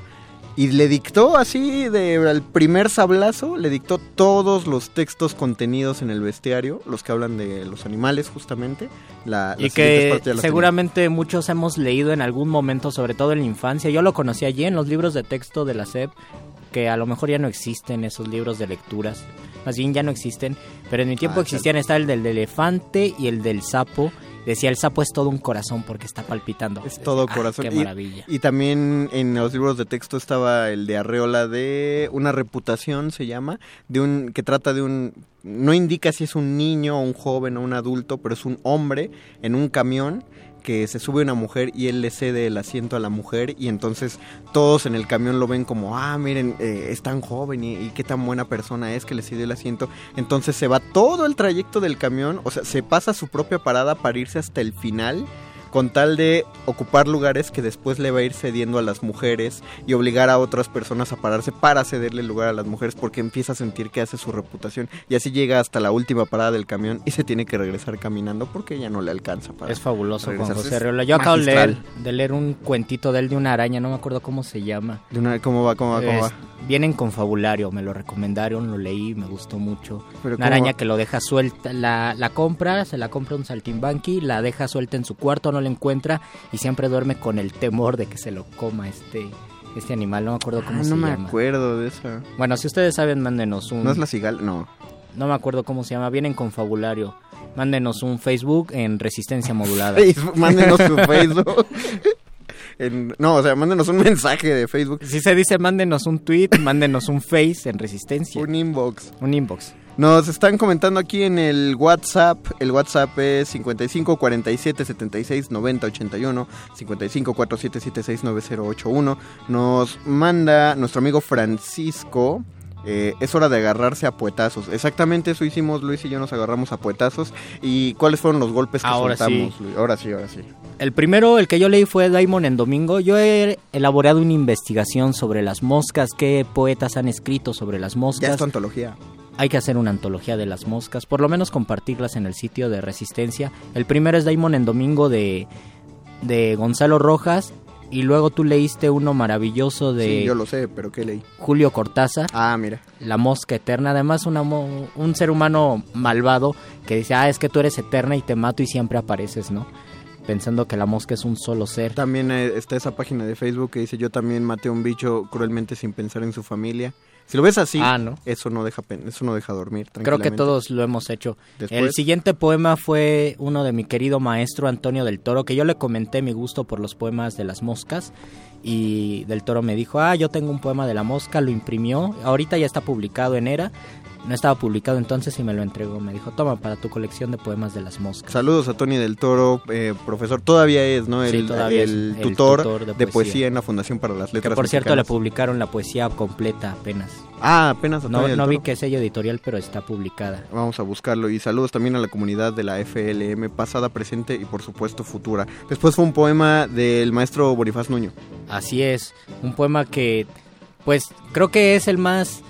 y le dictó así, de, al primer sablazo, le dictó todos los textos contenidos en el bestiario, los que hablan de los animales justamente. La, Y que seguramente muchos hemos leído en algún momento, sobre todo en la infancia. Yo lo conocí allí en los libros de texto de la SEP, que a lo mejor ya no existen esos libros de lecturas. Más bien ya no existen, pero en mi tiempo Ah, existían, está el del elefante y el del sapo. Decía, el sapo es todo un corazón porque está palpitando. Es todo Ah, corazón. qué Y- maravilla. Y, también en los libros de texto estaba el de Arreola de una reputación, se llama, de un que trata de un no indica si es un niño o un joven o un adulto, pero es un hombre en un camión que se sube una mujer y él le cede el asiento a la mujer y entonces todos en el camión lo ven como, ah, miren, eh, es tan joven y, qué tan buena persona es que le cedió el asiento. Entonces se va todo el trayecto del camión, o sea, se pasa su propia parada para irse hasta el final con tal de ocupar lugares que después le va a ir cediendo a las mujeres y obligar a otras personas a pararse para cederle el lugar a las mujeres porque empieza a sentir que hace su reputación y así llega hasta la última parada del camión y se tiene que regresar caminando porque ya no le alcanza para Es fabuloso Juan regresarse. José Es Arreola. Yo acabo de leer, magistral. de leer un cuentito de él de una araña, no me acuerdo cómo se llama. De una- ¿Cómo va? ¿Cómo va? ¿Cómo va? Vienen con fabulario, me lo recomendaron, lo leí, me gustó mucho. Pero Una ¿cómo araña va? que lo deja suelta, la, la compra, se la compra un saltimbanqui, la deja suelta en su cuarto, no encuentra y siempre duerme con el temor de que se lo coma este, este animal, no me acuerdo cómo Ah, se no me llama. acuerdo de esa. Bueno, si ustedes saben, mándenos un... ¿No es la cigala? No. No me acuerdo cómo se llama, vienen con fabulario. Mándenos un Facebook en Resistencia Modulada. Facebook, mándenos su Facebook. En- no, o sea, mándenos un mensaje de Facebook. Si se dice mándenos un tweet, mándenos un face en Resistencia. Un inbox. Un inbox. Nos están comentando aquí en el WhatsApp. El WhatsApp es 55 47 76 90 81. 55 47 76 9081. Nos manda nuestro amigo Francisco. eh, es hora de agarrarse a puetazos. Exactamente eso hicimos Luis y yo, nos agarramos a puetazos. ¿Y cuáles fueron los golpes que Ahora soltamos? sí. Luis? Ahora sí, ahora sí. El primero, el que yo leí fue Daimon en domingo. Yo he elaborado una investigación sobre las moscas, qué poetas han escrito sobre las Ya moscas. es tu antología. Hay que hacer una antología de las moscas, por lo menos compartirlas en el sitio de Resistencia. El primero es Daimon en domingo de, de Gonzalo Rojas. Y luego tú leíste uno maravilloso de Sí, yo lo sé, pero ¿qué leí? Julio Cortázar. Ah, mira. La mosca eterna. Además, una un ser humano malvado que dice, ah, es que tú eres eterna y te mato y siempre apareces, ¿no? Pensando que la mosca es un solo ser. También eh, está esa página de Facebook que dice yo también maté a un bicho cruelmente sin pensar en su familia. Si lo ves así, Ah, ¿no? eso no deja eso no deja dormir. Creo que todos lo hemos hecho. Después- El siguiente poema fue uno de mi querido maestro Antonio del Toro, que yo le comenté mi gusto por los poemas de las moscas. Y del Toro me dijo, ah, yo tengo un poema de la mosca, lo imprimió. Ahorita ya está publicado en ERA. No estaba publicado entonces y me lo entregó. Me dijo, toma para tu colección de poemas de las moscas. Saludos a Tony del Toro, eh, profesor. Todavía es, ¿no? El, Sí, todavía es el el tutor, tutor de de, poesía. poesía. en la Fundación para las Que Letras por cierto le publicaron la poesía completa apenas. Ah, apenas a No, Tony del no vi qué sello editorial, pero está publicada. Vamos a buscarlo. Y saludos también a la comunidad de la FLM, pasada, presente y por supuesto futura. Después fue un poema del maestro Bonifaz Nuño. Así es, un poema que pues creo que es el más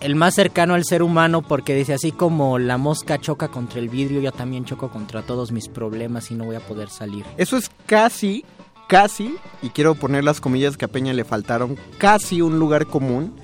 el más cercano al ser humano porque dice así como la mosca choca contra el vidrio, yo también choco contra todos mis problemas y no voy a poder salir. Eso es casi, casi, y quiero poner las comillas que a Peña le faltaron, casi un lugar común,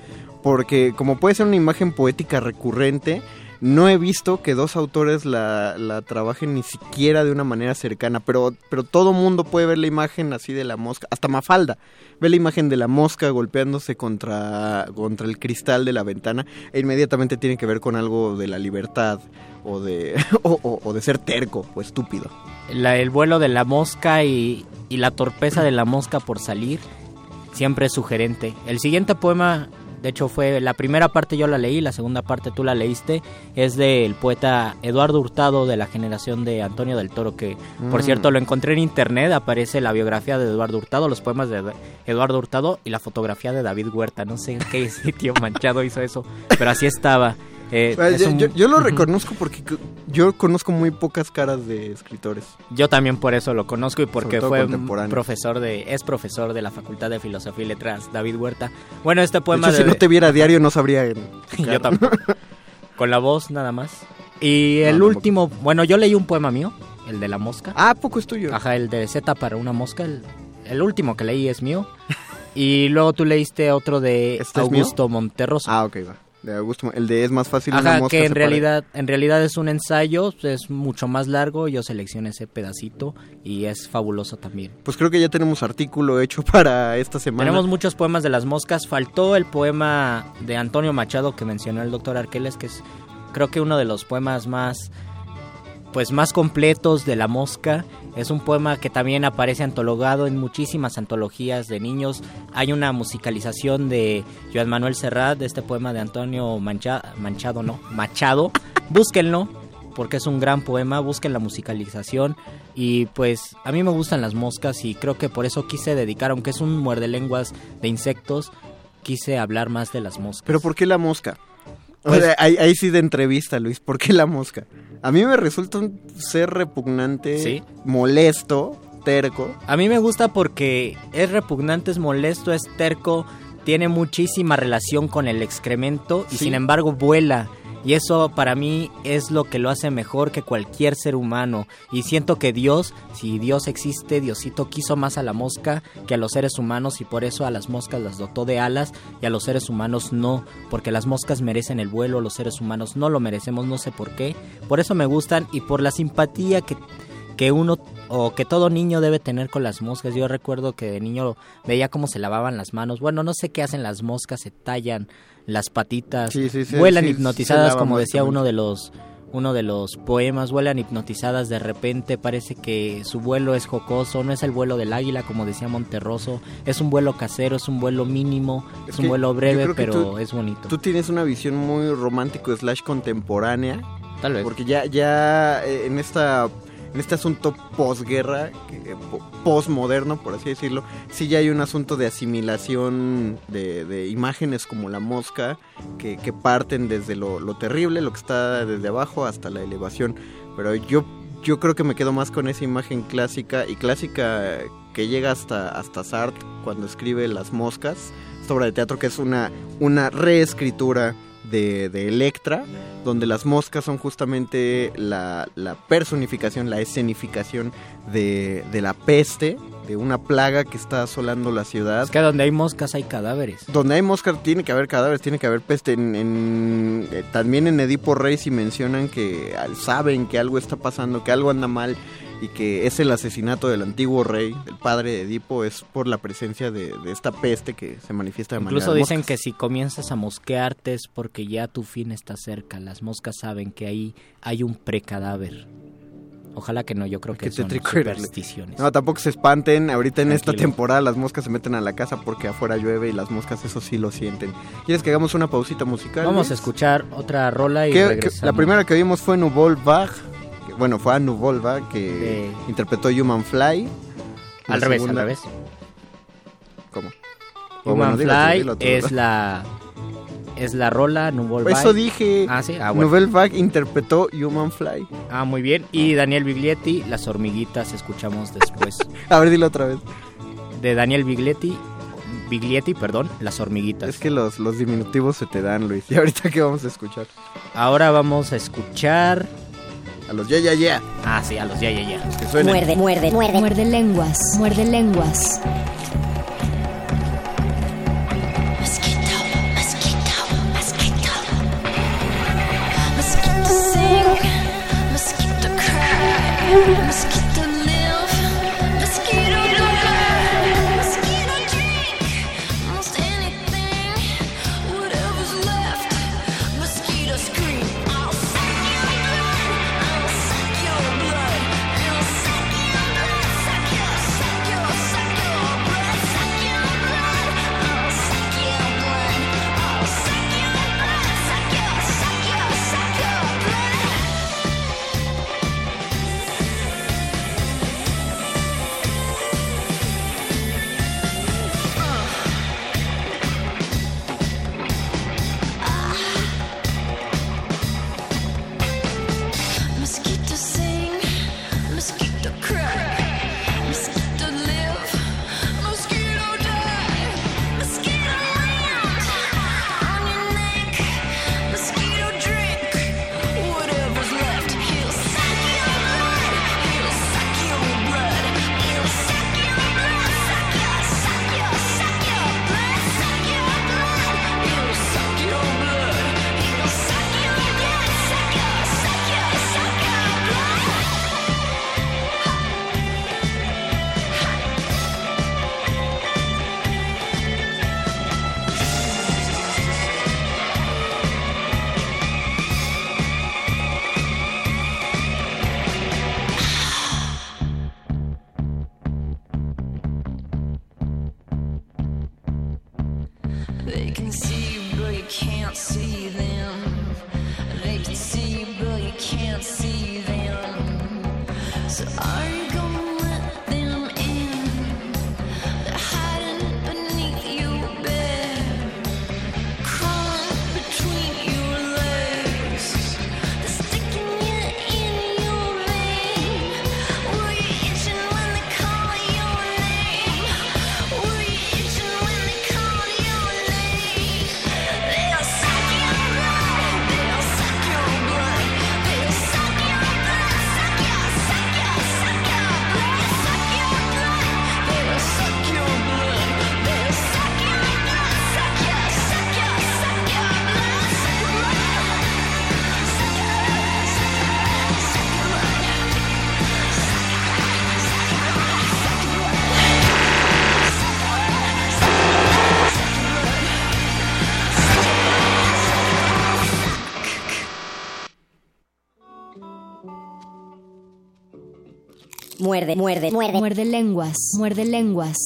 porque como puede ser una imagen poética recurrente, no he visto que dos autores la, la trabajen ni siquiera de una manera cercana, pero, pero todo mundo puede ver la imagen así de la mosca, hasta Mafalda, ve la imagen de la mosca golpeándose contra, contra el cristal de la ventana e inmediatamente tiene que ver con algo de la libertad o de, o- o- o de ser terco o estúpido. La- el vuelo de la mosca y, y la torpeza de la mosca por salir siempre es sugerente. El siguiente poema, de hecho fue la primera parte yo la leí, la segunda parte tú la leíste, es del poeta Eduardo Hurtado de la generación de Antonio del Toro, que por Mm. cierto lo encontré en internet, aparece la biografía de Eduardo Hurtado, los poemas de Eduardo Hurtado y la fotografía de David Huerta, no sé en qué sitio manchado hizo eso, pero así estaba. Eh, yo, un- yo- yo lo reconozco porque yo conozco muy pocas caras de escritores. Yo también por eso lo conozco y porque fue profesor de es profesor de la Facultad de Filosofía y Letras David Huerta. Bueno, este De poema si no te viera a diario no sabría. yo tampoco. Con la voz nada más. Y el último, bueno, yo leí un poema mío, el de la mosca. Ah, poco es tuyo. Ajá, el de Z para una mosca, el, el último que leí es mío. Y luego tú leíste otro de ¿Este? Augusto Monterroso. Ah, ok, va. De Augusto, el de es más fácil una Ajá, mosca que en realidad, en realidad es un ensayo, es mucho más largo, yo seleccioné ese pedacito y es fabuloso también. Pues creo que ya tenemos artículo hecho para esta semana. Tenemos muchos poemas de las moscas. Faltó el poema de Antonio Machado que mencionó el doctor Arqueles, que es creo que uno de los poemas más pues más completos de la mosca. Es un poema que también aparece antologado en muchísimas antologías de niños. Hay una musicalización de Joan Manuel Serrat de este poema de Antonio Mancha- Manchado, no, Machado. Búsquenlo porque es un gran poema, busquen la musicalización y pues a mí me gustan las moscas y creo que por eso quise dedicar, aunque es un muerde lenguas de insectos, quise hablar más de las moscas. Pero ¿por qué la mosca? O Pues- sea, ahí, ahí sí de entrevista, Luis. ¿Por qué la mosca? A mí me resulta un ser repugnante, Sí. molesto, terco. A mí me gusta porque es repugnante, es molesto, es terco, tiene muchísima relación con el excremento y Sí. sin embargo vuela. Y eso para mí es lo que lo hace mejor que cualquier ser humano. Y siento que Dios, si Dios existe, Diosito quiso más a la mosca que a los seres humanos y por eso a las moscas las dotó de alas y a los seres humanos no. Porque las moscas merecen el vuelo, los seres humanos no lo merecemos, no sé por qué. Por eso me gustan y por la simpatía que que uno o que todo niño debe tener con las moscas. Yo recuerdo que de niño veía cómo se lavaban las manos. Bueno, no sé qué hacen las moscas, se tallan las patitas, Sí, sí, sí, vuelan hipnotizadas, como decía uno de los uno de los poemas, vuelan hipnotizadas de repente, parece que su vuelo es jocoso, no es el vuelo del águila como decía Monterroso, es un vuelo casero, es un vuelo mínimo, es, un vuelo breve, pero tú- es bonito. Tú tienes una visión muy romántico slash contemporánea. Tal vez. Porque ya, ya eh, en esta en este asunto posguerra, eh, po- posmoderno, por así decirlo, sí ya hay un asunto de asimilación de, imágenes como la mosca, que, parten desde lo, lo terrible, lo que está desde abajo hasta la elevación. Pero yo, yo creo que me quedo más con esa imagen clásica y clásica que llega hasta, hasta Sartre cuando escribe Las Moscas, esta obra de teatro que es una, una reescritura de, de Electra, donde las moscas son justamente la, la personificación, la escenificación de, de la peste, de una plaga que está asolando la ciudad. Es que donde hay moscas hay cadáveres. Donde hay moscas tiene que haber cadáveres, tiene que haber peste. En, en- eh, también en Edipo Rey sí mencionan que al- saben que algo está pasando, que algo anda mal y que es el asesinato del antiguo rey, el padre de Edipo, es por la presencia de, de esta peste que se manifiesta de Incluso manera de dicen que si comienzas a mosquearte es porque ya tu fin está cerca. Las moscas saben que ahí hay un precadáver. Ojalá que no, yo creo que Qué son supersticiones. No, tampoco se espanten. Ahorita en esta temporada las moscas se meten a la casa porque afuera llueve y las moscas eso sí lo sienten. ¿Quieres que hagamos una pausita musical? Vamos a escuchar otra rola y que regresamos. la primera que vimos fue Nuvol Bach. Bueno, fue a Nuvol Bach que interpretó Human Fly. Al revés, segunda- al revés. ¿Cómo? Human bueno, dilo tú, Fly dilo es la es la rola Nubol Eso dije. Ah, sí. Ah, bueno. Nouvelle Vague interpretó Human Fly. Ah, muy bien. Y Daniel Biglietti, Las hormiguitas, escuchamos después. A ver, dilo otra vez. De Daniel Biglietti, Biglietti, perdón, Las hormiguitas. Es que los, los diminutivos se te dan, Luis. ¿Y ahorita qué vamos a escuchar? Ahora vamos a escuchar a los ya ya ya. Ah, sí, a los ya ya ya. Que. Muerde, muerde, muerde. Muerde lenguas, muerde lenguas. Muerde, muerde, muerde. Muerde lenguas. Muerde lenguas.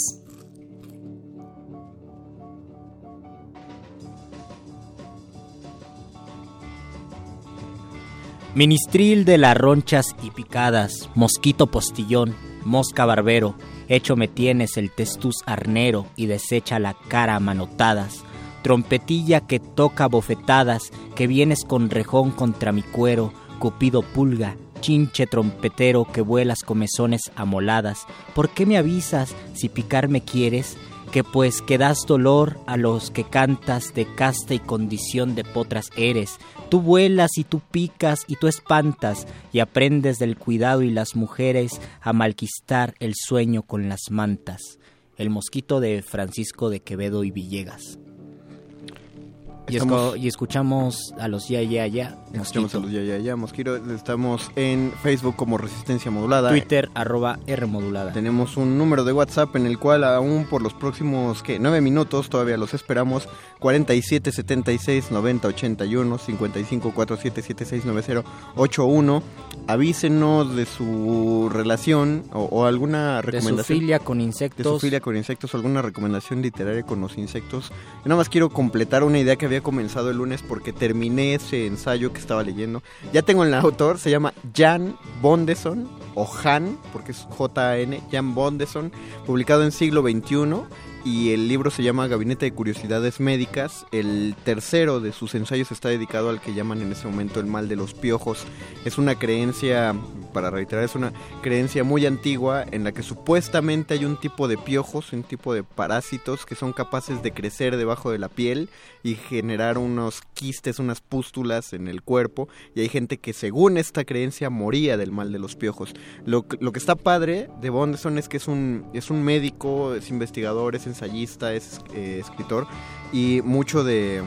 Ministril de las ronchas y picadas, mosquito postillón, mosca barbero, hecho me tienes el testuz arnero y desecha la cara a manotadas, trompetilla que toca bofetadas, que vienes con rejón contra mi cuero, cupido pulga, chinche trompetero que vuelas comezones amoladas, ¿por qué me avisas si picarme quieres? Que pues que das dolor a los que cantas de casta y condición de potras eres, Tú vuelas y tú picas y tú espantas y aprendes del cuidado y las mujeres a malquistar el sueño con las mantas. El mosquito de Francisco de Quevedo y Villegas. Y, Estamos- esco- y escuchamos a los ya ya ya. Escuchamos a los ya, ya, ya, Mosquito. Estamos en Facebook como Resistencia Modulada. Twitter arroba R modulada. Tenemos un número de WhatsApp en el cual aún por los próximos ¿qué? 9 minutos todavía los esperamos 47 76 90 81 55 47 76 90 81 avísenos de su relación o, o alguna De su recomendación filia con de su insectos. filia con insectos o alguna recomendación literaria con los insectos. Yo nada más quiero completar una idea que había comenzado el lunes porque terminé ese ensayo que estaba leyendo. Ya tengo el autor, se llama Jan Bondeson o Han, porque es J-A-N, Jan Bondeson, publicado en siglo XXI. Y el libro se llama Gabinete de Curiosidades Médicas. El tercero de sus ensayos está dedicado al que llaman en ese momento el mal de los piojos. Es una creencia, para reiterar, es una creencia muy antigua en la que supuestamente hay un tipo de piojos, un tipo de parásitos que son capaces de crecer debajo de la piel y generar unos quistes, unas pústulas en el cuerpo. Y hay gente que según esta creencia moría del mal de los piojos. Lo, lo que está padre de Bondeson es que es un, es un médico, es investigador, es ensayista, es eh, escritor y mucho de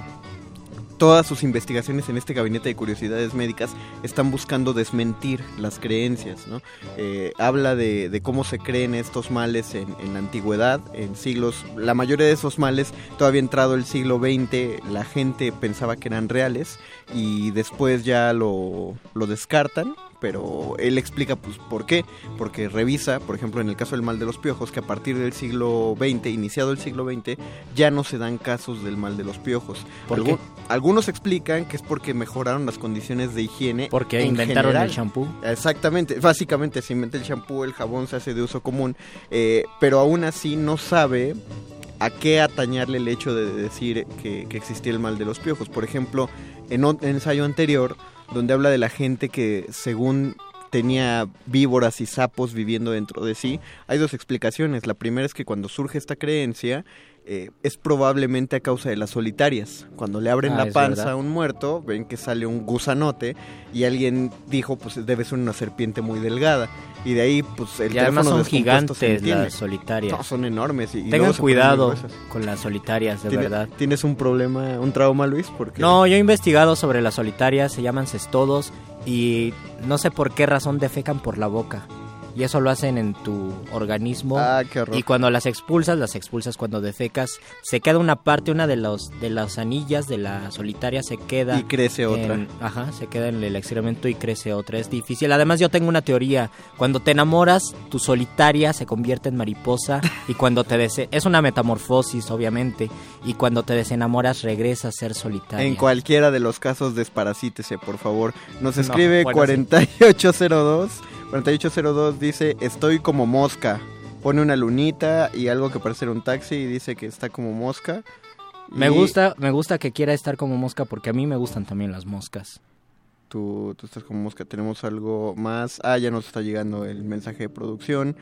todas sus investigaciones en este gabinete de curiosidades médicas están buscando desmentir las creencias, ¿no? Eh, habla de, de cómo se creen estos males en, en la antigüedad, en siglos, la mayoría de esos males, todavía entrado el siglo XX, la gente pensaba que eran reales y después ya lo, lo descartan, pero él explica pues por qué, porque revisa, por ejemplo, en el caso del mal de los piojos, que a partir del siglo XX, iniciado el siglo XX, ya no se dan casos del mal de los piojos. ¿Por qué? Algunos explican que es porque mejoraron las condiciones de higiene. Porque en inventaron general. el champú. Exactamente, básicamente se inventa el champú, el jabón se hace de uso común, eh, pero aún así no sabe a qué atañarle el hecho de decir que, que existía el mal de los piojos. Por ejemplo, en un ensayo anterior, donde habla de la gente que según tenía víboras y sapos viviendo dentro de sí, hay dos explicaciones. La primera es que cuando surge esta creencia, eh, es probablemente a causa de las solitarias. Cuando le abren Ah, la panza verdad. a un muerto, ven que sale un gusanote y alguien dijo, pues debe ser una serpiente muy delgada. Y de ahí, pues el Y además son gigantes las solitarias. No, son enormes. Y, Tengan cuidado con las solitarias, de ¿Tiene- verdad. ¿Tienes un problema, un trauma, Luis? Porque No, yo he investigado sobre las solitarias, se llaman cestodos y no sé por qué razón defecan por la boca. Y eso lo hacen en tu organismo. Ah, qué horror. Y cuando las expulsas, las expulsas cuando defecas, se queda una parte, una de los de las anillas de la solitaria se queda Y crece otra. ajá, se queda en el excremento y crece otra. Es difícil. Además, yo tengo una teoría. Cuando te enamoras, tu solitaria se convierte en mariposa y cuando te dese es una metamorfosis, obviamente. Y cuando te desenamoras, regresa a ser solitaria. En cualquiera de los casos desparasítese, por favor. Nos No, escribe bueno, sí. 4802. 4802 dice, estoy como mosca. Pone una lunita y algo que parece ser un taxi y dice que está como mosca. Me Y gusta, me gusta que quiera estar como mosca porque a mí me gustan también las moscas. Tú, tú estás como mosca. Tenemos algo más. Ah, ya nos está llegando el mensaje de producción.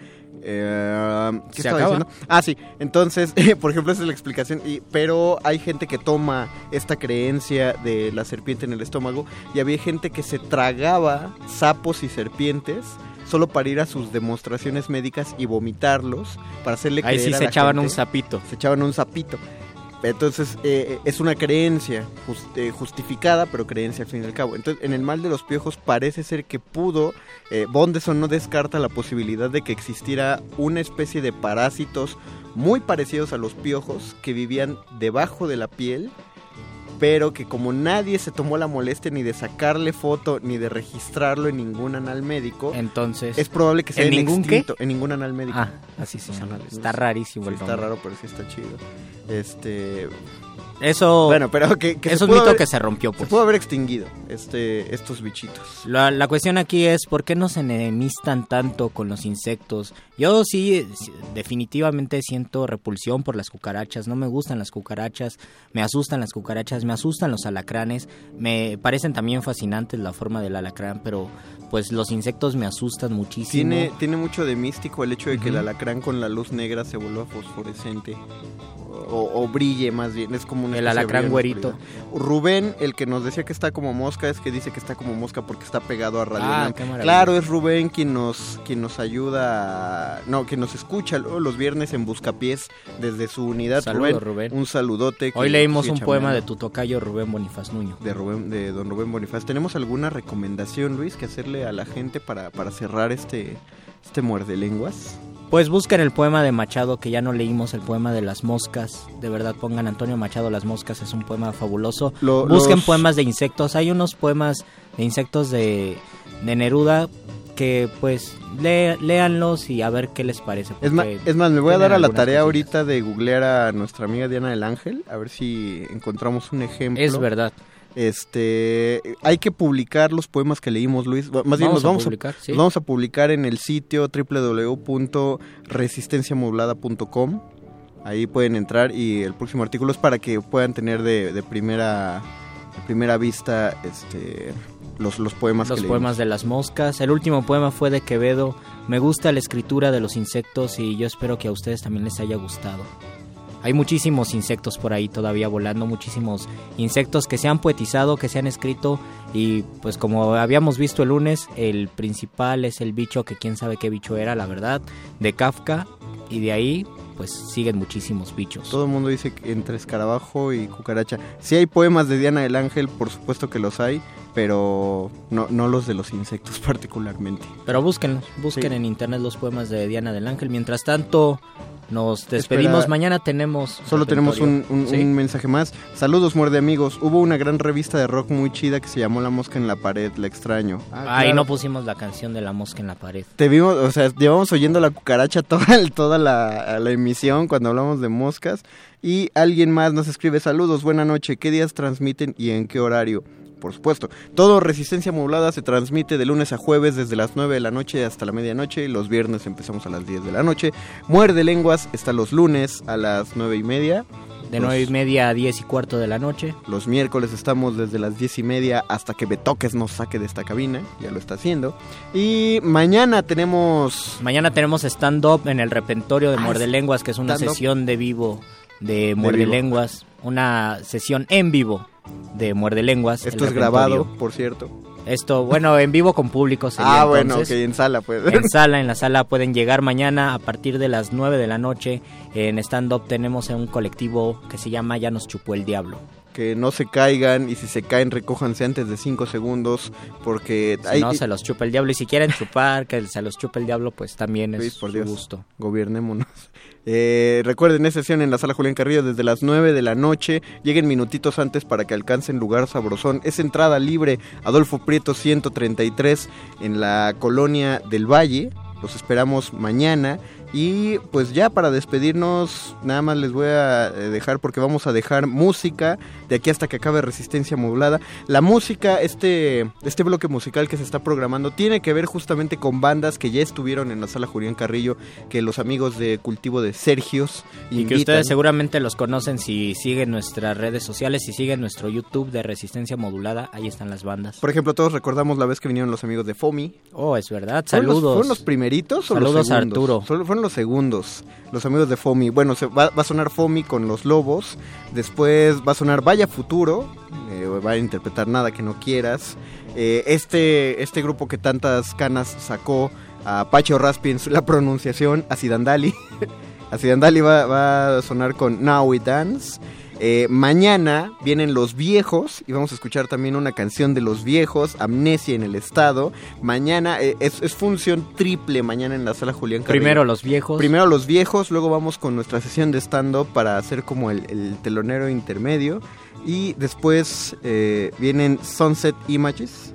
Eh, ¿Qué ¿Se estaba acaba? diciendo? Ah, sí. Entonces, por ejemplo, esa es la explicación. Y, pero hay gente que toma esta creencia de la serpiente en el estómago. Y había gente que se tragaba sapos y serpientes solo para ir a sus demostraciones médicas y vomitarlos para hacerle Ahí creer sí a se echaban gente- un sapito. se echaban un sapito. Entonces, eh, es una creencia eh, justificada, pero creencia al fin y al cabo. Entonces, en el mal de los piojos parece ser que pudo, eh, Bondeson no descarta la posibilidad de que existiera una especie de parásitos muy parecidos a los piojos que vivían debajo de la piel pero que como nadie se tomó la molestia ni de sacarle foto ni de registrarlo en ningún anal médico, entonces es probable que sea ¿En ningún qué? en ningún anal médico. Ah, así sí. Está rarísimo Sí, el está raro, pero sí está chido. Este, Eso, bueno, pero que, que se eso es pudo mito haber- que se rompió, Se pues. pudo haber extinguido este, estos bichitos. La, la cuestión aquí es por qué nos enemistan tanto con los insectos. Yo sí, definitivamente siento repulsión por las cucarachas. No me gustan las cucarachas, me asustan las cucarachas, me asustan los alacranes. Me parecen también fascinantes la forma del alacrán, pero pues los insectos me asustan muchísimo. Tiene, tiene mucho de místico el hecho de que el alacrán con la luz negra se vuelva fosforescente. O, o brille más bien, es como una El alacrán güerito. oscuridad. Rubén, el que nos decía que está como mosca, es que dice que está como mosca porque está pegado a Radio Ah. Claro, es Rubén quien nos, quien nos ayuda, a- no, quien nos escucha los viernes en Buscapiés desde su unidad. Saludos, Rubén. Un saludote. Hoy leímos un poema de tu tocayo Rubén Bonifaz Nuño. de Rubén, de don Rubén Bonifaz. ¿Tenemos alguna recomendación, Luis, que hacerle a la gente para, para cerrar este, este muerde lenguas? Pues busquen el poema de Machado, que ya no leímos, el poema de las moscas. De verdad, pongan Antonio Machado Las Moscas, es un poema fabuloso. Lo- busquen los- poemas de insectos. Hay unos poemas de insectos de, de Neruda que pues lé- léanlos y a ver qué les parece. Es más, porque es más, me voy a dar a la tarea ahorita de googlear a nuestra amiga Diana del Ángel, a ver si encontramos un ejemplo. Es verdad. Este, hay que publicar los poemas que leímos, Luis. Más bien, Vamos los a vamos publicar, a, sí. los vamos a publicar en el sitio www.resistenciamodulada.com. Ahí pueden entrar y el próximo artículo es para que puedan tener de, de primera de primera vista este los, los poemas Los que poemas de las moscas. El último poema fue de Quevedo. Me gusta la escritura de los insectos y yo espero que a ustedes también les haya gustado. Hay muchísimos insectos por ahí todavía volando, muchísimos insectos que se han poetizado, que se han escrito y pues como habíamos visto el lunes, el principal es el bicho que quién sabe qué bicho era, la verdad, de Kafka y de ahí pues siguen muchísimos bichos. Todo el mundo dice que entre escarabajo y cucaracha. Si hay poemas de Diana del Ángel, por supuesto que los hay, pero no, no los de los insectos particularmente. Pero búsquenlos, busquen Sí. en internet los poemas de Diana del Ángel. Mientras tanto, nos despedimos. Espera. Mañana tenemos. Solo tenemos un, un- ¿Sí? un mensaje más. Saludos, muerde amigos. Hubo una gran revista de rock muy chida que se llamó La Mosca en la Pared, la extraño. Ah, Ahí claro. no pusimos la canción de la mosca en la pared. Te vimos, o sea, llevamos oyendo la cucaracha toda, el- toda la, la emisión cuando hablamos de moscas. Y alguien más nos escribe, saludos, buena noche, ¿qué días transmiten y en qué horario? Por supuesto, todo Resistencia Modulada se transmite de lunes a jueves desde las 9 de la noche hasta la medianoche y los viernes empezamos a las 10 de la noche. Muerde Lenguas está los lunes a las 9 y media. De Los- nueve y media a diez y cuarto de la noche. Los miércoles estamos desde las 10 y media hasta que Betoques nos saque de esta cabina, ya lo está haciendo. Y mañana tenemos... Mañana tenemos stand-up en el repentorio de Ah, Muerde Lenguas, que es una sesión de vivo de Muerde. Lenguas. Una sesión en vivo de Muerde Lenguas. Esto es grabado, por cierto. Esto, bueno, en vivo con público sería Ah, bueno, entonces. ok, en sala pues. En sala, en la sala pueden llegar mañana a partir de las 9 de la noche. En stand-up tenemos un colectivo que se llama Ya nos chupó el diablo. que no se caigan y si se caen recójanse antes de 5 segundos porque Si hay no, se los chupa el diablo. Y si quieren chupar, que se los chupe el diablo, pues también es por su Dios. gusto. Gobiernémonos. Eh, recuerden, es sesión en la sala Julián Carrillo desde las 9 de la noche. Lleguen minutitos antes para que alcancen lugar sabrosón. Es entrada libre Adolfo Prieto 133 en la colonia del Valle. Los esperamos mañana. Y pues ya para despedirnos, nada más les voy a eh, dejar porque vamos a dejar música de aquí hasta que acabe Resistencia Modulada. La música, este, este bloque musical que se está programando, tiene que ver justamente con bandas que ya estuvieron en la sala Julián Carrillo, que los amigos de Cultivo de Sergios Y que ustedes seguramente los conocen si siguen nuestras redes sociales, si siguen nuestro YouTube de Resistencia Modulada. Ahí están las bandas. Por ejemplo, todos recordamos la vez que vinieron los amigos de FOMI. Oh, es verdad. ¿Fueron los- Saludos. ¿Fueron los primeritos o Saludos los a? Arturo. Los segundos. Los amigos de FOMI. Bueno, va, a sonar FOMI con los lobos. Después va a sonar Vaya Futuro. eh, va a interpretar Nada que no quieras. Eh, este, este grupo que tantas canas sacó a Pacho Raspi en la pronunciación, a Sidandali. a Sidandali va, va a sonar con Now We Dance. Eh, mañana vienen los viejos y vamos a escuchar también una canción de los viejos, Amnesia en el Estado. Mañana eh, es, es función triple mañana en la sala Julián Carrillo. Primero los viejos. Primero los viejos, luego vamos con nuestra sesión de stand-up para hacer como el, el telonero intermedio. Y después eh, vienen Sunset Images.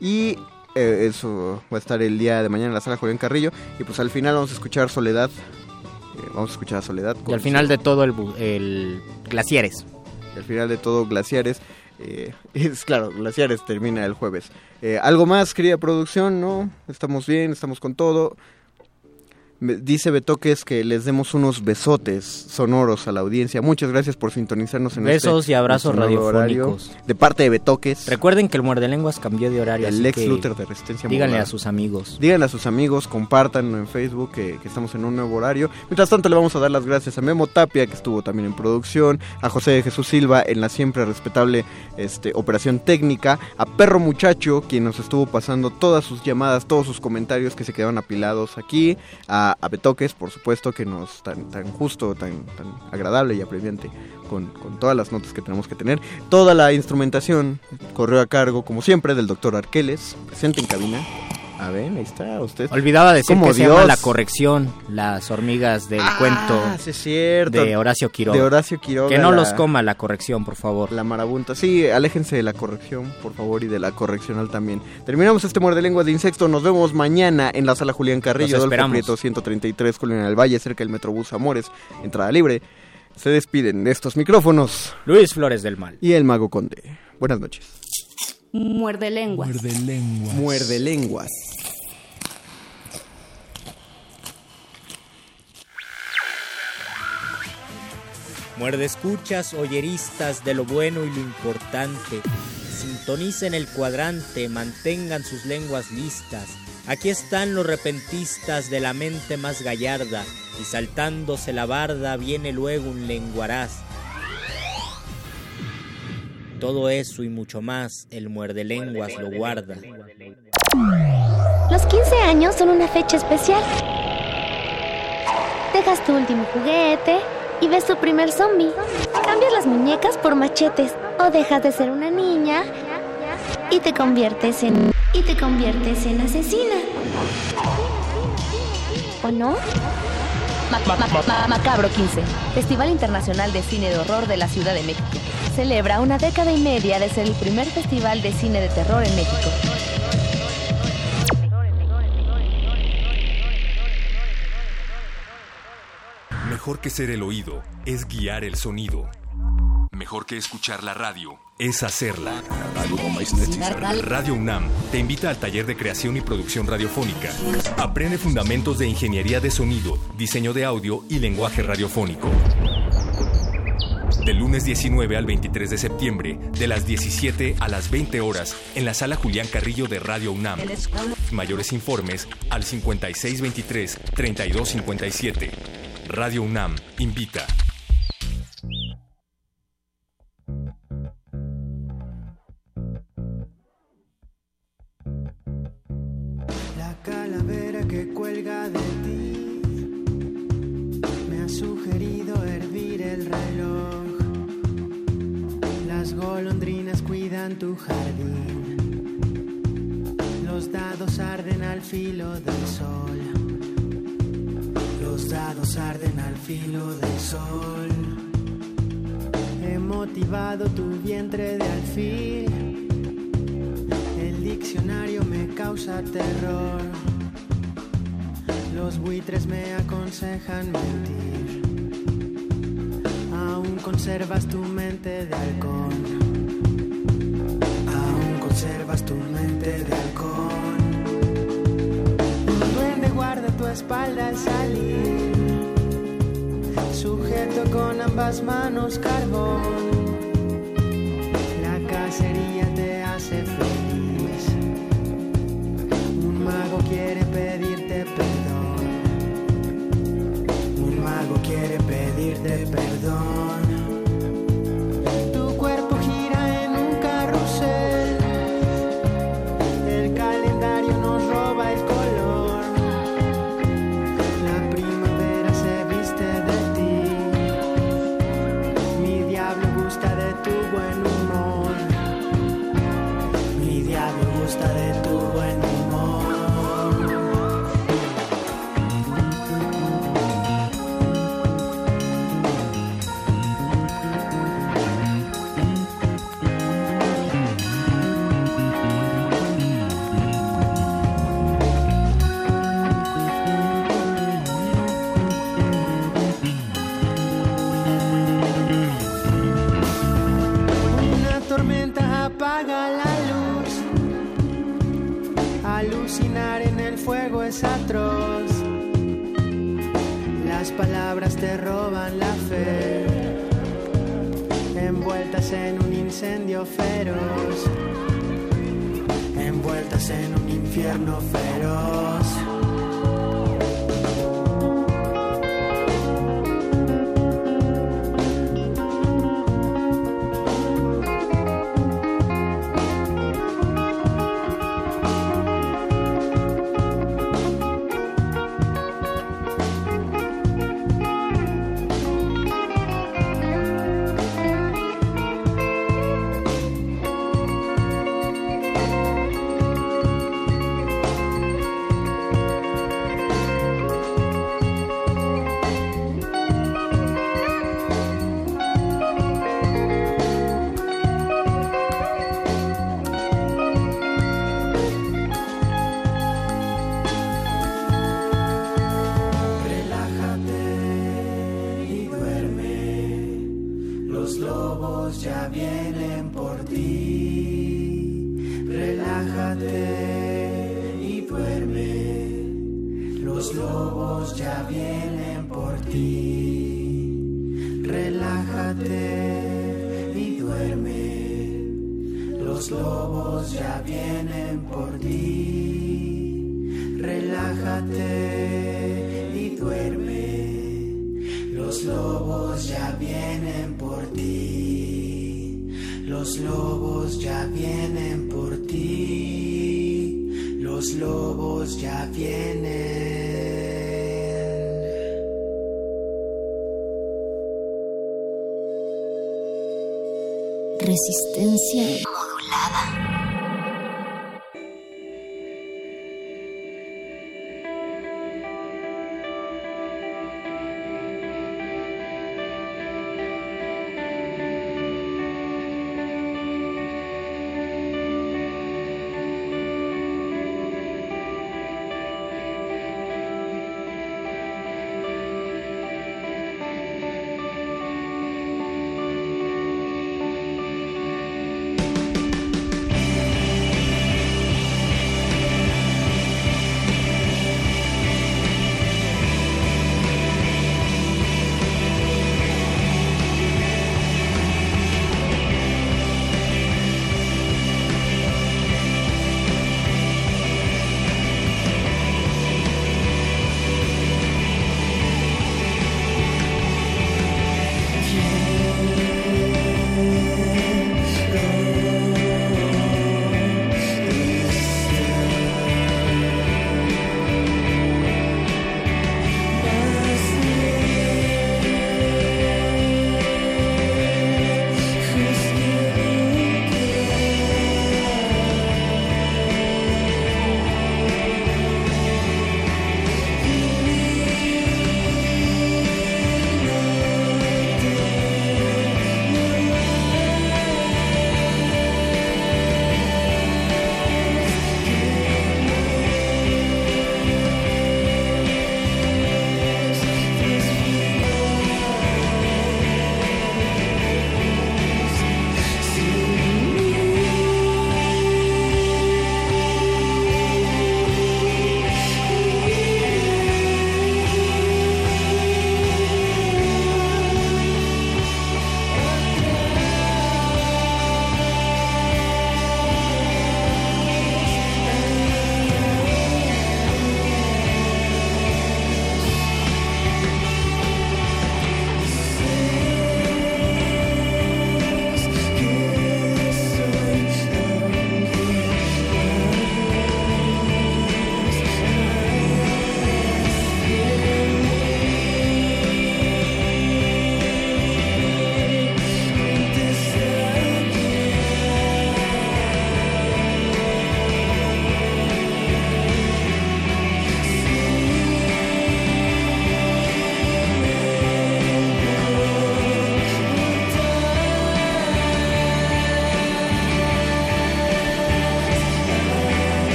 Y eso va a estar el día de mañana en la sala Julián Carrillo. Y pues al final vamos a escuchar Soledad. Eh, vamos a escuchar a Soledad. Y al final de todo el Glaciares. y al final de todo Glaciares. eh, es claro, Glaciares termina el jueves. Eh, Algo más, querida producción, ¿no? Estamos bien, estamos con todo. Dice Betoques que les demos unos besotes sonoros a la audiencia. Muchas gracias por sintonizarnos en Besos este y abrazos radiofónicos. horario. De parte de Betoques. Recuerden que el Muerde Lenguas cambió de horario. El ex Luther de Resistencia Díganle a sus amigos. Díganle a sus amigos, compártanlo en Facebook que, que estamos en un nuevo horario. Mientras tanto le vamos a dar las gracias a Memo Tapia que estuvo también en producción, a José de Jesús Silva en la siempre respetable este, operación técnica, a Perro Muchacho quien nos estuvo pasando todas sus llamadas, todos sus comentarios que se quedaron apilados aquí, a, a Betoques por supuesto que nos tan, tan justo, tan, tan agradable y apremiante con, con todas las notas que tenemos que tener. Toda la instrumentación corrió a cargo como siempre del doctor Arqueles, presente en cabina. A ver, ahí está usted. Olvidaba decir que se Dios. llama La Corrección, las hormigas del cuento Ah, sí es cierto. de Horacio Quiroga. De Horacio Quiroga. Que no la- los coma la corrección, por favor. La marabunta. Sí, aléjense de la corrección, por favor, y de la correccional también. Terminamos este muerde lenguas de insecto. Nos vemos mañana en la sala Julián Carrillo, Adolfo. Prieto 133, Colina del Valle, cerca del Metrobús Amores. Entrada libre. Se despiden de estos micrófonos. Luis Flores del Mal. Y el Mago Conde. Buenas noches. Muerde lenguas. Muerde lenguas. Muerde escuchas, oyeristas de lo bueno y lo importante. Sintonicen el cuadrante, mantengan sus lenguas listas. Aquí están los repentistas de la mente más gallarda, y saltándose la barda viene luego un lenguaraz. Todo eso y mucho más, el muerde lenguas lo guarda. Los 15 años son una fecha especial. Dejas tu último juguete y ves tu primer zombie. Cambias las muñecas por machetes o dejas de ser una niña y te conviertes en y te conviertes en asesina. ¿O no? Ma- ma- ma- ma- Macabro 15, Festival Internacional de Cine de Horror de la Ciudad de México. Celebra una década y media de ser el primer festival de cine de terror en México. Mejor que ser el oído es guiar el sonido. Mejor que escuchar la radio es hacerla. Radio UNAM te invita al taller de creación y producción radiofónica. Aprende fundamentos de ingeniería de sonido, diseño de audio y lenguaje radiofónico. Del lunes 19 al 23 de septiembre, de las 17 a las 20 horas, en la sala Julián Carrillo de Radio UNAM. Mayores informes al 5623-3257. Radio UNAM invita. La calavera que cuelga de Las golondrinas cuidan tu jardín. Los dados arden al filo del sol. Los dados arden al filo del sol. He motivado tu vientre de alfil. El diccionario me causa terror. Los buitres me aconsejan mentir. Aún conservas tu mente de halcón. Aún conservas tu mente de halcón. Un duende guarda tu espalda al salir. Sujeto con ambas manos carbón. La cacería te hace feliz. Un mago quiere pedirte perdón. Un mago quiere pedirte perdón. roban la fe, envueltas en un incendio feroz, envueltas en un infierno feroz. Resistencia modulada.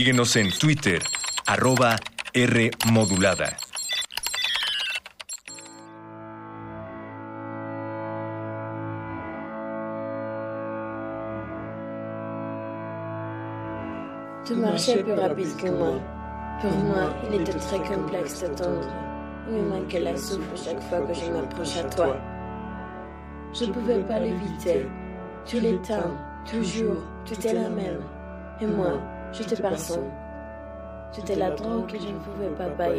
Síguenos en Twitter, arroba R modulada. Tu marchais plus rapide que moi. Pour moi, il était très complexe d'attendre. Il me manquait la souffle chaque fois que je m'approche à toi. Je ne pouvais pas l'éviter. Tu l'éteins, toujours, tu étais la même. Et moi, te personne. Tu étais la drogue que je ne pouvais pas.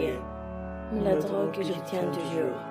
Mais la drogue que je tiens toujours.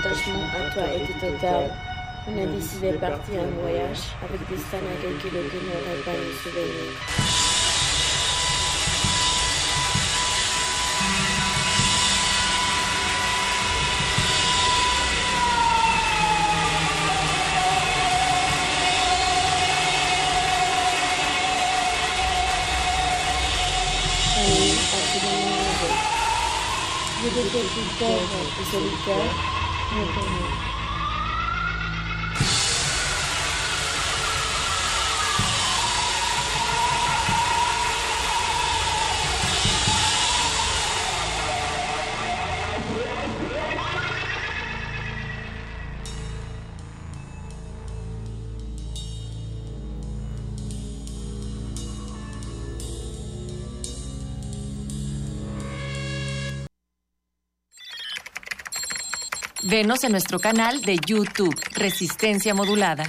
Le détachement à toi était total, on a décidé de partir en voyage avec des scènes à quelques kilomètres qui n'auraient pas nous souvenir. Je étais plus pauvre et solitaire, 还有这个 en nuestro canal de YouTube, Resistencia Modulada.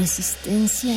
Resistencia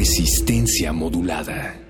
Resistencia modulada.